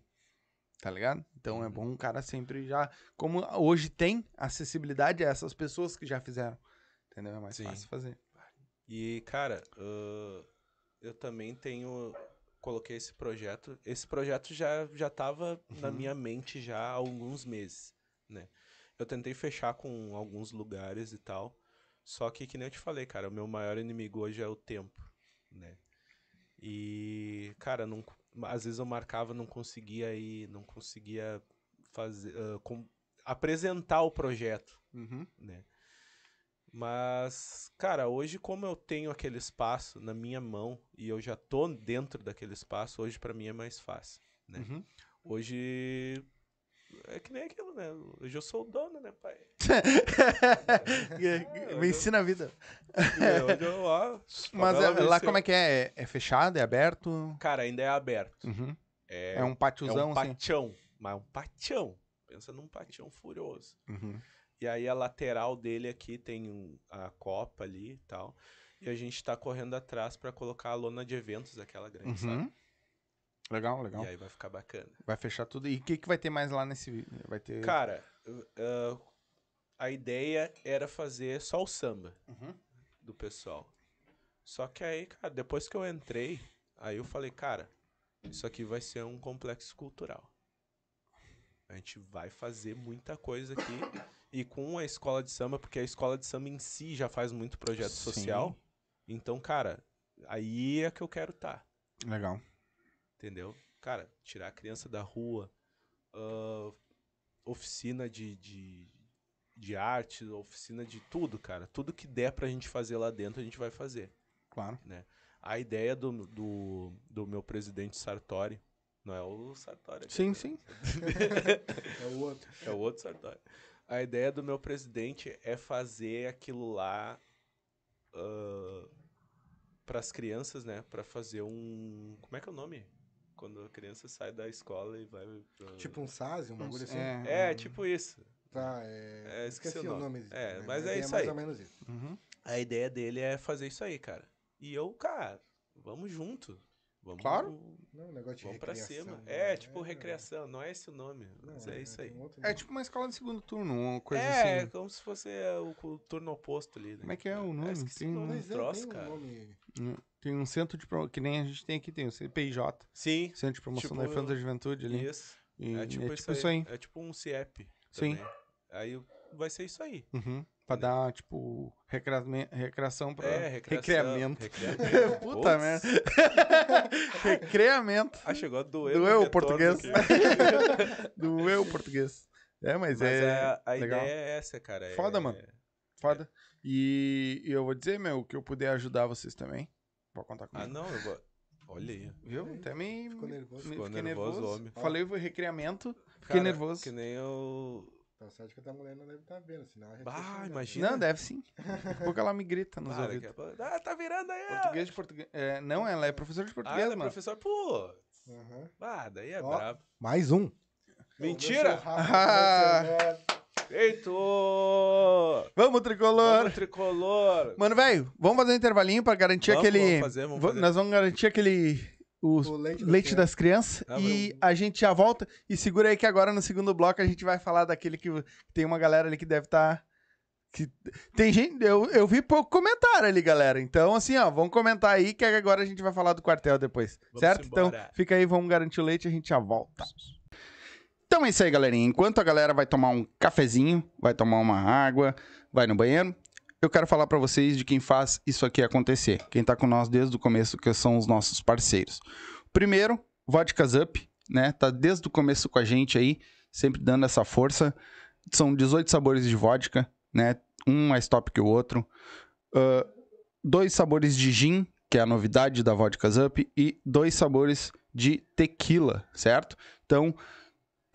tá ligado? Então é Uhum. bom o cara sempre já. Como hoje tem acessibilidade a essas pessoas que já fizeram. Entendeu? É mais Sim. fácil fazer. E, cara, ãh, eu também tenho. Coloquei esse projeto. Esse projeto já, já tava na Uhum. minha mente já há alguns meses, né? Eu tentei fechar com alguns lugares e tal. Só que, que nem eu te falei, cara, o meu maior inimigo hoje é o tempo, né? E, cara, não, às vezes eu marcava, não conseguia ir, não conseguia fazer, ãh, com- apresentar o projeto Uhum. né? Mas, cara, hoje como eu tenho aquele espaço na minha mão e eu já tô dentro daquele espaço, hoje pra mim é mais fácil, né? Uhum. Hoje é que nem aquilo, né? Hoje eu sou o dono, né, pai? Me ensina a vida. Hoje eu, ó, Mas é- lá venceu. como é que é? É- É fechado? É aberto? Cara, ainda é aberto. Uhum. É, É um é pátiozão um assim. patião, mas um patião. Pensa num patião furioso. Uhum. E aí a lateral dele aqui tem um- a copa ali e tal. E a gente tá correndo atrás pra colocar a lona de eventos, aquela grande, sabe? Legal, legal. E aí vai ficar bacana. Vai fechar tudo. E o que, que vai ter mais lá nesse. Vai ter. Cara, uh, a ideia era fazer só o samba Uhum. do pessoal. Só que aí, cara, depois que eu entrei, aí eu falei, cara, isso aqui vai ser um complexo cultural. A gente vai fazer muita coisa aqui. E com a escola de samba, porque a escola de samba em si já faz muito projeto Sim. social. Então, cara, aí é que eu quero estar. Legal. Entendeu? Cara, tirar a criança da rua, ah, oficina de, de, de arte, oficina de tudo, cara. Tudo que der pra gente fazer lá dentro, a gente vai fazer. Claro. A ideia do, do, do meu presidente Sartori, não é o Sartori. aqui, Sim, né? sim. É o outro. É o outro Sartori. A ideia do meu presidente é fazer aquilo lá para as crianças, né? Para fazer um. Como é que é o nome? Quando a criança sai da escola e vai. Pra... Tipo um SASI, um bagulho assim. É, tipo isso. Tá, é... É, esqueci o nome. É, né? mas é isso mais aí. ou menos isso. Uhum. A ideia dele é fazer isso aí, cara. E eu, cara, vamos junto. Vamos, Claro. Não, um negócio de Vamos pra recreação, cima. né? É, tipo recreação, não é esse o nome, Não, mas é, isso aí. outro É nome. tipo uma escola de segundo turno, uma coisa É, assim. como se fosse é, o, o turno oposto ali. Né? Como é que é o nome? Ah, esqueci Tem o nome um- Mas é, troço, tem um cara. nome... Tem um centro de promoção, que nem a gente tem aqui, tem o CPIJ, Sim, Centro de Promoção Tipo, da Infância e da Juventude ali. isso. E É tipo, é isso, tipo aí. isso aí. É tipo um CIEP. Sim. também. Aí vai ser isso aí. Uhum. Pra dar, tipo, recreame- recreação pra. É, recreação. Recreamento. recreamento. Puta merda. Recreamento. Ah, chegou a doer. Doeu o português. aqui. Do eu português. É, mas, Mas é. é, a legal. ideia é essa, cara. é- Foda, mano. Foda. E, e eu vou dizer, meu, que eu puder ajudar vocês também. Pode contar Ah, comigo. não, eu vou... Olha aí. Viu? Até me. Ficou nervoso. me- Ficou fiquei nervoso, nervoso. homem. Falei o recreamento. Fiquei Cara, nervoso. Que nem eu... Tá certo que a mulher não deve estar vendo, senão a gente... Bah, né? imagina. Não, deve sim. Daqui a pouco ela me grita nos Para, ouvidos. Ah, tá virando aí. ó. Português de português. É, não, ela é professora de Ah, português, ela é mano. professor. Pô, Aham. ah, daí é Ó. brabo. Mais um. Mentira! Ah. Feito! Vamos, tricolor! Vamos, tricolor! Mano, velho, vamos fazer um intervalinho pra garantir Vamos, aquele. vamos fazer, vamos Va- fazer. Nós vamos garantir aquele. O, O leite leite, das crianças. Ah, e mas- a gente já volta. E segura aí que agora no segundo bloco a gente vai falar daquele que tem uma galera ali que deve estar. que tem gente. Eu, eu vi pouco comentário ali, galera. Então, assim, ó, vamos comentar aí que agora a gente vai falar do quartel depois. Vamos certo? embora. Então, fica aí, vamos garantir o leite e a gente já volta. Então é isso aí, galerinha. Enquanto a galera vai tomar um cafezinho, vai tomar uma água, vai no banheiro, eu quero falar para vocês de quem faz isso aqui acontecer. Quem tá com nós desde o começo, que são os nossos parceiros. Primeiro, Vodkas Up, né? Tá desde o começo com a gente aí, sempre dando essa força. São 18 sabores de vodka, né? Um mais top que o outro. Uh, dois sabores de gin, que é a novidade da Vodkas Up, e dois sabores de tequila, certo? Então,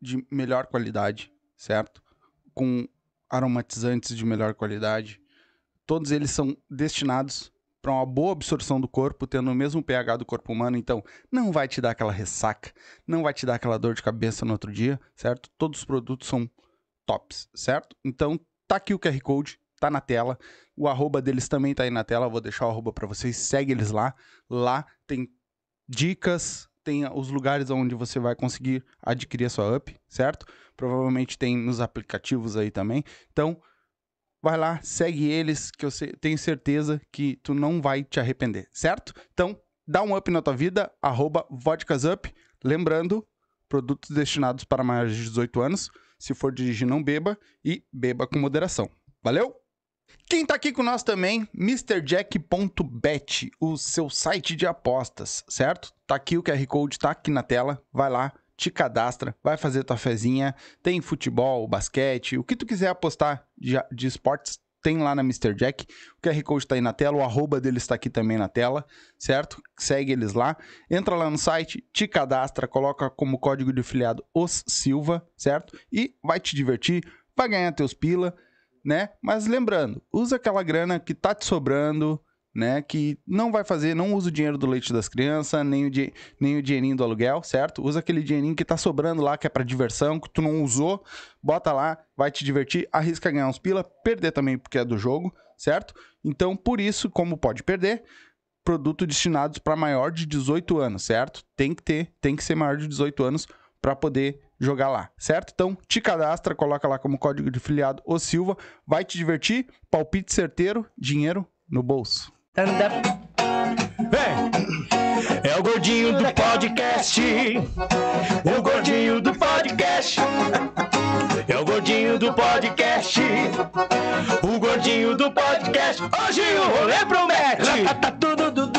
de melhor qualidade, certo? Com aromatizantes de melhor qualidade. Todos eles são destinados para uma boa absorção do corpo, tendo o mesmo pH do corpo humano, então não vai te dar aquela ressaca, não vai te dar aquela dor de cabeça no outro dia, certo? Todos os produtos são tops, certo? Então tá aqui o QR Code, tá na tela. O arroba deles também tá aí na tela, vou deixar o arroba para vocês, segue eles lá. Lá tem dicas, tem os lugares onde você vai conseguir adquirir a sua up, certo? Provavelmente tem nos aplicativos aí também. Então, vai lá, segue eles, que eu tenho certeza que tu não vai te arrepender, certo? Então, dá um up na tua vida, arroba vodkasup. Lembrando, produtos destinados para maiores de 18 anos. Se for dirigir, não beba e beba com moderação. Valeu? Quem tá aqui com nós também, MrJack.bet, o seu site de apostas, certo? Tá aqui o QR Code, tá aqui na tela, vai lá, te cadastra, vai fazer tua fezinha, tem futebol, basquete, o que tu quiser apostar de, de esportes, tem lá na Mr. Jack. O QR Code tá aí na tela, o arroba deles está aqui também na tela, certo? Segue eles lá. Entra lá no site, te cadastra, coloca como código de filiado os Silva, certo? E vai te divertir, vai ganhar teus pila né? Mas lembrando, usa aquela grana que tá te sobrando, né? Que não vai fazer, não usa o dinheiro do leite das crianças, nem o, nem o dinheirinho do aluguel, certo? Usa aquele dinheirinho que tá sobrando lá, que é para diversão, que tu não usou, bota lá, vai te divertir, arrisca ganhar uns pila, perder também porque é do jogo, certo? Então, por isso, como pode perder, produto destinados para maior de 18 anos, certo? Tem que ter, tem que ser maior de 18 anos para poder jogar lá, certo? Então, te cadastra, coloca lá como código de filiado o Silva, vai te divertir, palpite certeiro, dinheiro no bolso. Vem! É o gordinho do podcast. O gordinho do podcast. É o gordinho do podcast. O gordinho do podcast. Hoje o rolê promete. Tá tudo, Dudu.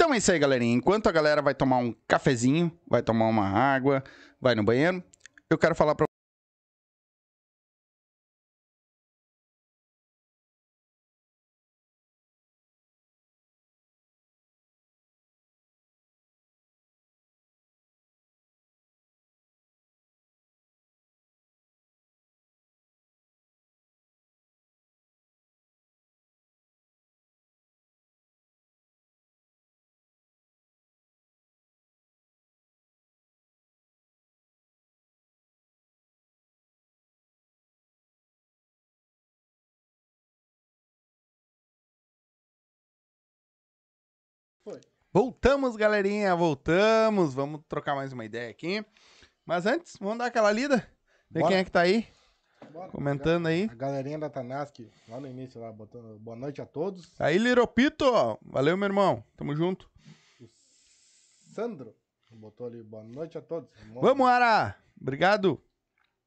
Então é isso aí, galerinha. Enquanto a galera vai tomar um cafezinho, vai tomar uma água, vai no banheiro, eu quero falar pra Voltamos, galerinha, voltamos. Vamos trocar mais uma ideia aqui. Mas antes, vamos dar aquela lida. Ver Bora. quem é que tá aí, Bora. comentando aí. A galerinha da Tanaski, lá no início, lá, botando boa noite a todos. Aí, Liropito. Valeu, meu irmão. Tamo junto. O Sandro botou ali boa noite a todos. Vamos, Ara. Obrigado.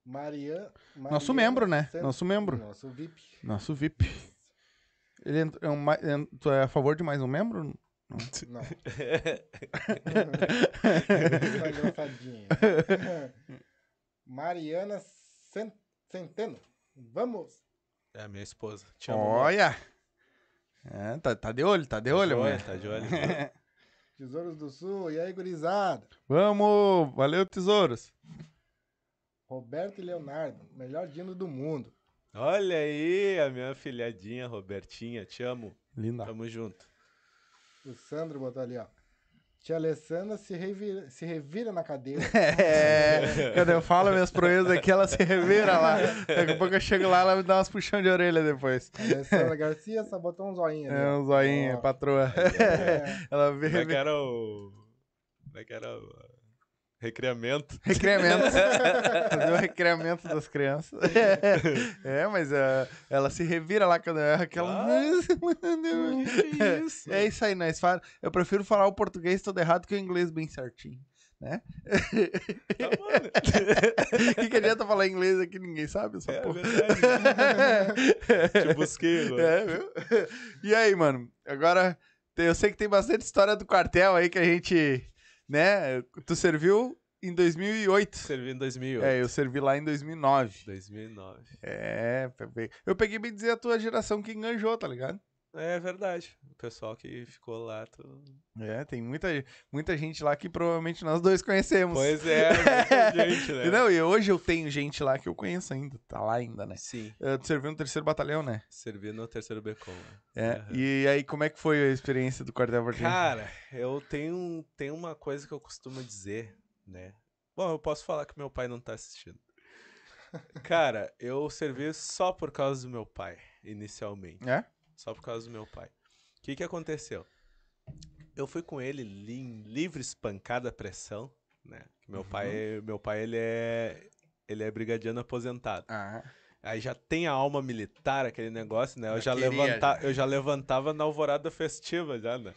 Maria, Nosso membro, né? Sen- Nosso membro. Nosso VIP. Nosso VIP. Ele é um tu é a favor de mais um membro? Não. Tá engraçadinho. Mariana Cen- Centeno. Vamos. É a minha esposa. Te amo. Olha. É, tá, tá de olho, tá de olho, amor. mano. Tá de olho. Tesouros do Sul. E aí, gurizada? Vamos. Valeu, tesouros. Roberto e Leonardo. Melhor dino do mundo. Olha aí, a minha filhadinha Robertinha. Te amo. Linda. Tamo junto. O Sandro botou ali, ó. Tia Alessandra se revira, se revira na cadeira. É, quando eu falo minhas proezas aqui, ela se revira lá. Daqui a pouco eu chego lá, ela me dá umas puxão de orelha depois. Alessandra Garcia só botou um zoinho ali. É um zoinho, Ó, patroa. é. Ela vê. Como é que era o. Como é que era o. Recreamento. Recreamento. Fazer o recreamento das crianças. É, mas uh, ela se revira lá quando erra aquela. Ah, que isso? É isso aí, nós fala. Eu prefiro falar o português todo errado que o inglês bem certinho. Né? Tá bom, né? O que, que adianta falar inglês aqui? Ninguém sabe essa É porra. verdade. Te busquei agora. É, viu? E aí, mano? Agora, eu sei que tem bastante história do quartel aí que a gente, né? Tu serviu em 2008. Servi em 2008. É, eu servi lá em 2009. 2009. É, eu peguei bem dizer a tua geração que enganjou, tá ligado? É verdade. O pessoal que ficou lá. tu- É, tem muita, muita gente lá que provavelmente nós dois conhecemos. Pois é, muita gente, né? Não, e hoje eu tenho gente lá que eu conheço ainda, tá lá ainda, né? Sim, Uh, Tu serviu no terceiro batalhão, né? servi no terceiro Becom. né? É. Aham. E aí, como é que foi a experiência do quartel partido? Cara, eu tenho, tenho uma coisa que eu costumo dizer, né? Bom, eu posso falar que meu pai não tá assistindo. Cara, eu servi só por causa do meu pai, inicialmente. É? Só por causa do meu pai. O que que aconteceu? Eu fui com ele em livre espancada pressão, né? Meu pai, meu pai ele é ele é brigadiano aposentado. Ah, Aí já tem a alma militar, aquele negócio, né? Eu já, Já queria, levanta, eu já levantava na alvorada festiva já, né?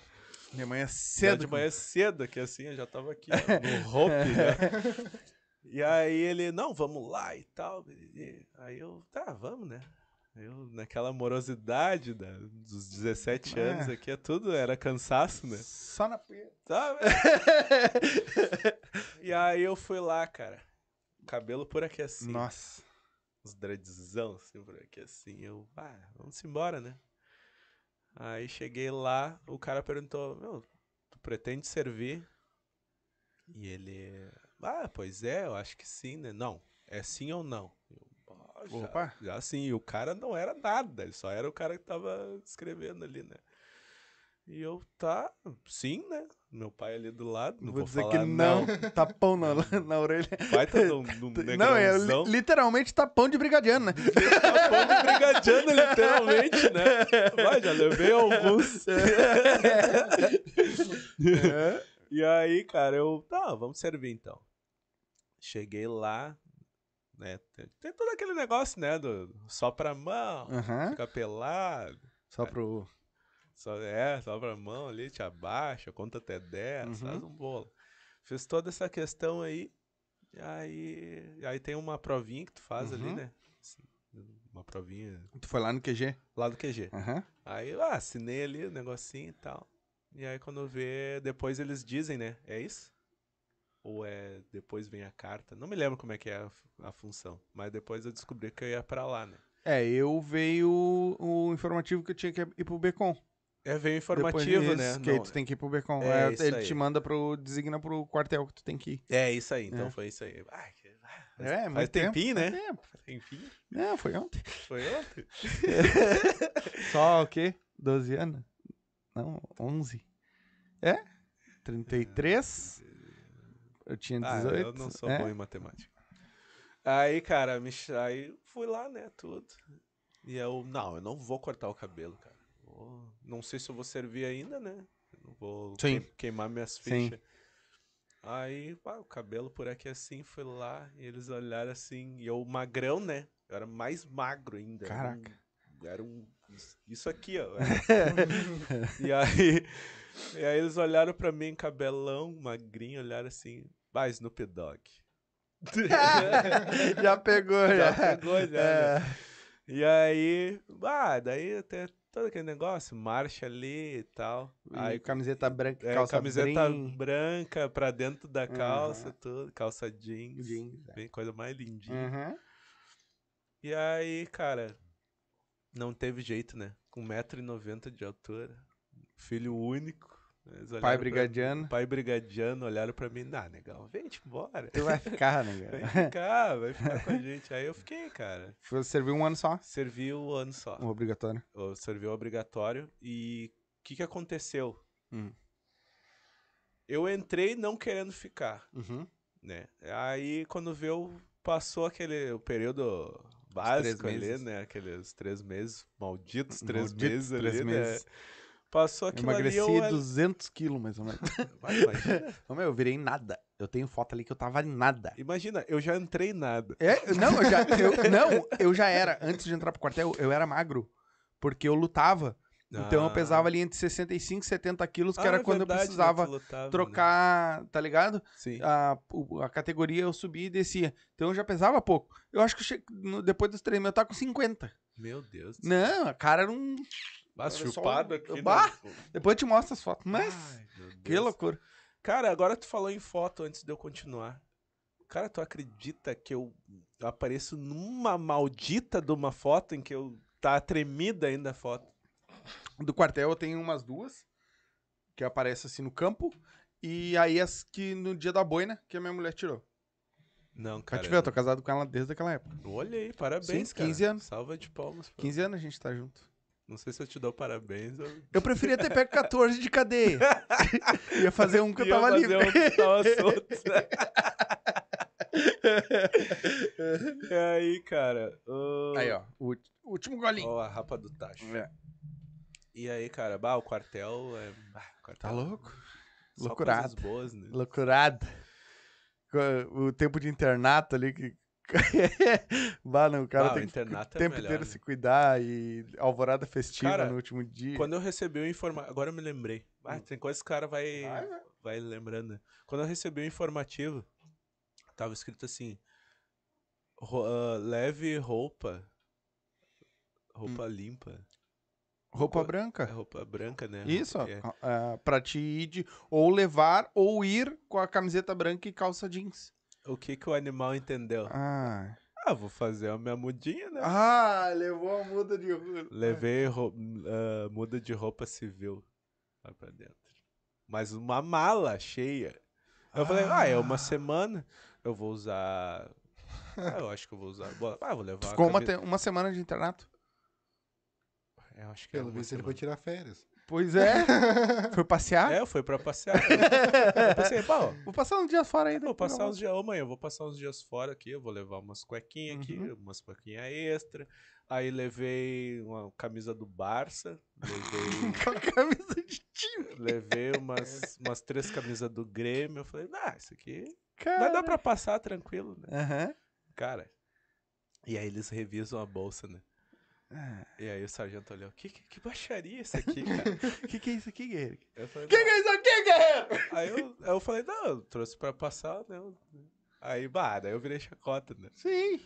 de manhã Já cedo. de manhã cedo, que assim, eu já tava aqui, ó, no hope, já. E aí ele, não, vamos lá e tal. E aí eu, tá, vamos, né? Eu, naquela morosidade da, dos 17 É. anos aqui, é tudo era cansaço, né? Só na punheta. E aí eu fui lá, cara. Cabelo por aqui assim. Nossa. Uns dreadzão, assim, por aqui assim. Eu, ah, vamos embora, né? Aí cheguei lá, o cara perguntou, meu, tu pretende servir? E ele, ah, pois é, eu acho que sim, né? Não, é sim ou não? Eu, "Ah, já, Opa. já sim, e o cara não era nada, ele só era o cara que tava escrevendo ali, né? E eu, tá, sim, né? Meu pai ali do lado, não vou, vou, dizer falar que não. Tapão na, na orelha. Baita de um, de um Não, é li- literalmente tapão de brigadiano, né? Tapão de brigadiano, literalmente, né? Vai, já levei alguns. É. E aí, cara, eu. Tá, vamos servir então. Cheguei lá, né? Tem, tem todo aquele negócio, né? Do só pra mão, Aham. fica pelado. Só pro. Só, é, só pra mão ali, te abaixa, conta até 10, Uhum. faz um bolo. Fiz toda essa questão aí. E aí, aí tem uma provinha que tu faz ali, Uhum. né? Assim, Uma provinha Tu foi lá no QG? lá do QG. Aham. Aí eu ah, assinei ali o negocinho e tal. E aí quando vê, depois eles dizem, né? É isso? Ou é depois vem a carta? Não me lembro como é que é a, a função. Mas depois eu descobri que eu ia pra lá, né? É, eu veio o, o informativo que eu tinha que ir pro Becom. É, veio informativo, disso, né? Que Não- tu tem que ir pro Becom. É É, ele aí. te manda pro. designa pro quartel que tu tem que ir. É isso aí, então É. foi isso aí. Ai, que- faz, É, faz tempo, tempinho, né? tempo. Faz tempinho. Não, foi ontem. Foi ontem. Só o quê? 12 anos? Não, 11. É? 33? Eu tinha Ah, 18. eu não sou é? bom em matemática. Aí, cara, me, aí fui lá, né, tudo. E eu, não, eu não vou cortar o cabelo, cara. Vou- não sei se eu vou servir ainda, né? Não vou Sim. queim- queimar minhas Sim. fichas. Aí, pá, o cabelo por aqui assim, fui lá, e eles olharam assim, e eu magrão, né? Eu era mais magro ainda. era um- Caraca. Era um. Isso aqui, ó. e aí. E aí eles olharam pra mim, cabelão, magrinho, olharam assim, vai, Snoop Dogg. já pegou, já. Já pegou, já, É. né? E aí, ah, daí tem todo aquele negócio, marcha ali e tal. Aí, Aí camiseta branca, é, calça camiseta brim, branca pra dentro da calça, Aham. tudo, calça jeans, jeans, é. bem coisa mais lindinha. Uhum. E aí, cara, não teve jeito, né? Com 1,90m de altura, filho único. Pai pra- brigadiano. Pai brigadiano, olharam pra mim, ah, negão, vem-te embora. Tu vai ficar, né, Vem cara? ficar, vai ficar com a gente. Aí eu fiquei, cara. Foi servir um ano só, Servi o ano só. o obrigatório. Eu servi o obrigatório. E o que, que aconteceu? Hum. Eu entrei não querendo ficar, Uhum. né? Aí quando veio, passou aquele o período básico ali, né? Aqueles três meses, malditos três meses três ali, meses. Né? Passou aquilo ali, emagreci eu... 200 quilos, mais ou menos. Vai, imagina, meu, eu virei nada. Eu tenho foto ali que eu tava em nada. imagina, eu já entrei nada. É, não, eu já, eu, não, eu já era, antes de entrar pro quartel, eu era magro. Porque eu lutava. Então eu Ah. pesava ali entre 65 e 70 quilos, que Ah, era é quando verdade, né, eu precisava tu lutava, né? trocar, tá ligado? Sim. A, a categoria eu subia e descia. Então eu já pesava pouco. Eu acho que eu che... no- depois dos treinos eu tava com 50. Meu Deus. Não, a cara era um. Ah, só chupado o- aqui. no- Bah! Depois eu te mostro as fotos. Mas, Ai, que loucura. Cara, agora tu falou em foto antes de eu continuar. Cara, tu acredita que eu apareço numa maldita de uma foto em que eu tá tremida ainda a foto? Do quartel eu tenho umas duas, que aparecem assim no campo. E aí as que no dia da boina, que a minha mulher tirou. Não, cara. te ver, eu tô casado com ela desde aquela época. Olha aí, parabéns, Sim, cara. 15 anos. Salva de palmas. pô. 15 anos a gente tá junto. Não sei se eu te dou parabéns ou... Eu preferia ter pego 14 de cadeia. Ia fazer um que eu tava livre. um que tava solto. e aí, cara... Aí, ó. O último golinho. Ó, a rapa do tacho. É. E aí, cara, bah, o quartel é... bah, quartel Tá louco? Só Loucurado. boas, né? Loucurada. Co- O tempo de internato ali que. bah, não, o cara Ah, o tem que o é tempo melhor, inteiro né? se cuidar e alvorada festiva Cara, no último dia. Quando eu recebi o informativo. Agora eu me lembrei. Ah, tem coisas que o cara vai, Vai, vai. vai lembrando. né? Quando eu recebi o informativo, tava escrito assim: ah, leve roupa. Roupa limpa. Roupa co- É branca. roupa branca, né? Isso, é. ah, pra te ir de, ou levar ou ir com a camiseta branca e calça jeans. O que que o animal entendeu? Ah, Ah, vou fazer a minha mudinha, né? ah levou a muda de. Levei rou- ah, muda de roupa civil lá pra dentro. Mas uma mala cheia. Eu falei, ah, é uma semana. Eu vou usar. Ah, eu acho que eu vou usar. Ah, vou levar. a Ficou uma, uma semana de internato. Eu acho que é Pelo visto, ele foi tirar férias. Pois é. Foi passear? É, eu fui pra passear. eu pensei, pô, Vou passar um dia fora ainda. vou passar uns dias. Ô, mãe, eu vou passar uns dias fora aqui. Eu vou levar umas cuequinhas aqui, Uhum. umas cuequinhas extra. Aí levei uma camisa do Barça. Levei. Camisa de time. Levei umas, umas três camisas do Grêmio. Eu falei, ah, isso aqui Cara. vai dar pra passar tranquilo, né? Aham. Cara. E aí eles revisam a bolsa, né? Ah, E aí o sargento olhou, que, que, que baixaria isso aqui, cara? que que é isso aqui, guerreiro? Eu falei, Que "Não." que é isso aqui, guerreiro? Aí eu, aí eu falei, não, eu trouxe pra passar, né? Aí, bah, daí eu virei chacota, né? Sim.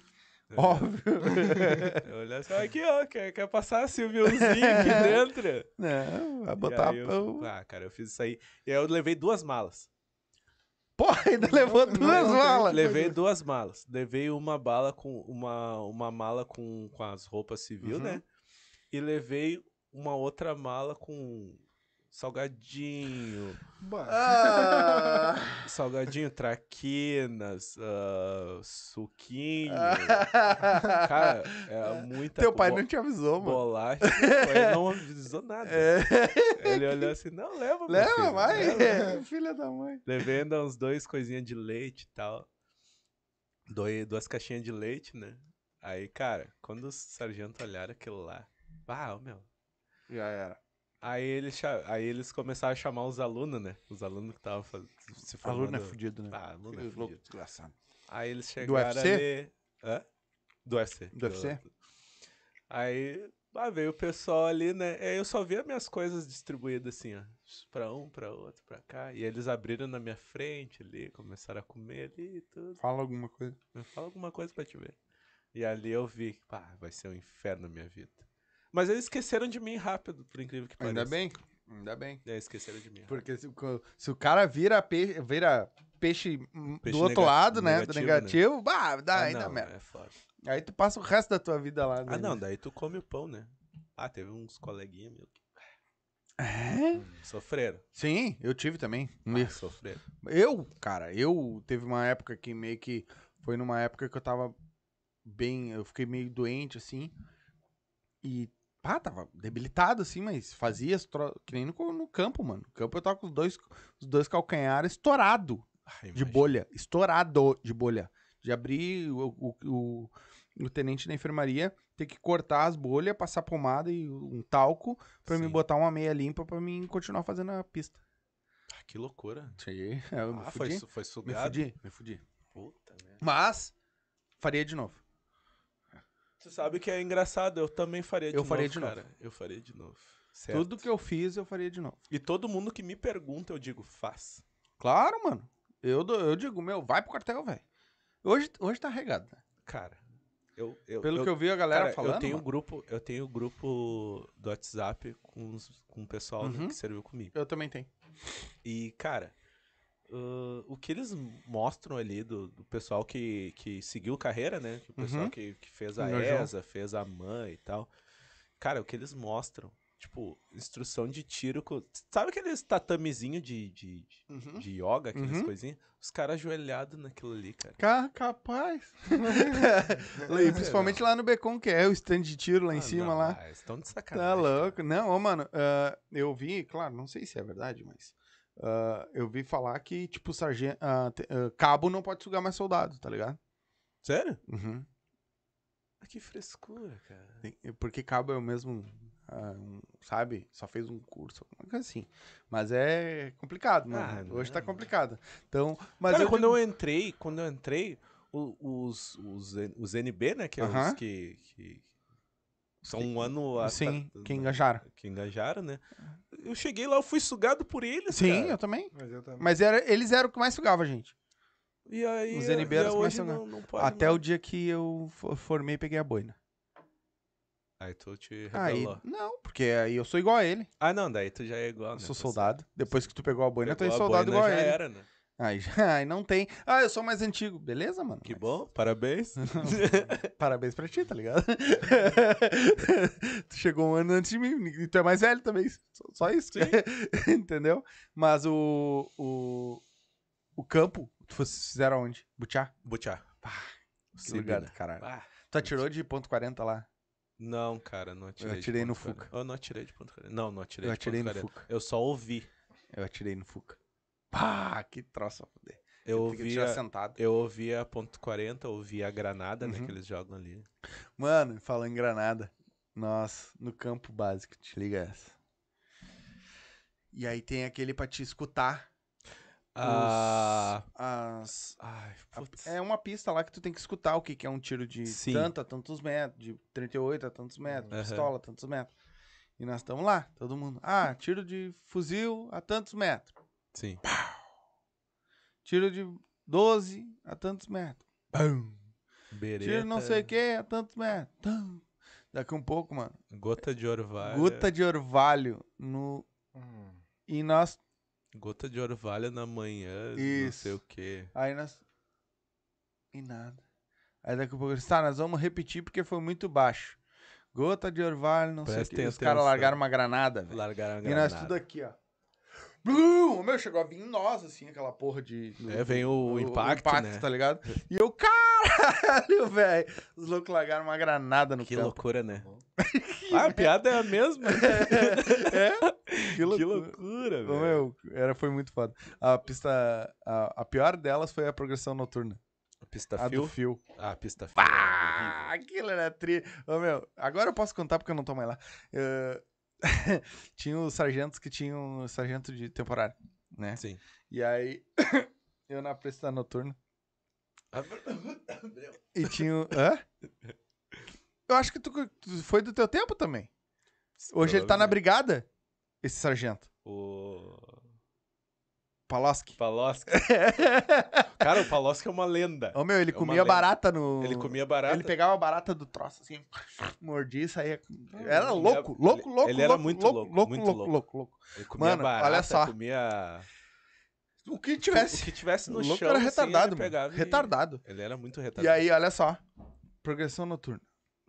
Eu- Óbvio. Eu olhei assim, aqui, ó, quer, quer passar Silviozinho aqui dentro? Não, vai botar eu- pão. Ah, cara, eu fiz isso aí. E aí eu levei duas malas. Porra, ainda levou Não, duas não tem- malas. Levei duas malas. Levei uma bala com uma, uma mala com, com as roupas civil, Uhum. né? E levei uma outra mala com salgadinho. Ah. salgadinho, traquinas, ah, suquinho. Ah. Cara, é muita Teu pai não te avisou, mano. bolacha. Ele não avisou nada. É. Ele olhou assim, não, leva, meu Leva, filho, vai. leva." Filha da mãe. Levei ainda uns dois coisinhas de leite e tal. Doi, duas caixinhas de leite, né? Aí, cara, quando os sargentos olharam aquilo lá, ah, meu. Já era. Aí eles, aí eles começaram a chamar os alunos, né? Os alunos que estavam se formando. Aluno é fudido, né? Ah, aluno é fudido. desgraçado. Aí eles Do chegaram UFC? ali... Hã? Do UFC. Do UFC? Aí ah, veio o pessoal ali, né? Aí eu só via minhas coisas distribuídas assim, ó. Pra um, pra outro, pra cá. E eles abriram na minha frente ali, começaram a comer ali e tudo. Fala alguma coisa. Fala alguma coisa pra te ver. E ali eu vi que, pá, vai ser um inferno na minha vida. Mas eles esqueceram de mim rápido, por incrível que pareça. Ainda bem. Ainda bem. É, esqueceram de mim. Porque se, se o cara vira peixe, vira peixe, hum, Peixe do outro lado, né? Do negativo, negativo, bah, dá Ah, ainda não, merda. é foda. Aí tu passa o resto da tua vida lá. Ah, né? não, daí tu come o pão, né? Ah, teve uns coleguinhas meus que É? sofreram. Sim, eu tive também. Ah, sofreram. Eu, cara, eu teve uma época que meio que foi numa época que eu tava bem, eu fiquei meio doente assim. E pá, tava debilitado assim, mas fazia tro... que nem no, no campo, mano. No campo eu tava com os dois os dois calcanhares estourado Ah, de bolha, estourado de bolha. De abrir o, o, o- o tenente da enfermaria ter que cortar as bolhas, passar pomada e um talco pra me botar uma meia limpa pra mim continuar fazendo a pista. Ah, que loucura. Cheguei, eu me Ah, foi, su- foi Me sugado. fudi, me fudi. Puta merda. Mas, faria de novo. Tu sabe que é engraçado, eu também faria de Eu novo, faria de novo. cara. Eu faria de novo. Certo. Tudo que eu fiz, eu faria de novo. E todo mundo que me pergunta, eu digo, faz. Claro, mano. Eu, eu digo, meu, vai pro quartel, velho. Hoje, hoje tá regado, né? Cara, eu... eu Pelo eu, que eu vi a galera cara, falando. eu tenho mano, grupo, eu tenho grupo do WhatsApp com, os- com o pessoal né, Uhum. que serviu comigo. eu também tenho. E, cara, ãh, o que eles mostram ali do, do pessoal que, que seguiu carreira, né? O pessoal Uhum. que, que fez a Engajou. ESA, fez a MAN e tal. Cara, o que eles mostram, tipo, instrução de tiro com. Sabe aqueles tatamezinho de, de, de- de yoga, aquelas Uhum. coisinhas? Os caras ajoelhados naquilo ali, cara. Ca- capaz. e principalmente lá no Becon, que é o stand de tiro lá em Ah, cima não, lá. estão de Tá sacanagem. louco. Não, ô, mano, ah, eu vi, claro, não sei se é verdade, mas ah, eu vi falar que, tipo, sargento, ah, te- ah, cabo não pode sugar mais soldado, tá ligado? Sério? Uhum. Ah, Que frescura, cara. Tem- Porque cabo é o mesmo, um, sabe? Só fez um curso, alguma coisa assim. Mas é complicado, mano. Ah, Hoje tá complicado. Então, mas Cara, eu quando digo- eu entrei, quando eu entrei, os, os, os NB, né, que é os que, que são um ano a- Sim, tá- que engajaram. que engajaram, né? Eu cheguei lá, eu fui sugado por eles, Sim, cara. eu também. Mas eu também. Mas era, eles eram o que mais sugava, gente. E aí, Os NB eram os que mais não, não pode Até o dia que eu fo- formei e peguei a boina. Aí tu te Aí, rebelou. não, porque aí eu sou igual a ele. Ah, não, daí tu já é igual, Eu né? sou Tá soldado. Depois que tu pegou a boina, certo. tu é Pegou a soldado boina, igual a já ele. era, né? Aí, não tem. Ah, eu sou mais antigo. Beleza, mano? Que mas- bom, parabéns. Parabéns pra ti, tá ligado? tu chegou um ano antes de mim. E tu é mais velho também. Só, só isso. Entendeu? Mas o. O, o campo, tu fosse- fizeram onde? Butiá? Butiá. Que lugar do caralho. Ah, Tu atirou de ponto 40 lá? não, cara, não atirei. de atirei no ponto quarenta. Fuca. Eu não atirei de ponto 40. Não, não atirei Eu de atirei ponto no 40. Fuca. Eu só ouvi. Eu atirei no Fuca. Pá, que troço a foder. Eu ouvia, sentado. eu ouvia ponto 40, ouvia a granada, né, Uhum. que eles jogam ali. Mano, falando em granada. Nossa, no campo básico, te liga essa. E aí tem aquele pra te escutar. Ah, As, ai, a- é uma pista lá que tu tem que escutar o que, que é um tiro de Sim. tanto a tantos metros, de 38 a tantos metros, de Aham. pistola a tantos metros. E nós estamos lá, todo mundo. Ah, tiro de fuzil a tantos metros. Sim. Tiro de 12 a tantos metros. Bum. Bereta, Tiro não sei o que a tantos metros. Tum. Daqui um pouco, mano. Gota de orvalho. Gota de orvalho no. Hum. E nós. Gota de orvalho na manhã, não Isso. sei o quê. Aí nós. E nada. Aí daqui a pouco eles, tá, nós vamos repetir porque foi muito baixo. Gota de orvalho, não sei o que. Os caras largaram uma granada, velho. Largaram a E granada. nós tudo aqui, ó. Blum! Meu, chegou a vir em nós, assim, aquela porra de. do- É, vem o impacto, né? tá ligado? E eu, caralho, velho. Os loucos largaram uma granada no Que campo. loucura, né? ah, a piada é a mesma. É? Que que loucura. loucura, velho. meu, era, foi muito foda. A pista. A, a pior delas foi a progressão noturna. A pista a fio. do fio. Ah, a pista fio. é Pá, aquilo era tri. Ô, meu, agora eu posso contar porque eu não tô mais lá. Eh, tinha os sargentos que tinham sargento de temporário, né? Sim. E aí, eu na pista noturna. E tinha. o- Hã? Eu acho que tu, tu foi do teu tempo também. Hoje ele tá na brigada, esse sargento. O Paloski. Paloski. Cara, o Paloski é uma lenda. Ô, meu, ele É comia barata no. Ele comia barata. Ele pegava a barata do troço, assim, mordia e saía. Era Ele louco, louco, ele- louco. ele era louco, muito louco, louco, louco, muito louco, louco. louco, louco. Ele comia Mano, barata, olha só. comia... O que O tivesse. que tivesse no o louco chão, era assim, retardado, ele mano. pegava e- Retardado. Ele era muito E retardado. aí, olha só. Progressão noturna.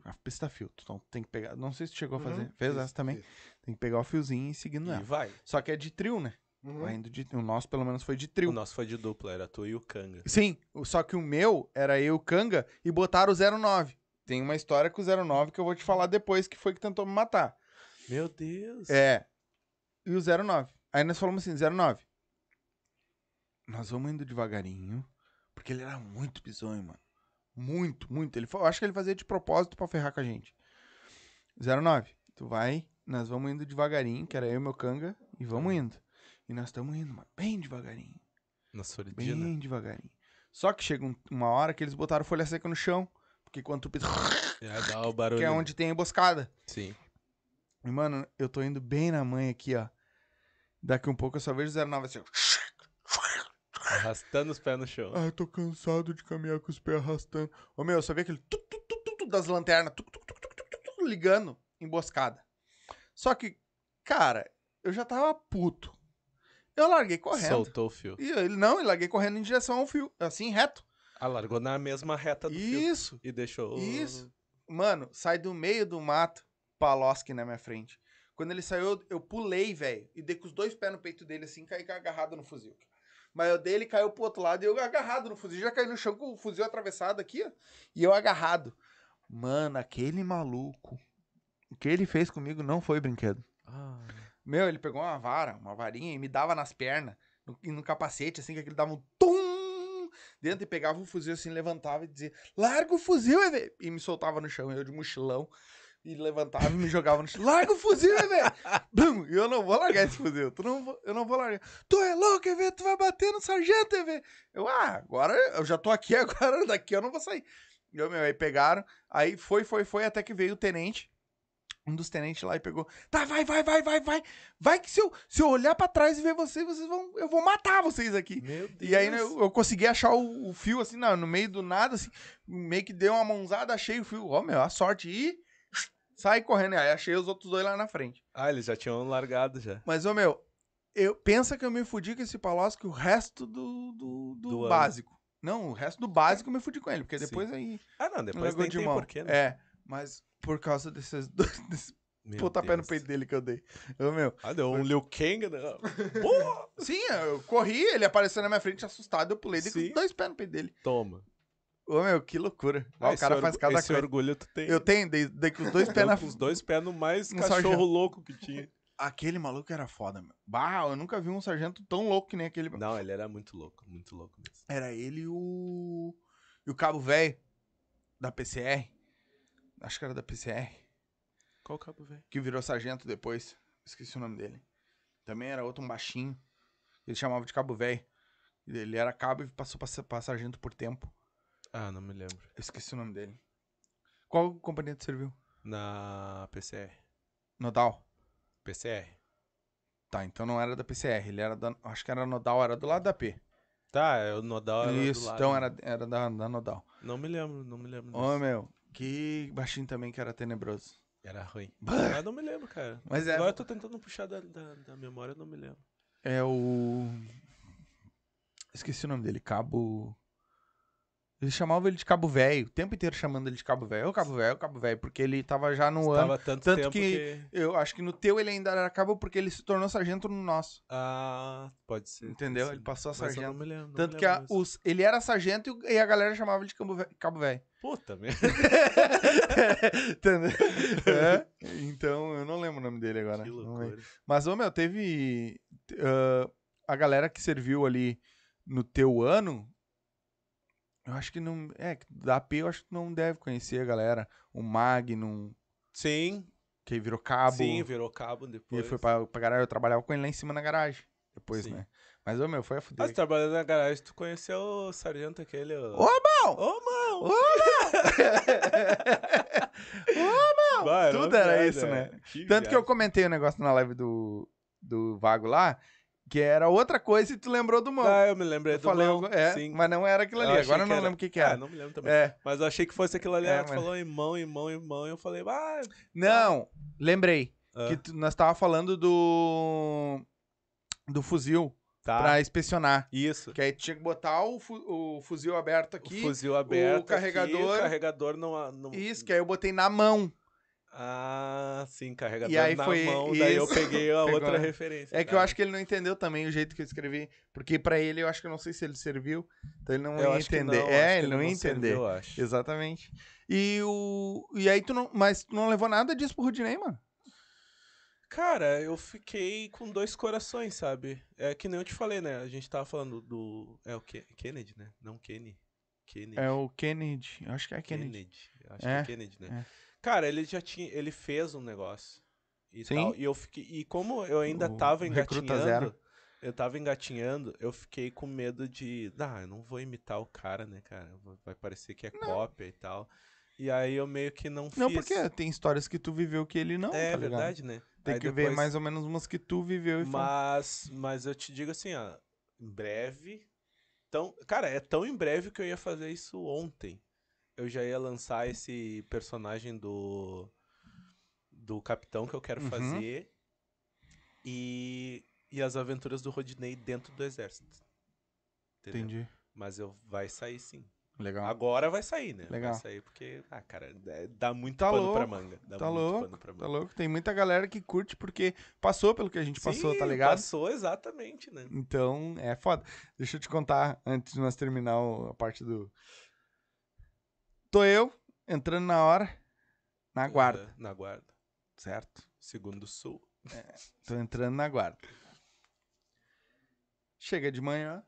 A pista fio. Tu não tem que pegar. Não sei se tu chegou a fazer. Uhum, Fez fiz, essa também. fiz. Tem que pegar o fiozinho e seguindo E ela. vai. Só que é de trio, né? Uhum. Vai indo de, o nosso, pelo menos, foi de O trio. nosso foi de dupla, era tu e o Kanga. Sim, o- só que o meu era eu, o Kanga, e botaram o 09. Tem uma história com o 09 que eu vou te falar depois que foi que tentou me matar. Meu Deus. É. E o 09. Aí nós falamos assim, 09. Nós vamos indo devagarinho, porque ele era muito bizonho, mano. Muito, muito. Ele, eu acho que ele fazia de propósito pra ferrar com a gente. 09, tu vai, nós vamos indo devagarinho, que era eu e meu canga, e vamos indo. E nós estamos indo, mas bem devagarinho. Na surdina. Bem devagarinho. Só que chega um- uma hora que eles botaram folha seca no chão. Porque quando tu pisa, Já dá o barulho. que é onde tem a emboscada. Sim. E, mano, eu tô indo bem na manha aqui, ó. Daqui um pouco eu só vejo 09 assim. ó. Arrastando os pés no chão. Ai, tô cansado de caminhar com os pés arrastando. Ô, meu, eu só vi aquele tu, tu, tu, tu, tu das lanternas tu, tu, tu, tu, tu, tu, tu, ligando, emboscada. Só que, cara, eu já tava puto. Eu larguei correndo. Soltou o fio. E ele não, eu larguei correndo em direção ao fio, assim, reto. Ah, largou na mesma reta do fio. Isso. E deixou. Isso. Mano, sai do meio do mato, Paloski na minha frente. Quando ele saiu, eu, eu pulei, velho. E dei com os dois pés no peito dele, assim, caí agarrado no fuzil. Mas o dele caiu pro outro lado e eu agarrado no fuzil. Já caí no chão com o fuzil atravessado aqui, ó. E eu agarrado. Mano, aquele maluco. O que ele fez comigo não foi brinquedo. Ah, Meu, ele pegou uma vara, uma varinha, e me dava nas pernas. no- E no capacete, assim, que aquele dava um tum dentro e pegava o fuzil assim, levantava e dizia: Larga o fuzil, Eve! E me soltava no chão, eu de mochilão. E levantava e me jogava no chão. Larga o fuzil! E eu não vou largar esse fuzil. Tu não eu não vou largar. Tu é louco, Eve! Tu vai bater no sargento, Eve! Eu, ah, agora eu já tô aqui, agora daqui eu não vou sair. E eu, meu, aí pegaram. Aí foi, foi, foi, até que veio o tenente. Um dos tenentes lá e pegou. Tá, vai, vai, vai, vai, vai. Vai que se eu, se eu olhar pra trás e ver vocês, vocês vão. Eu vou matar vocês aqui. meu Deus. E aí né, eu, eu consegui achar o, o fio assim, na- no meio do nada, assim, meio que deu uma mãozada, achei o fio. Ó, meu, a sorte. E saí correndo. Aí achei os outros dois lá na frente. Ah, eles já tinham largado já. Mas, ô, meu, eu, pensa que eu me fudi com esse Palosco o resto do, do, do Do ano. básico. Não, o resto do básico eu me fudi com ele, porque Sim. depois aí. Ah, não, depois largou nem de tem porquê, né? É, mas por causa desses dois, desse Meu pontapé no Deus. peito dele que eu dei. Ô, meu. Ah, deu um Liu Kang, né? Sim, eu corri, ele apareceu na minha frente assustado, eu pulei, dei com Sim. dois pés no peito dele. Toma. Ô, meu, que loucura. Ó, Ah, o cara faz cada esse coisa. orgulho tu tem. Eu tenho, dei, dei com os dois pés na com os dois pés no mais Um cachorro sargento. louco que tinha. Aquele maluco era foda, meu. Bah, eu nunca vi um sargento tão louco que nem aquele. Não, ele era muito louco, muito louco mesmo. Era ele e o. E o cabo velho da PCR. Acho que era da PCR. Qual cabo, velho? Que virou sargento depois. Esqueci o nome dele. Também era outro, um baixinho. Ele chamava de cabo velho. Ele era cabo e passou pra, sargento por tempo. Ah, não me lembro. Esqueci o nome dele. Qual companhia tu serviu? Na PCR. Nodal. PCR. Tá, então não era da PCR. Ele era da. Acho que era Nodal, era do lado da P. Tá, é o Nodal era do Isso, lado. então era, era da, da Nodal. Não me lembro, não me lembro. Ô, meu, que baixinho também que era tenebroso. Era ruim. Bah. Ah, não me lembro, cara. Mas é, Agora eu tô tentando puxar da, da, da memória, eu não me lembro. é o. Esqueci o nome dele, Cabo. Eles chamavam ele de Cabo Velho, o tempo inteiro chamando ele de Cabo Velho. Ô, Cabo Velho, Cabo Velho, porque ele tava já no ano. Tava tanto, tanto tempo que- que... Eu acho que no teu ele ainda era cabo porque ele se tornou sargento no nosso. Ah, pode ser. Entendeu? pode Ele ser. passou a Mas eu sargento. não me lembro. Tanto que a- os, ele era sargento e a galera chamava ele de Cabo Velho. Puta merda. Entendeu? É, então, eu não lembro o nome dele agora. Que loucura. Mas, ô, meu, teve. ah, a galera que serviu ali no teu ano. Eu acho que não. É, da AP eu acho que não deve conhecer a galera. O Magnum, Sim, que virou cabo. sim, virou cabo E depois. ele foi pra, pra garagem. Eu trabalhava com ele lá em cima na garagem. Depois, Sim. né? Mas, ô, meu, foi a fuder. você trabalhando na garagem, tu conheceu o sargento aquele... o- Ô, Mal! Ô, mão! Ô, uma Tudo era viagem, isso, né? Que Tanto que eu viagem. comentei o negócio na live do, do Vago lá, que era outra coisa e tu lembrou do Mão. Ah, eu me lembrei eu do falei, mão, é, sim. mas não era aquilo Eu ali. achei Agora eu não era- lembro o que que Ah, era. não me lembro também. É, Mas eu achei que fosse aquilo ali, É, ah, tu mas- falou em mão, em mão, em mão, e eu falei, ah... não, lembrei. ah, Que tu- nós tava falando do do fuzil tá, pra inspecionar. isso. Que aí tinha que botar o, fu- o fuzil aberto aqui. o fuzil aberto carregador- aqui, o carregador não... não... Isso, que aí eu botei na mão. Ah, sim, carregador E aí na foi mão, daí eu isso. peguei a outra referência. É que eu acho que ele não entendeu também o jeito que eu escrevi. Porque pra ele, eu acho que eu não sei se ele serviu. Então ele não Eu ia entender. não, é, ele não ia entender. serviu, acho. Exatamente. E o. E aí tu não. Mas tu não levou nada disso pro Rudinei, mano? Cara, eu fiquei com dois corações, sabe? É que nem eu te falei, né? A gente tava falando do. É o Ke- Kennedy, né? Não Kenny. Kennedy. É o Kennedy. Acho que é Kennedy. Kennedy. Acho É, que é Kennedy, né? é. Cara, ele já tinha. Ele fez um negócio. E Sim. tal. E eu fiquei. E como eu ainda O tava engatinhando. Eu tava engatinhando, eu fiquei com medo de. Ah, eu não vou imitar o cara, né, cara? Vai parecer que é cópia e tal. E aí eu meio que não fiz. Não, porque tem histórias que tu viveu que ele não, É tá verdade, né? Tem Aí que ver depois- mais ou menos umas que tu viveu e. Mas, mas eu te digo assim, ó, em breve. Tão, cara, é tão em breve que eu ia fazer isso ontem. Eu já ia lançar esse personagem do do capitão que eu quero Uhum. fazer e e as aventuras do Rodney dentro do exército. Entendeu? Entendi. Mas eu vai sair sim. Legal. Agora vai sair, né? Legal. Vai sair porque, ah, cara, é- dá muito Tá pano pra louco, manga. Dá tá muito louco, pano pra Tá manga. louco? Tem muita galera que curte porque passou pelo que a gente passou, Sim, tá ligado? Passou exatamente, né? Então, é foda. Deixa eu te contar, antes de nós terminar a parte do. Tô eu, entrando na hora, na guarda, na guarda. certo? Segundo Sul. Tô entrando na guarda. Chega de manhã,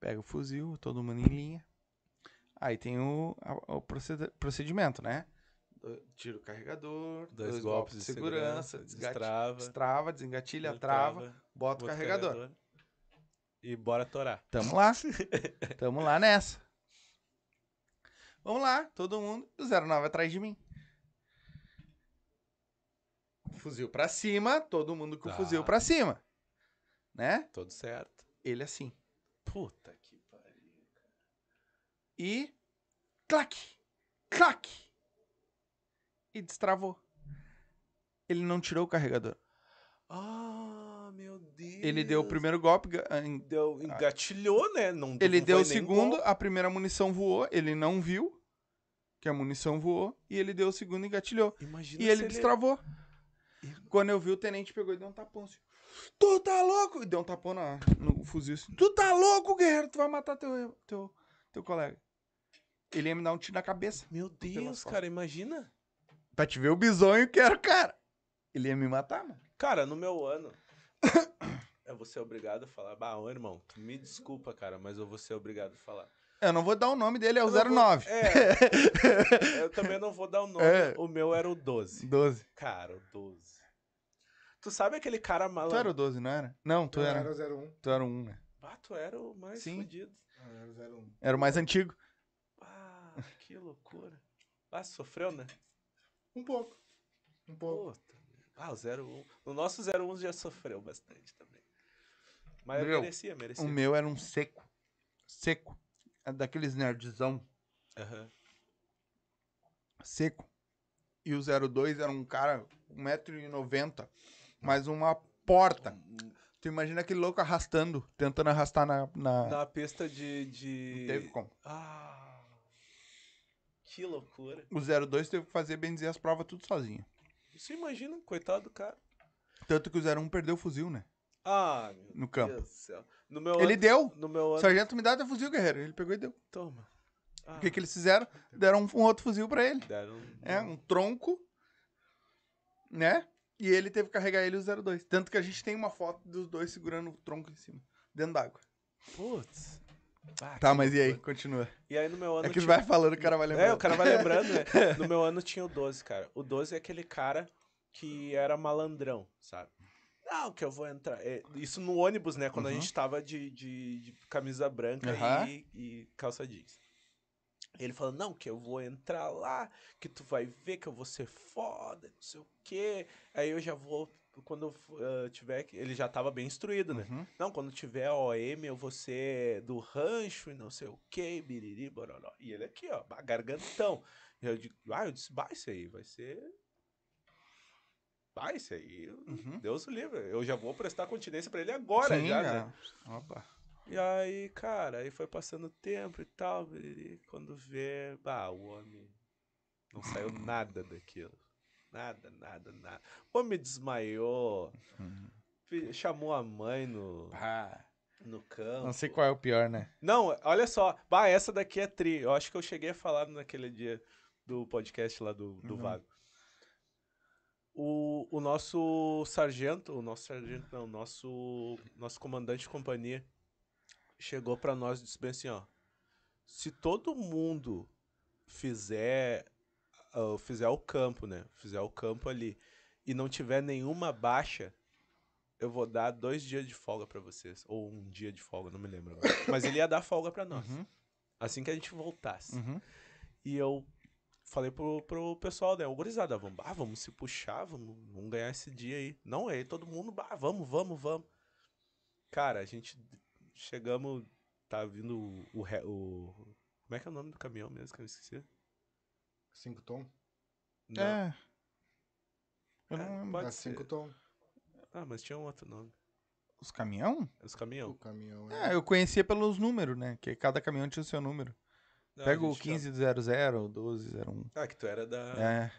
pega o fuzil, todo mundo em linha. Aí tem o, a- o proced- procedimento, né? Tira o carregador, Dois, golpes, de segurança, desgati- destrava, destrava, desengatilha, ele trava, bota o bota carregador. E bora torar. Tamo lá. Tamo lá nessa. Vamos lá, todo mundo. O 09 atrás de mim. Fuzil pra cima, todo mundo com o Tá. fuzil pra cima. Né? Tudo certo. Ele assim. Puta que pariu. E. Clac! Clac! E destravou. Ele não tirou o carregador. Ah, meu Deus. Ele deu o primeiro golpe. em- Deu, engatilhou, né? Não, Ele não deu o segundo, a primeira munição voou, ele não viu que a munição voou, e ele deu o segundo e engatilhou. Imagina E ele destravou. Quando eu vi, o tenente pegou e deu um tapão assim. Tu tá louco? E deu um tapão na, no fuzil assim. Tu tá louco, guerreiro? Tu vai matar teu, teu, teu colega. Ele ia me dar um tiro na cabeça. Meu Deus, cara, imagina. Pra te ver o bisonho que era o cara. Ele ia me matar, mano. Cara, no meu ano, eu vou ser obrigado a falar. Bah, ô, irmão, tu me desculpa, cara, mas eu vou ser obrigado a falar. Eu não vou dar o nome dele, é o Eu não vou- 09. É, eu também não vou dar o nome. É. O meu era o 12. 12. Cara, o 12. Tu sabe aquele cara Tu malandro? era o 12, não era? Não, tu Não, era. era o 01. Tu era o 1, né? Ah, tu era o mais Sim. fudido. Era o 01. Era o mais antigo. Ah, que loucura. Ah, sofreu, né? Um pouco. Um pouco. Puta. Ah, o 01. No nosso 01 já sofreu bastante também. Mas eu Meu, merecia, merecia. O meu era um seco. Seco. É daqueles nerdzão. Aham. seco. E o 02 era um cara 1,90m, mais uma porta. Tu imagina aquele louco arrastando, tentando arrastar na. na... Na pista de. de... Não teve como. Ah. Que loucura. O 02 teve que fazer, bem dizer, as provas tudo sozinho. Você imagina, coitado do cara. Tanto que o 01 perdeu o fuzil, né? Ah, meu No campo. Deus do céu. No meu Ele ano, deu. No meu ano. Sargento, me dá teu fuzil, guerreiro. Ele pegou e deu. Toma. Ah, O que, que eles fizeram? Deram um, um outro fuzil pra ele. Deram... É, um tronco, né? E ele teve que carregar ele o 02. Tanto que a gente tem uma foto dos dois segurando o tronco em cima, dentro d'água. Putz. Ah, Tá, mas e aí? Continua. E aí no meu ano. É que tinha- vai falando, o cara vai lembrando. É, o cara vai lembrando, né? No meu ano tinha o 12, cara. O 12 é aquele cara que era malandrão, sabe? Não, que eu vou entrar. é, isso no ônibus, né? Quando a Uhum. gente tava de, de, de camisa branca Aham. e, e calça jeans. Ele falou, não, que eu vou entrar lá, que tu vai ver que eu vou ser foda, não sei o quê. Aí eu já vou, quando eu, ah, tiver, que- ele já tava bem instruído, né? Uhum. Não, quando tiver OM, eu vou ser do rancho e não sei o que, biriri, bororó. E ele aqui, ó, gargantão. E eu digo, ah, eu disse, bah, isso aí vai ser. Bah, isso aí, Uhum. Deus o livre. Eu já vou prestar continência pra ele agora, Sim, já, é. né? Opa. E aí, cara, aí foi passando o tempo e tal, biriri, quando vê, bah, o homem não saiu nada daquilo. Nada, nada, nada. O homem desmaiou, chamou a mãe no, Ah, no campo. não sei qual é o pior, né? Não, olha só. Bah, essa daqui é tri. Eu acho que eu cheguei a falar naquele dia do podcast lá do, do Uhum. Vago. O, o nosso sargento, o nosso sargento não, o nosso, nosso comandante de companhia chegou pra nós e disse bem assim, ó. se todo mundo fizer, ah, fizer o campo, né? Fizer o campo ali e não tiver nenhuma baixa, eu vou dar dois dias de folga pra vocês. Ou um dia de folga, não me lembro agora. Mas ele ia dar folga pra nós. Uhum, Assim que a gente voltasse. uhum. E eu falei pro, pro pessoal, né? Ô, gurizada, vamos, ah, vamos se puxar, vamos, vamos ganhar esse dia aí. Não, aí todo mundo, bah, vamos, vamos, vamos. Cara, a gente chegamos, tá vindo o, o, o- Como é que é o nome do caminhão mesmo que eu esqueci? Cinco tom? Não, É. Eu não É, lembro. pode É ser. cinco tom. Ah, mas tinha um outro nome. Os caminhão? Os O caminhão. caminhão. É, eu conhecia pelos números, né? Que cada caminhão tinha o seu número. Não, a Pega o gente tá- 1500, o 1201. Ah, que tu era da... É.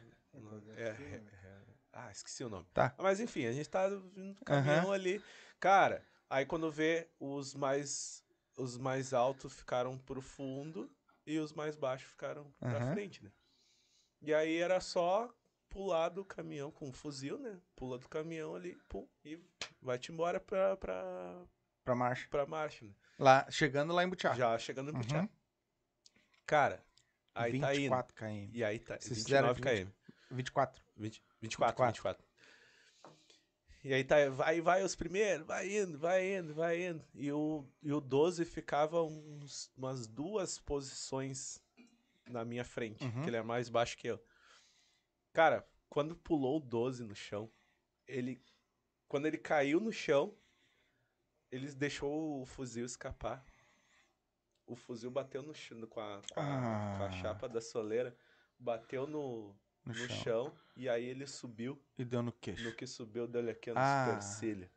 É, é, é. Ah, esqueci o nome. Tá. Mas enfim, a gente tá vindo do caminhão ali. Cara, aí quando vê os mais os mais altos ficaram pro fundo e os mais baixos ficaram pra Aham. frente, né? E aí era só pular do caminhão com um fuzil, né? Pula do caminhão ali, pum, e vai-te embora pra, pra, Pra marcha. pra marcha, né? Lá, chegando lá em Butiá. Já chegando no Butiá. Uhum. Cara, aí tá indo. 24 km. E aí tá, Vocês fizeram 29 km. 24. 20, 24, 24. 24. E aí tá, vai, vai os primeiros, vai indo, vai indo, vai indo. E o, e o 12 ficava uns, umas duas posições na minha frente, Uhum. que ele é mais baixo que eu. Cara, quando pulou o 12 no chão, ele. Quando ele caiu no chão, ele deixou o fuzil escapar. O fuzil bateu no chão com a, com a, com a Ah. chapa da soleira, bateu no, No, no chão. chão. e aí ele subiu. E deu no queixo. No que subiu dele aqui no Ah. supercílio.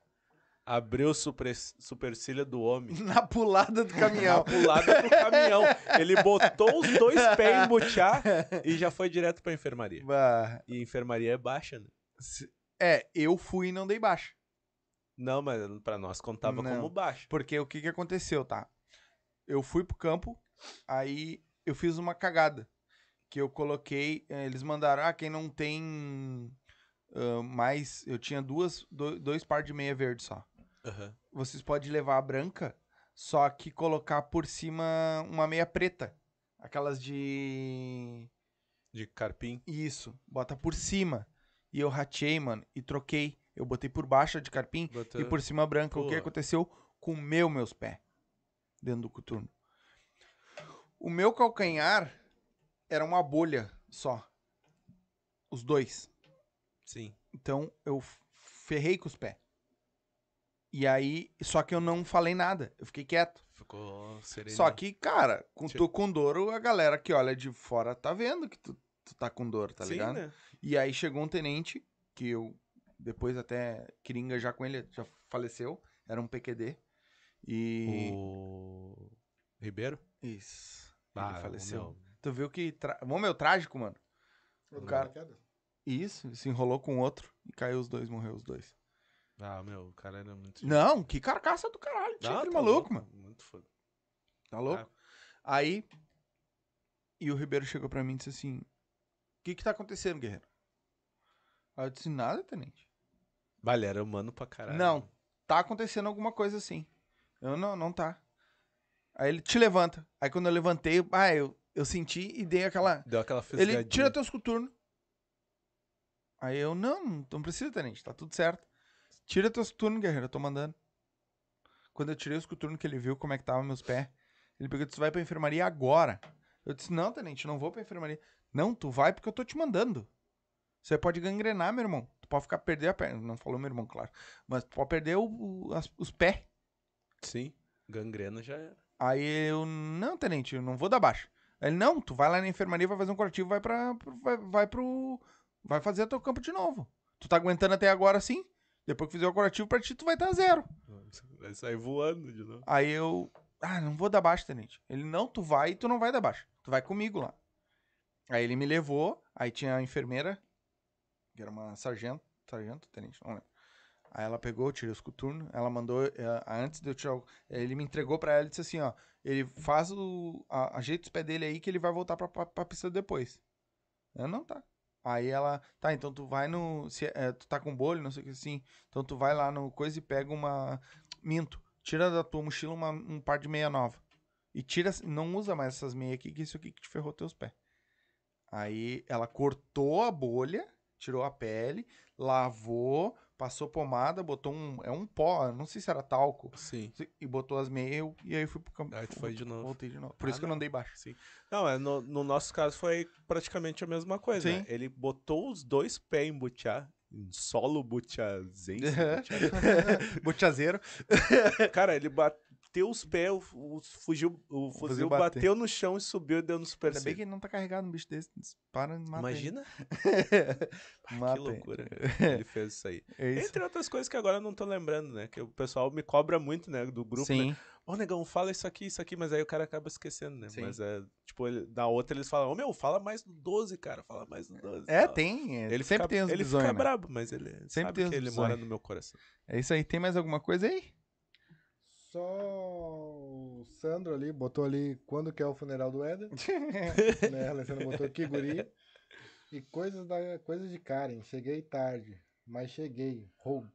Abriu o super, supercílio do homem. Na pulada do Na caminhão. pulada do caminhão. Ele botou os dois pés em butiá e já foi direto pra enfermaria. Bah, E enfermaria é baixa, né? É, eu fui e não dei baixa. Não, mas pra nós contava Não. como baixa. Porque o que que aconteceu, tá? Eu fui pro campo, aí eu fiz uma cagada. Que eu coloquei, eh, eles mandaram, ah, quem não tem ah, mais, eu tinha duas, do- dois par de meia verde só. Aham. Vocês podem levar a branca, só que colocar por cima uma meia preta. Aquelas de... De carpim. Isso, bota por cima. E eu ratei, mano, e troquei. Eu botei por baixo a de carpim Botou- e por cima a branca. O que aconteceu com o meu meus pés dentro do coturno? O meu calcanhar era uma bolha só. Os dois. Sim. Então eu ferrei com os pés. E aí, só que eu não falei nada. Eu fiquei quieto. Ficou sereno. Só que, cara, com Tipo- tu com dor, a galera que olha de fora tá vendo que tu, tu tá com dor, tá Sim, ligado? né? E aí chegou um tenente, que eu depois até queria já com ele, já faleceu, era um PQD. E. O Ribeiro? Isso. Ah, ele faleceu. meu- Tu viu que. Tra... Bom, meu, trágico, mano. O cara-? Isso, se enrolou com outro e caiu os dois, morreu os dois. Ah, meu, o cara era muito... Não, que carcaça do caralho, tinha Não, aquele tá maluco, louco, mano. Muito foda. Tá louco? Aí. E o Ribeiro chegou pra mim e disse assim: O que que tá acontecendo, guerreiro? Aí eu disse: Nada, tenente. Vale, era humano pra caralho. Não, tá acontecendo alguma coisa assim. Eu não, não tá. Aí ele te levanta. Aí quando eu levantei, ah, eu, eu senti e dei aquela. Deu aquela Ele fisgadinha. tira teus coturnos. Aí eu, não, não precisa, tenente, tá tudo certo. Tira teus coturnos, guerreiro, eu tô mandando. Quando eu tirei os coturnos que ele viu como é que tava meus pés, ele pegou e disse, vai pra enfermaria agora. Eu disse, não, tenente, não vou pra enfermaria. Não, tu vai porque eu tô te mandando. Você pode gangrenar, meu irmão. Tu pode ficar, perder a perna. Não falou meu irmão, claro. Mas tu pode perder o- o- as- os pés. Sim, gangrena já era. Aí eu, não, tenente, eu não vou dar baixa. Ele, não, tu vai lá na enfermaria, vai fazer um curativo, vai pra. Vai, vai pro. Vai fazer teu campo de novo. Tu tá aguentando até agora sim? Depois que fizer o curativo pra ti, tu vai estar zero. Vai sair voando de novo. Aí eu. Ah, não vou dar baixa, tenente. Ele, não, tu vai e tu não vai dar baixa. Tu vai comigo lá. Aí ele me levou, aí tinha a enfermeira, que era uma sargento, sargento, tenente, não lembro. Aí ela pegou, tirei os coturnos, ela mandou, eh, antes de eu tirar o, Ele me entregou pra ela e disse assim, ó, ele faz o... a- ajeita os pés dele aí que ele vai voltar pra, pra, pra pista depois. Eu, não, tá. Aí ela, tá, então tu vai no... Se, eh, tu tá com bolho, não sei o que assim, então tu vai lá no coisa e pega uma... Minto, tira da tua mochila uma- um par de meia nova. e tira, não usa mais essas meias aqui, que isso aqui que te ferrou teus pés. Aí ela cortou a bolha, tirou a pele, lavou, passou pomada, botou um, é um pó, não sei se era talco, Sim. e botou as meias e aí fui pro campo. Aí tu foi de novo. Voltei de novo. Por Ah, isso que eu não não. dei baixo. Sim. Não, é, no, no nosso caso foi praticamente a mesma coisa. Sim. né? Ele botou os dois pés em butiá, em solo butiazense. Boteazeiro. butiá. Cara, ele bateu os pés, o, o fugiu, o fuzil bateu. bateu no chão e subiu e deu no super Ainda bem que ele não tá carregado um bicho desse. Para, mata. Imagina? Ah, que loucura. Ele fez isso aí. É isso. Entre outras coisas que agora eu não tô lembrando, né? Que o pessoal me cobra muito, né? Do grupo, né? Sim. Ô, negão, fala isso aqui, isso aqui, mas aí o cara acaba esquecendo, né? Sim. Mas é, tipo, ele, na outra eles falam, ô meu, fala mais do 12, cara, fala mais do 12. É, tal. tem. é, Ele sempre fica, tem as Ele visões, fica né? brabo, mas ele Sempre sabe tem que ele mora no meu coração. É isso aí. Tem mais alguma coisa aí? Só o Sandro ali botou ali quando que é o funeral do Éder. né? A Alessandra botou que guri. E coisas, da, coisas de Karen. Cheguei tarde, mas cheguei. Hold.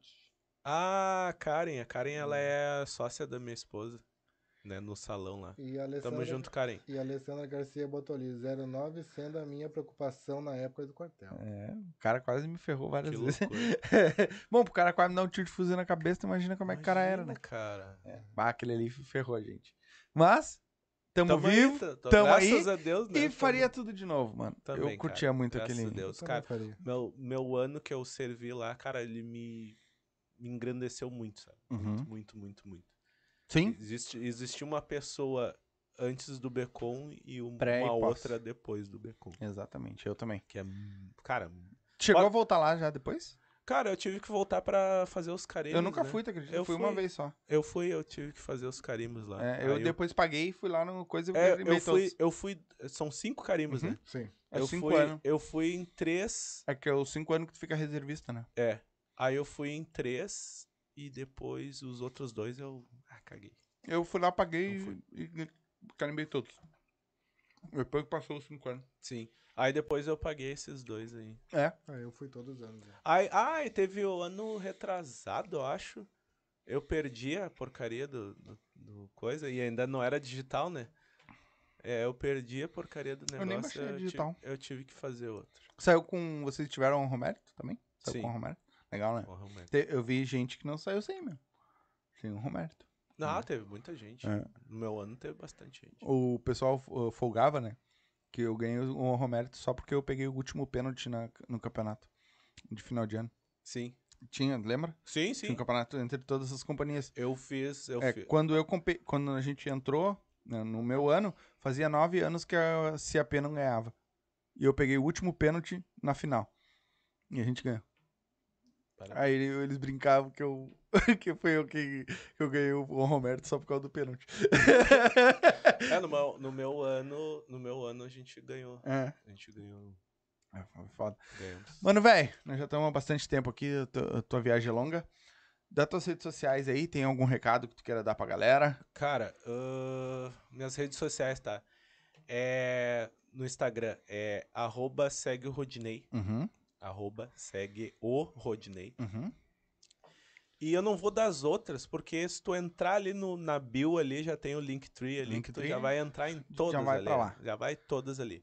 Ah, Karen, a Karen, ela é sócia da minha esposa, né? No salão lá. E Alessandra, Tamo junto, Karen. E a Alessandra Garcia botou ali 09 sendo a minha preocupação na época do quartel. É, o cara quase me ferrou várias Que vezes. Bom, pro cara quase me dar um tiro de fuzil na cabeça, tu imagina como é que o cara era, né? Imagina, cara. Bah, aquele ali ferrou a gente. Mas, tamo, Tamo aí, vivo tá- tamo graças aí a Deus, né? e tamo- faria tudo de novo, mano. Também, eu curtia cara, muito graças aquele... a Deus. Cara, faria. meu, meu ano que eu servi lá, cara, ele me, me engrandeceu muito, sabe? Uhum. Muito, muito, muito, muito. Sim, Existe, existia uma pessoa antes do Becon e um- Pré e uma pós. outra depois do Becon. exatamente, eu também. Que é, cara, Chegou Pode- a voltar lá já depois? cara, eu tive que voltar pra fazer os carimbos. eu nunca né? fui, tu acredita? Eu Eu fui uma fui. vez só. Eu fui, eu tive que fazer os carimbos lá. É, eu Aí depois paguei e fui lá no coisa e É, eu fui, todos. eu fui, são cinco carimbos, Uhum. né? Sim. É eu cinco fui, anos. eu fui em três, É que é os cinco anos que tu fica reservista, né? é. Aí eu fui em três e depois os outros dois eu, caguei. Eu fui lá, paguei Eu fui. e, e carimbei todos. Depois que passou os cinco anos. Sim. Aí depois eu paguei esses dois aí. É. Ah, eu fui todos os anos. né? Aí, ah, e teve o ano retrasado, eu acho. Eu perdi a porcaria do, do, do coisa e ainda não era digital, né? É, eu perdi a porcaria do Eu negócio. nem baixei tive- digital. eu tive que fazer outro. Saiu com. Vocês tiveram o Romérito também? Saiu Sim. com o Romérito? Legal, né? Mas- Te- Eu vi gente que não saiu sem, meu. Sem o Romérito. Ah, teve muita gente. É. No meu ano teve bastante gente. O pessoal uh, folgava, né? Que eu ganhei o Romérito só porque eu peguei o último pênalti na- no campeonato de final de ano. Sim. Tinha, lembra? Sim, Tinha um sim. campeonato entre todas as companhias. Eu fiz, eu É, fiz. quando eu quando a gente entrou né, no meu ano, fazia nove anos que a CAP não ganhava. E eu peguei o último pênalti na final. E a gente ganhou. Parabéns. Aí ele- eles brincavam que eu que foi eu que, eu ganhei o Roberto só por causa do pênalti. É, no meu, no meu ano, no meu ano a gente ganhou. é. A gente ganhou. É, foda. Ganhamos. Mano, velho, nós já estamos há bastante tempo aqui, a tua, a tua viagem é longa. Das tuas redes sociais aí, tem algum recado que tu queira dar pra galera? Cara, ahn, minhas redes sociais, tá? É, no Instagram é arroba segue o Rodinei. Uhum, Arroba segue o Rodinei. uhum. E eu não vou das outras, porque se tu entrar ali no, na bio ali, já tem o Linktree ali, que tu já vai entrar em todas vai ali. pra lá. Já vai todas ali.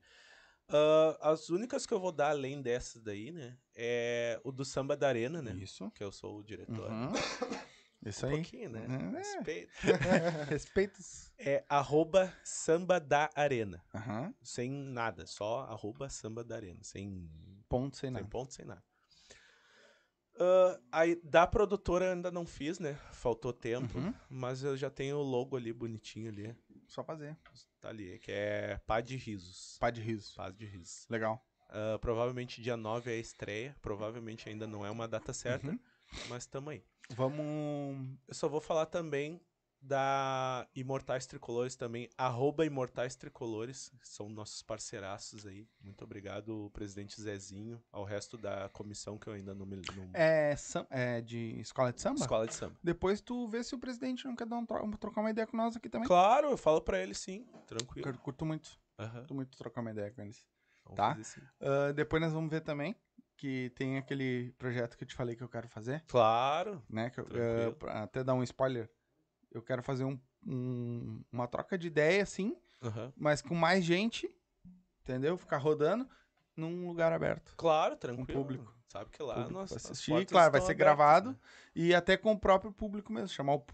Ah, as únicas que eu vou dar além dessas daí, né? É o do Samba da Arena, né? Isso. Que eu sou o diretor. Uhum. Isso Um aí. pouquinho, né? É. Respeito. Respeitos. É arroba Samba da Arena. Aham. Sem nada, só arroba Samba da Arena. Sem, Ponto sem sem nada. ponto, sem nada. Ah, aí, da produtora eu ainda não fiz, né? Faltou tempo. Uhum. Mas eu já tenho o logo ali, bonitinho ali. Só fazer. Tá ali, que é Pá de Risos. Pá de riso. Paz de Risos. Legal. Ah, provavelmente dia 9 é a estreia. Provavelmente ainda não é uma data certa, Uhum. mas tamo aí. Vamos. Eu só vou falar também da Imortais Tricolores também, arroba Imortais Tricolores, são nossos parceiraços aí. Muito obrigado, presidente Zezinho, ao resto da comissão que eu ainda não me... Não... É, é de escola de samba? Escola de Samba. Depois tu vê se o presidente não quer dar um tro- trocar uma ideia com nós aqui também. Claro, eu falo pra ele sim, tranquilo. Eu curto muito. Curto muito trocar uma ideia com eles. vamos Tá. Ah, depois nós vamos ver também que tem aquele projeto que eu te falei que eu quero fazer, Claro, né? Que eu, pra até dar um spoiler, eu quero fazer um um- uma troca de ideia, assim, Aham. mas com mais gente, entendeu? Ficar rodando num lugar aberto. Claro, tranquilo. público. Sabe que lá Público nós, assistir, claro, vai ser abertas, gravado. né? E até com o próprio público mesmo, chamar o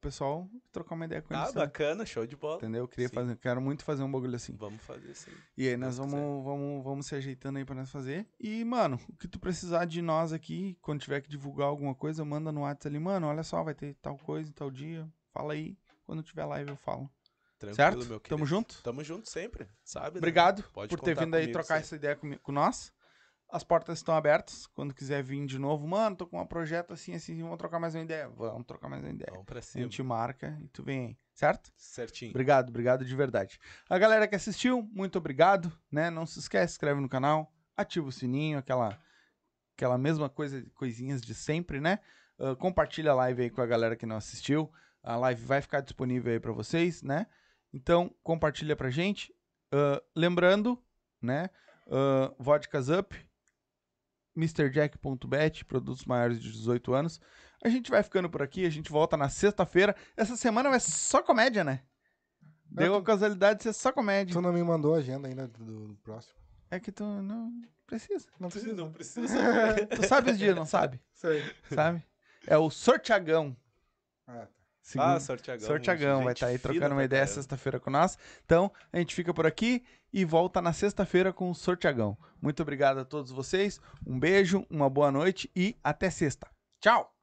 pessoal e trocar uma ideia com Ah, eles. sabe? bacana, show de bola. Entendeu? Eu queria Sim. fazer, quero muito fazer um bagulho assim. Vamos fazer sim. E aí nós vamos, vamos, vamos se ajeitando aí pra nós fazer. E, mano, o que tu precisar de nós aqui, quando tiver que divulgar alguma coisa, manda no WhatsApp ali, mano, olha só, vai ter tal coisa, tal dia. Fala aí. Quando tiver live eu falo. Tranquilo, certo? meu querido. Tamo junto? Tamo junto sempre, sabe? né? Obrigado Pode por ter vindo aí trocar sempre. essa ideia comi- com nós. As portas estão abertas. Quando quiser vir de novo, mano, tô com um projeto assim, assim, vamos trocar mais uma ideia. Vamos trocar mais uma ideia. Vamos pra A cima. gente marca e tu vem aí, certo? Certinho. Obrigado, obrigado de verdade. A galera que assistiu, muito obrigado, né? Não se esquece, se inscreve no canal, ativa o sininho, aquela aquela mesma coisa, coisinhas de sempre, né? Ah, compartilha a live aí com a galera que não assistiu. A live vai ficar disponível aí pra vocês, né? Então, compartilha pra gente. Ah, lembrando, né? Uh, Vodkas Up, MrJack.bet, produtos maiores de 18 anos. A gente vai ficando por aqui, a gente volta na sexta-feira. Essa semana vai ser só comédia, né? Deu a casualidade de ser só comédia. Tu não me mandou a agenda ainda do, do próximo. É que tu não precisa. Não precisa. Não precisa. Tu sabe os dias, não sabe? Sei. Sabe? É o Sorteagão. Ah, tá. Segundo- Ah, Sorteagão. Sorteagão vai estar aí fina trocando uma ideia sexta-feira com nós. Então, a gente fica por aqui e volta na sexta-feira com o Sorteagão. Muito obrigado a todos vocês. Um beijo, uma boa noite e até sexta. Tchau!